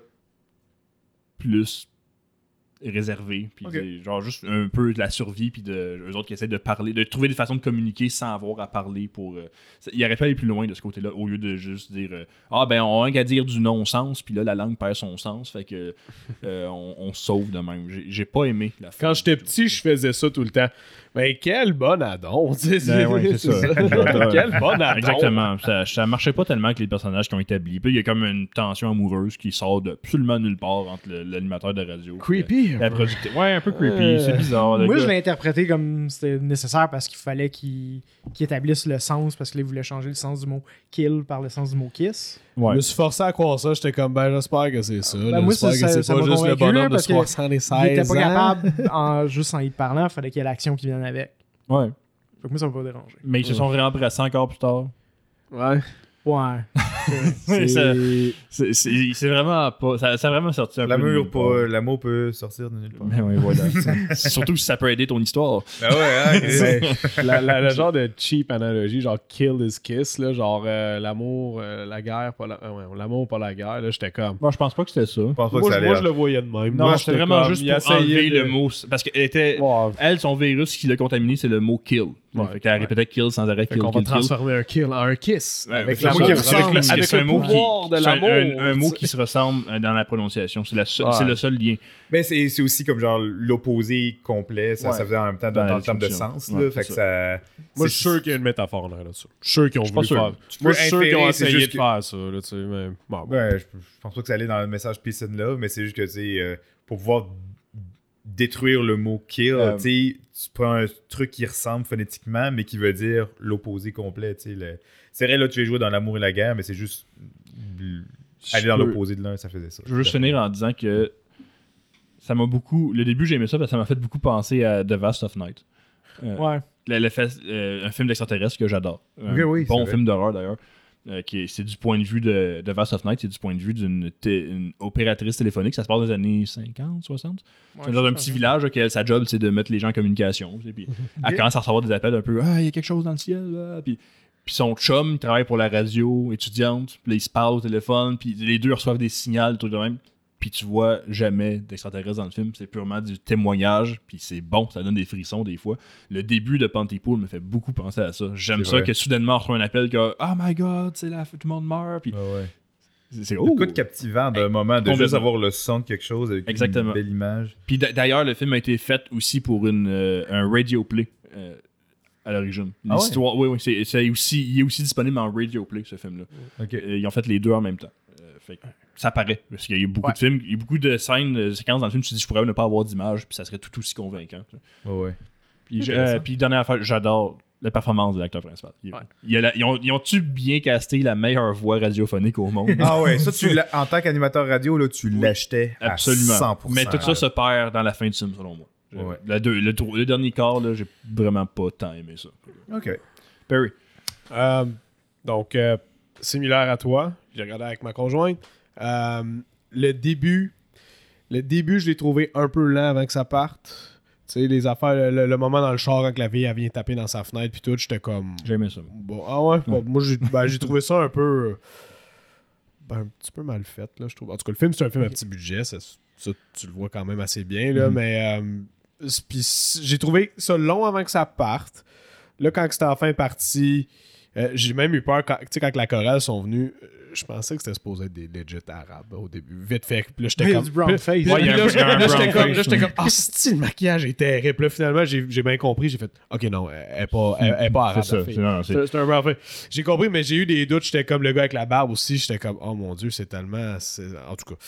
plus réservé. Puis genre juste un peu de la survie. Puis de, eux autres qui essaient de parler, de trouver des façons de communiquer sans avoir à parler pour. euh, ils auraient pu aller plus loin de ce côté-là au lieu de juste dire euh, Ah ben on a qu'à dire du non-sens, puis là la langue perd son sens. Fait que euh, on, sauve de même. J'ai, pas aimé la. Quand j'étais petit, je faisais ça tout le temps. Mais quel bon addon! tu sais, Ben ouais, c'est ça. quel bon addon! Exactement. Ça, ça marchait pas tellement avec les personnages qui ont établi. Puis il y a comme une tension amoureuse qui sort de absolument nulle part entre l'animateur de radio. Creepy. et La productrice. Ouais, un peu creepy. Euh, c'est bizarre. Moi, gars. je l'ai interprété comme c'était nécessaire parce qu'il fallait qu'il qu'il établisse le sens parce qu'il voulait changer le sens du mot kill par le sens du mot kiss. Je me suis forcé à croire ça. J'étais comme, ben, j'espère que c'est ça. moi, j'espère que c'est ça pas juste le bonhomme de parce que 76 il était pas capable, en, juste en y parlant, il fallait qu'il y ait l'action qui vienne avec. ouais. Fait que moi, ça m'a pas dérangé. Mais ils se sont réembrassés encore plus tard. Ouais. Ouais. C'est- vraiment pas. Ça, ça a vraiment sorti un peu. de L'amour, pas- l'amour peut sortir de nulle part. Ben ouais, voilà. Surtout si ça peut aider ton histoire. Ouais, hein, la, la- le genre de cheap analogie, genre kill is kiss, là, genre euh, l'amour, euh, la guerre, pas la, euh, l'amour, pas la guerre. Là, j'étais comme. Moi, je pense pas que c'était ça. Je pense pas Moi, que ça je, allait. moi, je le voyais de même. Non, c'était j'étais vraiment comme, juste pour enlever de- le mot. Parce qu'elle était. Elle, son virus qui l'a contaminé, c'est le mot kill. Ouais. Fait qu'elle répétait kill sans arrêt, Fait kill, qu'on va kill, kill. transformer un kill en un kiss. Ouais, avec c'est un l'amour, mot qui avec, avec c'est le un mot qui- pouvoir de c'est un- l'amour. Un, un mot qui se ressemble euh, dans la prononciation. C'est, la seule- Ouais. c'est le seul lien. Mais c'est c'est aussi comme genre l'opposé complet. Ça, Ouais. ça faisait en même temps Dans dans, le terme de sens. Ouais, là, fait que ça. Moi, c'est- je suis sûr qu'il y a une métaphore là-dessus. Je suis sûr qu'ils ont voulu faire. Moi, je suis sûr qu'ils ont essayé de faire ça. Là, tu sais, mais... bon, bon. Ouais, je, pense pas que ça allait dans le message Peace and Love, mais c'est juste que, tu sais, euh, pour pouvoir détruire le mot kill, Euh, tu sais, tu prends un truc qui ressemble phonétiquement, mais qui veut dire l'opposé complet, tu sais. le- C'est vrai, là, tu es joué dans l'amour et la guerre, mais c'est juste aller dans l'opposé de l'un, ça faisait ça. Je veux juste finir en disant que ça m'a beaucoup. Le début, j'ai aimé ça parce que ça m'a fait beaucoup penser à The Vast of Night. Euh, Ouais. le- le fait- euh, un film d'extraterrestre que j'adorre. Un Ok, oui, bon film d'horreur d'ailleurs. Euh, qui est- c'est du point de vue de, de Vast of Night, c'est du point de vue d'une opératrice téléphonique. Ça se passe dans les années 50, 60. c'est dans un petit village, que sa job, c'est de mettre les gens en communication. tu sais, Puis elle commence à recevoir des appels un peu Ah, il y a quelque chose dans le ciel. Là. Puis, puis son chum, il travaille pour la radio étudiante. Puis là, ils se parlent au téléphone. Puis les deux reçoivent des signaux, des trucs de même. Puis tu vois jamais d'extraterrestres dans le film. C'est purement du témoignage. Puis c'est bon, ça donne des frissons des fois. Le début de Pontypool me fait beaucoup penser à ça. J'aime ça vrai. que soudainement on reçoit un appel que Oh my god, c'est là, tout le monde meurt. Puis Ouais, ouais. c'est oh! de captivant d'un moment de juste avoir le son de quelque chose avec Exactement. une belle image. Puis d'a- d'ailleurs, le film a été fait aussi pour une, euh, un radio play euh, à l'origine. Ah ouais? Oui, oui, c'est, c'est aussi, il est aussi disponible en radio play, ce film-là. Euh, Ils ont fait les deux en même temps. Euh, fait ça paraît, parce qu'il y a eu beaucoup Ouais. de films, il y a beaucoup de scènes, de séquences dans le film, tu te dis, je pourrais ne pas avoir d'image, puis ça serait tout aussi convaincant. sais. Ouais. Puis, Intéressant. euh, puis dernière affaire, j'adore la performance de l'acteur principal. Il- Ouais. il y a la- ils, ont, ils ont-tu bien casté la meilleure voix radiophonique au monde? Ah ouais, ça, tu en tant qu'animateur radio, là, tu l'achetais à Absolument. 100%. Mais tout ça se perd dans la fin du film, selon moi. Je- Ouais. la deux- le, le dernier quart, là, j'ai vraiment pas tant aimé ça. Ok. Perry. Euh, donc, euh, similaire à toi, j'ai regardé avec ma conjointe. Euh, le début, le début, je l'ai trouvé un peu lent avant que ça parte. Tu sais, les affaires, le, moment dans le char quand la vie elle vient taper dans sa fenêtre, puis tout, j'étais comme. J'ai aimé ça. Bon, ah ouais, bon, moi j'ai ben, j'ai trouvé ça un peu. ben, un petit peu mal fait, là, je trouve. En tout cas, le film, c'est un film à petit budget, ça, ça, tu le vois quand même assez bien, là, Mhm. mais. euh, j'ai trouvé ça long avant que ça parte. Là, quand c'était enfin parti, euh, j'ai même eu peur, quand, tu sais, quand la chorale sont venus, je pensais que c'était supposé être des legit arabes au début. Vite fait. Puis là, j'étais comme. brown puis- face. puis Ouais, il y a là, un- j'étais- comme, face, là, j'étais comme, ah, c'est le maquillage est terrible. Puis là, finalement, j'ai j'ai bien compris. J'ai fait, ok, non, elle n'est pas, elle, pas arabe. C'est c'est- non, non, c'est- C'est c'est un brown face. J'ai compris, mais j'ai eu des doutes. J'étais comme le gars avec la barbe aussi. J'étais comme, oh mon dieu, c'est tellement. c'est- En tout cas.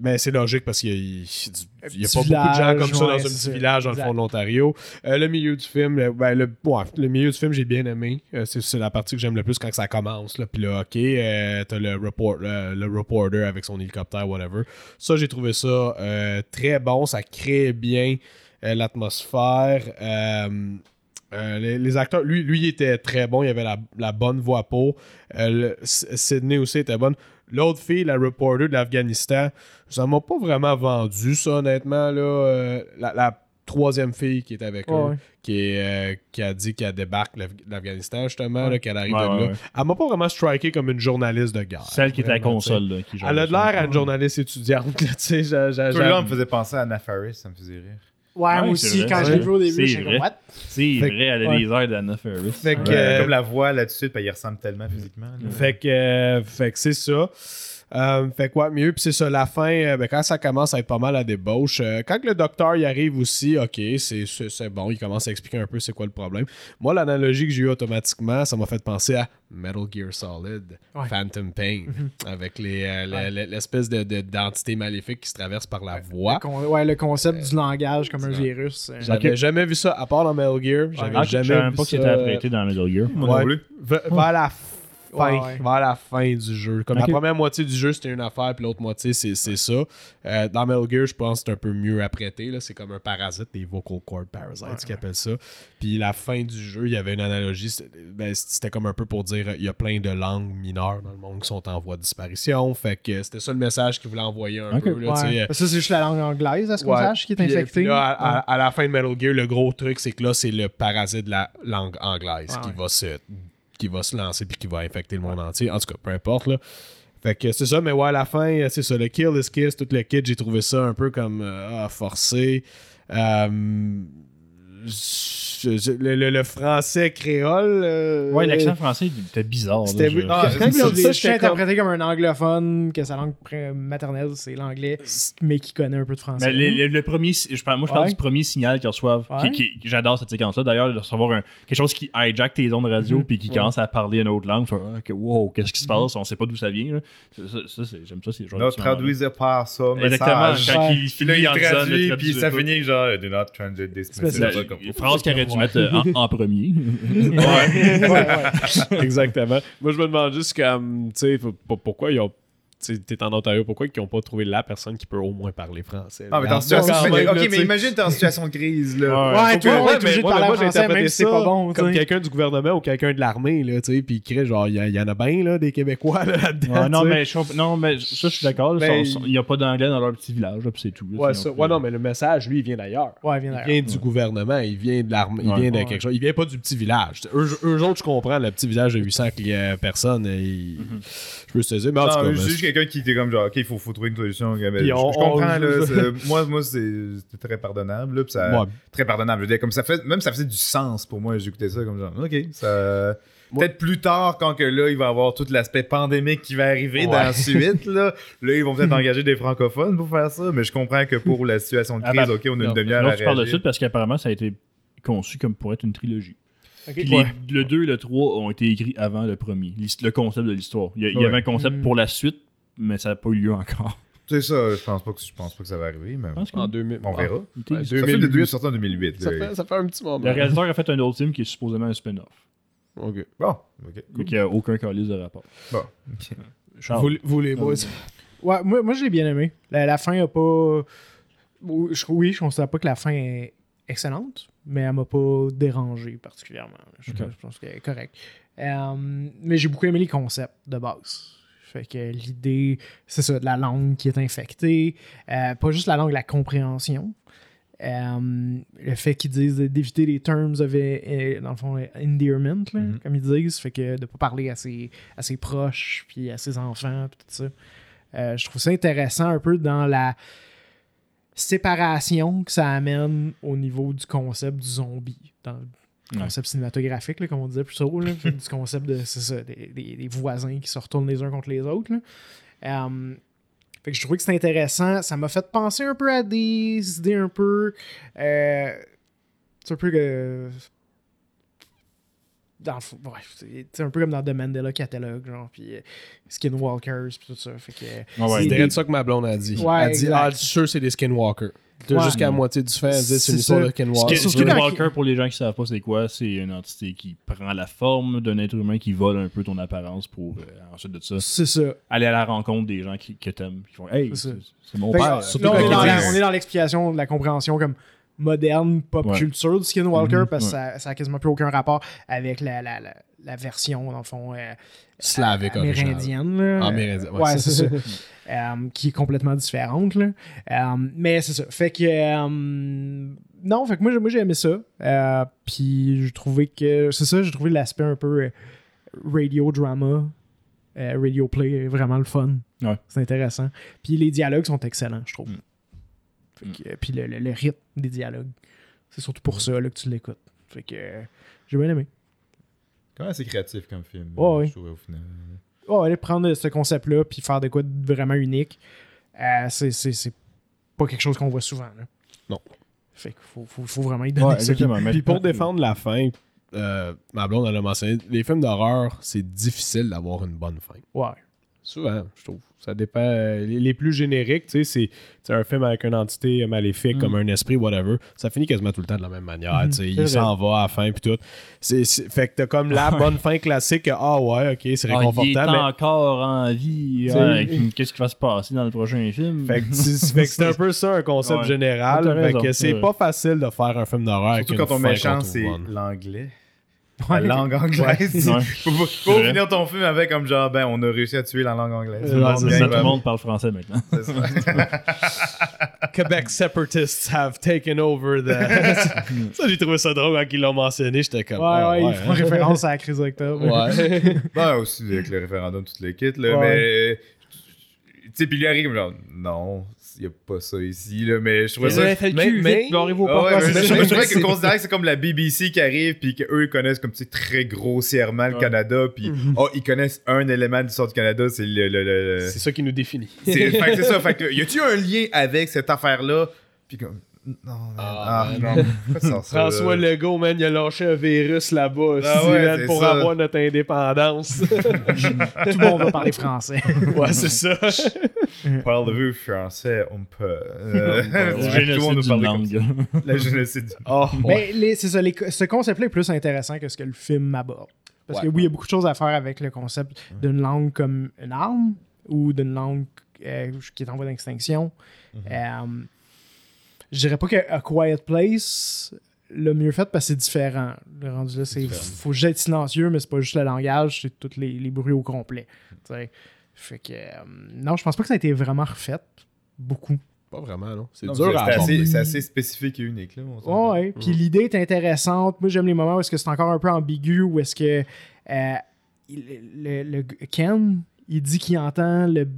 Mais c'est logique parce qu'il y a, il y a pas beaucoup de gens comme ça dans un petit village dans le fond de l'Ontario. Euh, le milieu du film, le, ben, le, ouais, le milieu du film, j'ai bien aimé. Euh, c'est c'est la partie que j'aime le plus quand ça commence. Là. Puis là, ok, euh, t'as le, report, le, le reporter avec son hélicoptère, whatever. Ça, j'ai trouvé ça euh, très bon. Ça crée bien euh, l'atmosphère. Euh, les, les acteurs, lui, lui, il était très bon. Il avait la, la bonne voix pour. Le- Sydney aussi était bonne. L'autre fille, la reporter de l'Afghanistan, ça m'a pas vraiment vendu, ça, honnêtement. Là, la, la troisième fille qui est avec Ouais, eux. Qui, est, euh, qui a dit qu'elle débarque l'Af- l'Afghanistan, justement, Ouais. qu'elle arrive Ouais, de ouais, là. ouais. Elle m'a pas vraiment striké comme une journaliste de guerre. Celle qui était à la console. là, qui Elle a de l'air à une journaliste étudiante, là, tu sais. me faisait penser à Anna Faris, ça me faisait rire. Ouais, Ouais, moi aussi, vrai. quand je l'ai vu au début, vrai. comme, what? C'est vrai, elle a les airs d'Anna Faris. Fait que, Ouais. euh, Comme la voix là-dessus, puis il ressemble tellement physiquement. là. Fait que, euh, fait que c'est ça. Euh, fait quoi mieux, puis c'est ça, la fin, euh, ben, quand ça commence à être pas mal à débauche, euh, quand que le docteur y arrive aussi, ok, c'est, bon, il commence à expliquer un peu c'est quoi le problème. Moi, l'analogie que j'ai eue automatiquement, ça m'a fait penser à Metal Gear Solid, Ouais. Phantom Pain, avec les, euh, le- le- l'espèce de, de- d'entité maléfique qui se traverse par la voix. Le, ouais, le concept du langage comme un virus. euh, J'avais jamais vu ça, à part dans Metal Gear, j'avais Ah, je jamais savais vu pas que ça. c'était apprêté dans Metal Gear. Moi non Ouais. plus. V- vers la fin, Ouais, ouais. vers la fin du jeu. Comme la première moitié du jeu, c'était une affaire, puis l'autre moitié, c'est ça. Euh, dans Metal Gear, je pense que c'est un peu mieux apprêté. C'est comme un parasite, des vocal cord parasites, qu'ils appellent ça. Puis la fin du jeu, il y avait une analogie. C'était ben, c'était comme un peu pour dire il y a plein de langues mineures dans le monde qui sont en voie de disparition. Fait que c'était ça le message qu'il voulait envoyer un peu. Là, ouais. Ça, c'est juste la langue anglaise, à ce qu'on Ouais. sache, qui est euh, infectée? à, à- à la fin de Metal Gear, le gros truc, c'est que là, c'est le parasite de la langue anglaise Ouais, qui, ouais. va se, qui va se lancer puis qui va infecter le monde entier. En tout cas, peu importe. Là. Fait que c'est ça, mais ouais, à la fin, euh, c'est ça, le kill is kiss, tout le kit, j'ai trouvé ça un peu comme euh, ah, forcé. Euh, le, le- le français créole. euh, Ouais, l'accent français il était bizarre. C'était- je- Ah, comme- interprété comme un anglophone, que sa langue maternelle, c'est l'anglais, mais qui connaît un peu de français. Mais le, le- le premier, je parle, moi, je parle Ouais. du premier signal qu'ils reçoivent. Ouais. qui- qui- J'adore cette séquence-là. D'ailleurs, de recevoir un- quelque chose qui hijack tes ondes radio Mhm. puis qui Ouais. commence à parler une autre langue. tu fais, Ah, wow, qu'est-ce qui se passe? On sait pas d'où ça vient. J'aime ça. c'est genre Ne traduisez pas ça, Exactement. Quand Ouais. il finit il en traduit, puis ça finit genre, do not translate this message. Comme- phrase qu'il aurait dû mettre euh, en, en premier. Ouais, ouais. Exactement. Moi, je me demande juste comme, tu sais, pourquoi ils ont. Tu tu t'es en Ontario, pourquoi ils n'ont pas trouvé la personne qui peut au moins parler français? Ah, mais t'es en situation- quand mais- même, ok, là, mais tu imagine t'es en situation de crise, là. Ouais. Monde Ouais, de ouais, parler mais moi, français, j'interprétais même si c'est ça pas bon. Comme tu quelqu'un du gouvernement ou quelqu'un de l'armée, là, tu sais, puis il crée, genre, il y, il en a bien, là, des Québécois, là, là-dedans. Ouais, non, tu mais je non, mais ça, je suis d'accord. Ben, Il n'y a pas d'anglais dans leur petit village, là, puis c'est tout. là, Ouais, ça. ouais, non, mais le message, lui, il vient d'ailleurs. Ouais, viens Il d'ailleurs. vient du gouvernement, il vient de l'armée, il vient de quelque chose. Il vient pas du petit village. Eux, autres, je comprends, le petit village de 800 cli- euh, personnes, il- peux saisir, mais en Non, c'est juste quelqu'un qui était comme genre, ok, il faut, faut trouver une solution. mais je, on- je comprends, on- là. moi, moi c'est c'était très pardonnable, là. puis ça, Ouais. Très pardonnable. Je veux dire, comme ça fait, même ça faisait du sens pour moi, j'écoutais ça comme genre, ok, ça. Peut-être plus tard, quand que là, il va y avoir tout l'aspect pandémique qui va arriver Ouais. dans la suite, là. Là, ils vont peut-être engager des francophones pour faire ça, mais je comprends que pour la situation de Ah, crise, ben, ok, on a Non, une demi-heure non, à tu parles de suite parce qu'apparemment, ça a été conçu comme pour être une trilogie. Les- le 2 et le 3 ont été écrits avant le premier, le concept de l'histoire. Il y, il avait un concept Mm. pour la suite, mais ça n'a pas eu lieu encore. C'est ça, je pense pas que, je pense pas que ça va arriver, mais Je pense en 2000. on verra. il était- Ouais, Ça fait 2008. 2008, sorti en 2008. Ça fait, ça fait un petit moment. Le réalisateur a fait un autre film qui est supposément un spin-off. Ok. Bon, ok. Mais qui a aucun calice de rapport. Bon, ok. Charles. Vous, vous les boys. Ouais, moi, moi je l'ai bien aimé. La, la fin a pas. Oui, je, oui, je considère pas que la fin est excellente, mais elle m'a pas dérangé particulièrement. Je, pense qu'elle est correcte. Euh, mais j'ai beaucoup aimé les concepts de base. Fait que l'idée, c'est ça, de la langue qui est infectée. Euh, pas juste la langue, la compréhension. Euh, le fait qu'ils disent d'éviter les terms of, dans le fond, endearment, là, Mhm. comme ils disent. Fait que de pas parler à ses, à ses proches, puis à ses enfants, puis tout ça. Euh, je trouve ça intéressant un peu dans la séparation que ça amène au niveau du concept du zombie. Dans le Ouais. concept cinématographique, là, comme on disait plus tôt, là, du concept de ça, des, des- des voisins qui se retournent les uns contre les autres. là. Fait que je trouvais que c'était intéressant. Ça m'a fait penser un peu à des idées un peu. euh, c'est un peu que. Dans le fond, ouais, c'est un peu comme dans The Mandela Catalogue, genre, puis euh, Skinwalkers, puis tout ça. Fait que. Ah ouais. C'est des- direct ça que ma blonde a dit. Ouais, elle dit. Ah, sûr c'est des skinwalkers. Ouais. Jusqu'à la moitié du fait, elle dit c'est une histoire de skinwalker. Skinwalker, pour les gens qui savent pas c'est quoi, c'est une entité qui prend la forme d'un être humain qui vole un peu ton apparence pour euh, ensuite de ça C'est ça. aller à la rencontre des gens qui, que t'aimes. Qui font Hey, C'est mon père. on est dans l'explication de la compréhension comme moderne, pop Ouais. culture du Skinwalker, Mhm, parce que ouais. ça, ça a quasiment plus aucun rapport avec la, la, la, la version, dans le fond, euh, Slavique amérindienne. Là. Ah, Amérindien, ouais, Ouais, c'est ça. Euh, qui est complètement différente. Là. Euh, mais c'est ça. Fait que. euh, non, fait que moi, j'ai- moi j'ai aimé ça. Puis j'ai trouvé que. C'est ça, j'ai trouvé l'aspect un peu radio drama, radio play, vraiment le fun. Ouais. C'est intéressant. Puis les dialogues sont excellents, je trouve. Mm. Fait que, euh, puis le, le- le rythme des dialogues. C'est surtout pour ça là, que tu l'écoutes. Fait que euh, j'ai bien aimé. Quand même assez créatif comme film, je trouvais au final. Oh, aller prendre ce concept-là puis faire de quoi de vraiment unique, euh, c'est, c'est, c'est pas quelque chose qu'on voit souvent. Là. Non. Fait qu'il faut, faut, faut vraiment y donner Ouais, ça. exactement. Mais- Puis pour défendre la fin, euh, ma blonde elle a mentionné, les films d'horreur, c'est difficile d'avoir une bonne fin. Ouais. Souvent, je trouve. Ça dépend. euh, Les, plus génériques, tu sais, c'est un film avec une entité maléfique, Mm. comme un esprit, whatever. Ça finit quasiment tout le temps de la même manière. Mhm, tu sais, il s'en va à la fin, puis tout. C'est- c'est- fait que t'as comme la Ouais. bonne fin classique. que, Ah ouais, ok, c'est Ah, il est réconfortant. mais- encore en vie. Ouais, Qu'est-ce qui va se passer dans le prochain film? Fait que c'est fait que c'est un peu ça un concept Ouais. général. T'as Fait que c'est ouais. pas facile de faire un film d'horreur avec Surtout quand ton méchant, c'est l'anglais. Ouais. La langue anglaise. Ouais. Faut, faut- finir ton film avec comme genre, ben, on a réussi à tuer la langue anglaise. Tout le monde c'est vient, Ça, ça, tout le monde parle français maintenant. Quebec separatists have taken over the. ça, j'ai trouvé ça drôle quand ils l'ont mentionné. J'étais comme. Ouais, ah, ouais, ouais, ils font hein. référence à la crise d'octobre. Ouais. Ben, aussi avec le référendum, toutes les kits, là, Ouais. mais. Tu sais, puis lui arrive genre, non, il n'y a pas ça ici, là, mais je trouvais ça. Mais- mais- Ah ouais, portes. mais je, c'est- je trouvais que considérait que c'est comme la BBC qui arrive puis qu'eux ils connaissent comme tu sais très grossièrement le Ouais. Canada puis oh ils connaissent un élément de l'histoire du Canada c'est le, le, le- le- C'est ça qui nous définit. c'est fait que c'est ça fait que y a-tu un lien avec cette affaire là puis comme non Ah, ah, non François. Legault, man, il a lâché un virus là-bas Ah aussi, ouais, man, c'est pour ça. avoir notre indépendance. Tout le monde va parler français. ouais, c'est ça. parlez-vous français on peut euh, Le tout le monde parle ça. langue. la génocide du- Oh, Mais les- c'est ça, les ce concept-là est plus intéressant que ce que le film aborde. Parce que oui, il y a beaucoup de choses à faire avec le concept d'une langue comme une arme. ou d'une langue euh, qui est en voie d'extinction. Mhm. Euh, je dirais pas que A Quiet Place le mieux fait parce que c'est différent. Le rendu là, c'est faut juste être silencieux, mais c'est pas juste le langage, c'est tous les, les bruits au complet. tu sais. Fait que euh, non, je pense pas que ça a été vraiment refait. Beaucoup. Pas vraiment, non. C'est dur c'est à assez, c'est assez spécifique et unique. Là, s'entend. Ouais, puis l'idée est intéressante. Moi, j'aime les moments où est-ce que c'est encore un peu ambigu, où est-ce que euh, il- le, le- Ken, il dit qu'il entend le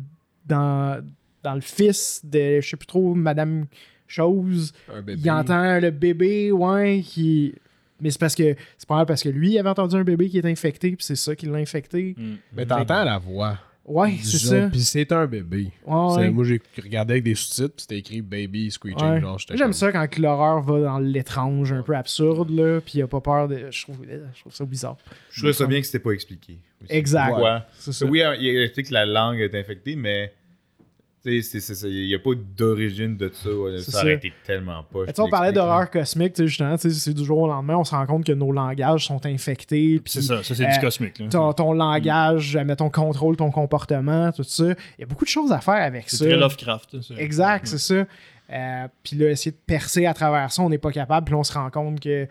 dans, dans le fils de, je sais plus trop, Madame Chose, Un bébé. il entend le bébé, ouais, qui... Mais c'est parce que, c'est pas mal parce que lui, il avait entendu un bébé qui est infecté, puis c'est ça qui l'a infecté. Mm. Mais t'entends la voix. Ouais, c'est ça. Puis c'est un bébé. Ouais, C'est- ouais. Moi, j'ai regardé avec des sous-titres, puis c'était écrit Baby Screeching. Ouais. Genre, j'étais J'aime comme- ça quand l'horreur va dans l'étrange, un peu absurde, là, puis il a pas peur de. Je trouve, je trouve ça bizarre. Je trouvais ça bien que c'était pas expliqué. aussi. Exact. Pourquoi? C'est ça. Oui, il a expliqué que la langue est infectée, mais tu sais, c'est- c'est- c'est- il n'y a pas d'origine de ça. ouais. C'est Ça aurait ça. été tellement pas. On parlait d'horreur cosmique, tu sais, justement, tu sais, c'est du jour au lendemain, on se rend compte que nos langages sont infectés. C'est ça, ça c'est euh, du cosmique. Là. Ton, ton langage, mettons, contrôle ton comportement, tout ça. Il y a beaucoup de choses à faire avec C'est ça. très Lovecraft. c'est- Exact, c'est ça. Euh, puis là, essayer de percer à travers ça, on n'est pas capable. Puis là, on se rend compte que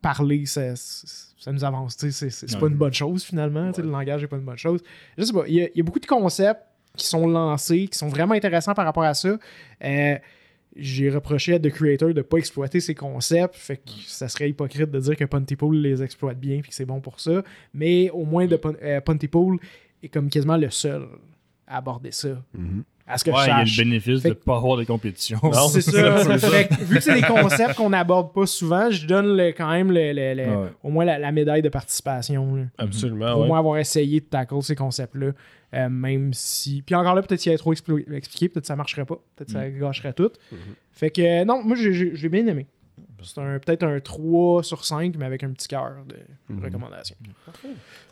parler, ça, ça- ça nous avance. tu sais, C'est c'est- c'est pas une bonne chose, finalement. Le langage n'est pas une bonne chose. Je sais pas, il y, a- il y a beaucoup de concepts qui sont lancés, qui sont vraiment intéressants par rapport à ça. Euh, j'ai reproché à The Creator de ne pas exploiter ces concepts. Fait que ça serait hypocrite de dire que Pontypool les exploite bien et que c'est bon pour ça. Mais au moins, de Pon- euh, Pontypool est comme quasiment le seul à aborder ça. Mhm. À ce que Ouais, je il y a le bénéfice Fait de que- pas avoir de compétition. c'est ça. Fait que, vu que c'est des concepts qu'on n'aborde pas souvent, je donne le- quand même le- le- le- Ouais. au moins la, la médaille de participation. là. Absolument, Pour ouais. moi, avoir essayé de tackle ces concepts-là, euh, même si. Puis encore là, peut-être qu'il y avait trop expliqué, peut-être que ça marcherait pas, peut-être que ça gâcherait tout. Fait que euh, non, moi j'ai- bien aimé. C'est un- peut-être un 3 sur 5, mais avec un petit cœur de recommandation.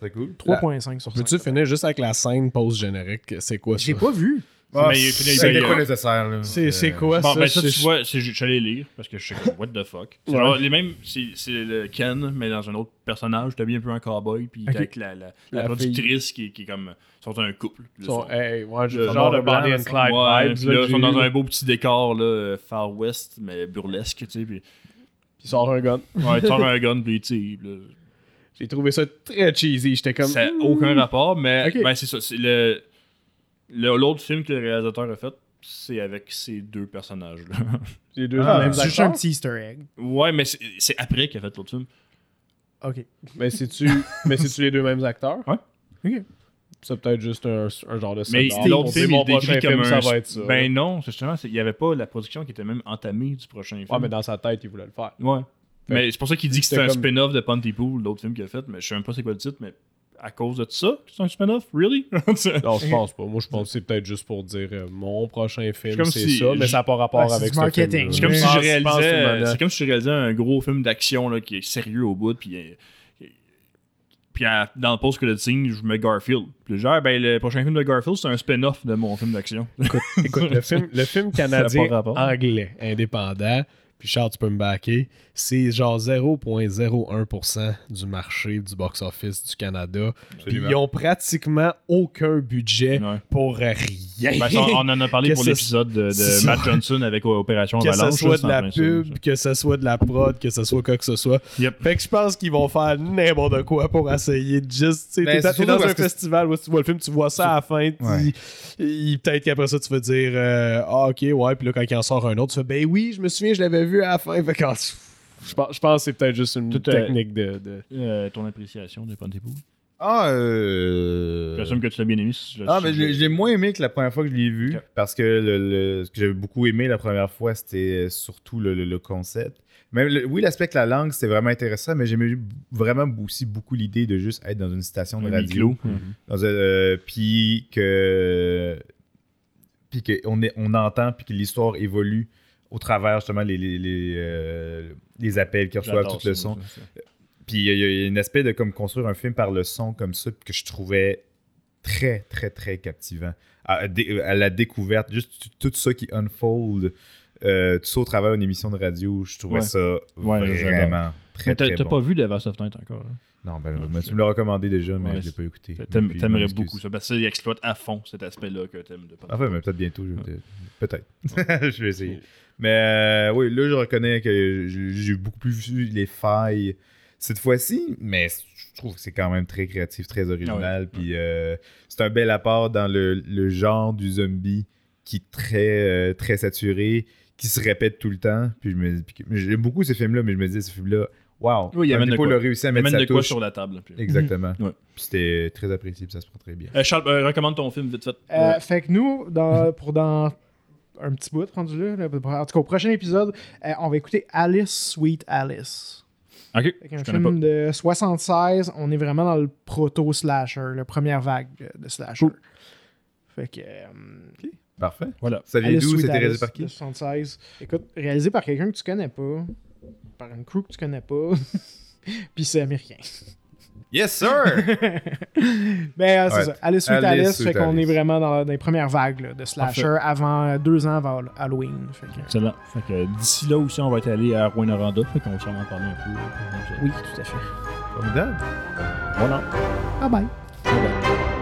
C'est cool. 3.5 sur 5. Peux-tu finir juste avec la scène post-générique? C'est quoi ça? J'ai pas vu. Ah, il- il- C'était il- pas nécessaire. là? C'est c'est Euh, quoi Bon, ça? ben ça, C'est- tu vois, c'est- je suis allé lire parce que je suis comme, what the fuck? C'est Ouais. les mêmes, c'est c'est le Ken, mais dans un autre personnage. T'as bien un peu un cowboy, puis avec la, la, la La productrice qui, qui est comme. Ils sont un couple. Ils sont- hey, ouais, j'ai- Le genre de Bonnie and Clyde Ouais, vibes. là, ils sont dans un beau petit décor, là, euh, Far West, mais burlesque, tu sais. Puis Il sort un gun. ouais, tu sors un gun, puis tu J'ai trouvé ça très cheesy. J'étais comme. Ça n'a aucun rapport, mais ben, c'est ça. C'est le- l'autre film que le réalisateur a fait, c'est avec ces deux personnages-là. Les deux Ah, C'est juste un petit easter egg. ouais, mais c'est, c'est après qu'il a fait l'autre film. Ok. Mais c'est-tu mais c'est-tu les deux mêmes acteurs? Ouais. Ok. C'est peut-être juste un, un genre de Mais l'autre film, il décrit prochain comme film, un. ça va être ça. Ben non, c'est justement, c'est- il n'y avait pas la production qui était même entamée du prochain film. ouais, mais dans sa tête, il voulait le faire. Ouais. Mais c'est pour ça qu'il dit que c'était un comme- spin-off de Pontypool, l'autre film qu'il a fait, mais je sais même pas c'est quoi le titre, mais à cause de ça, c'est un spin-off? Really? Non, je pense pas. Moi, je pense que c'est peut-être juste pour dire euh, mon prochain film, comme c'est si- ça, mais ça n'a pas rapport Ouais, avec ce. C'est comme si Je réalisais, que c'est comme si je réalisais un gros film d'action là, qui est sérieux au bout, puis euh, puis à- dans le post que le signe, je mets Garfield. Puis genre, ben le prochain film de Garfield, c'est un spin-off de mon film d'action. Écoute, le film, le film canadien anglais indépendant, puis Charles, tu peux me backer, c'est genre 0,01% du marché du box-office du Canada. Puis ils ont pratiquement aucun budget Ouais. pour rien. Ben, on en a parlé pour l'épisode de, Matt. Johnson avec Opération que Avalanche. ce soit de la pub, ça. que ce soit de la prod, que ce soit quoi que ce soit. Yep. Fait que je pense qu'ils vont faire n'importe quoi pour essayer de juste. Ben, T'es dans un festival où tu vois le film, tu vois ça à la fin. Ouais. Peut-être qu'après ça, tu vas dire euh, Ah, ok, ouais. Puis là, quand il en sort un autre, tu fais Ben oui, je me souviens, je l'avais vu à la fin. Fait que, je pense, je pense que c'est peut-être juste une euh, technique de. de- Euh, ton appréciation de Pontypool. Ah, euh... J'assume que tu l'as bien aimé. si je- Ah, mais je- l'ai- moins aimé que la première fois que je l'ai vu. Parce que le, le- ce que j'avais beaucoup aimé la première fois, c'était surtout le, le- le concept. Même le- oui, l'aspect de la langue, c'était vraiment intéressant, mais j'aimais vraiment aussi beaucoup l'idée de juste être dans une station de Un radio. Dans euh, puis que. Puis qu'on est- on entend, puis que l'histoire évolue au travers justement les, les, les, euh, les appels qui reçoivent tout le son. Puis il y, a- il y a une aspect de comme construire un film par le son comme ça que je trouvais très, très, très captivant. À, la découverte, juste tout ça qui unfold, euh, tout ça au travers d'une émission de radio, je trouvais Ouais. ça Ouais, vraiment très, très t'as bon. pas vu The Vast of Night encore. hein? Non, ben, Non, tu me l'as recommandé déjà, mais Ouais, je l'ai pas écouté. T'aimerais beaucoup ça. Parce qu'il exploite à fond cet aspect-là que t'aimes de Enfin, mais peut-être bientôt. Peut-être. je vais essayer. Mais euh, oui, là, je reconnais que j'ai beaucoup plus vu les failles cette fois-ci, mais je trouve que c'est quand même très créatif, très original. Puis euh, c'est un bel apport dans le, le genre du zombie qui est très, euh, très saturé, qui se répète tout le temps. Puis j'aime beaucoup ces films-là, mais je me dis, ce film-là, waouh, Oui, il amène de quoi. a réussi à Il mettre sa de quoi touche. sur la table. puis- Exactement. Ouais. Puis c'était très apprécié, puis ça se prend très bien. Euh, Charles, euh, recommande ton film vite fait. Euh, fait que nous, dans, pour dans un petit bout rendu là, en tout cas au prochain épisode, euh, on va écouter Alice Sweet Alice. Ok, connais film de 76, on est vraiment dans le proto-slasher, la première vague de, slasher. Cool. Fait que. euh, Parfait. Voilà. Ça vient d'où? C'était réalisé par qui? de 76. Écoute, réalisé par quelqu'un que tu connais pas, par une crew que tu connais pas, puis c'est américain. Yes, sir! Mais euh, c'est ça, Alice Sweet Alice Alice, Sweet fait qu'on est vraiment dans, les premières vagues là, de slasher avant euh, deux ans avant Halloween. Fait que- Excellent. Fait que d'ici là aussi, on va être allé à Rouen-Noranda. Fait qu'on va sûrement en parler un peu. euh, oui, tout à fait. Formidable. Voilà. Bye bye. Bye bye.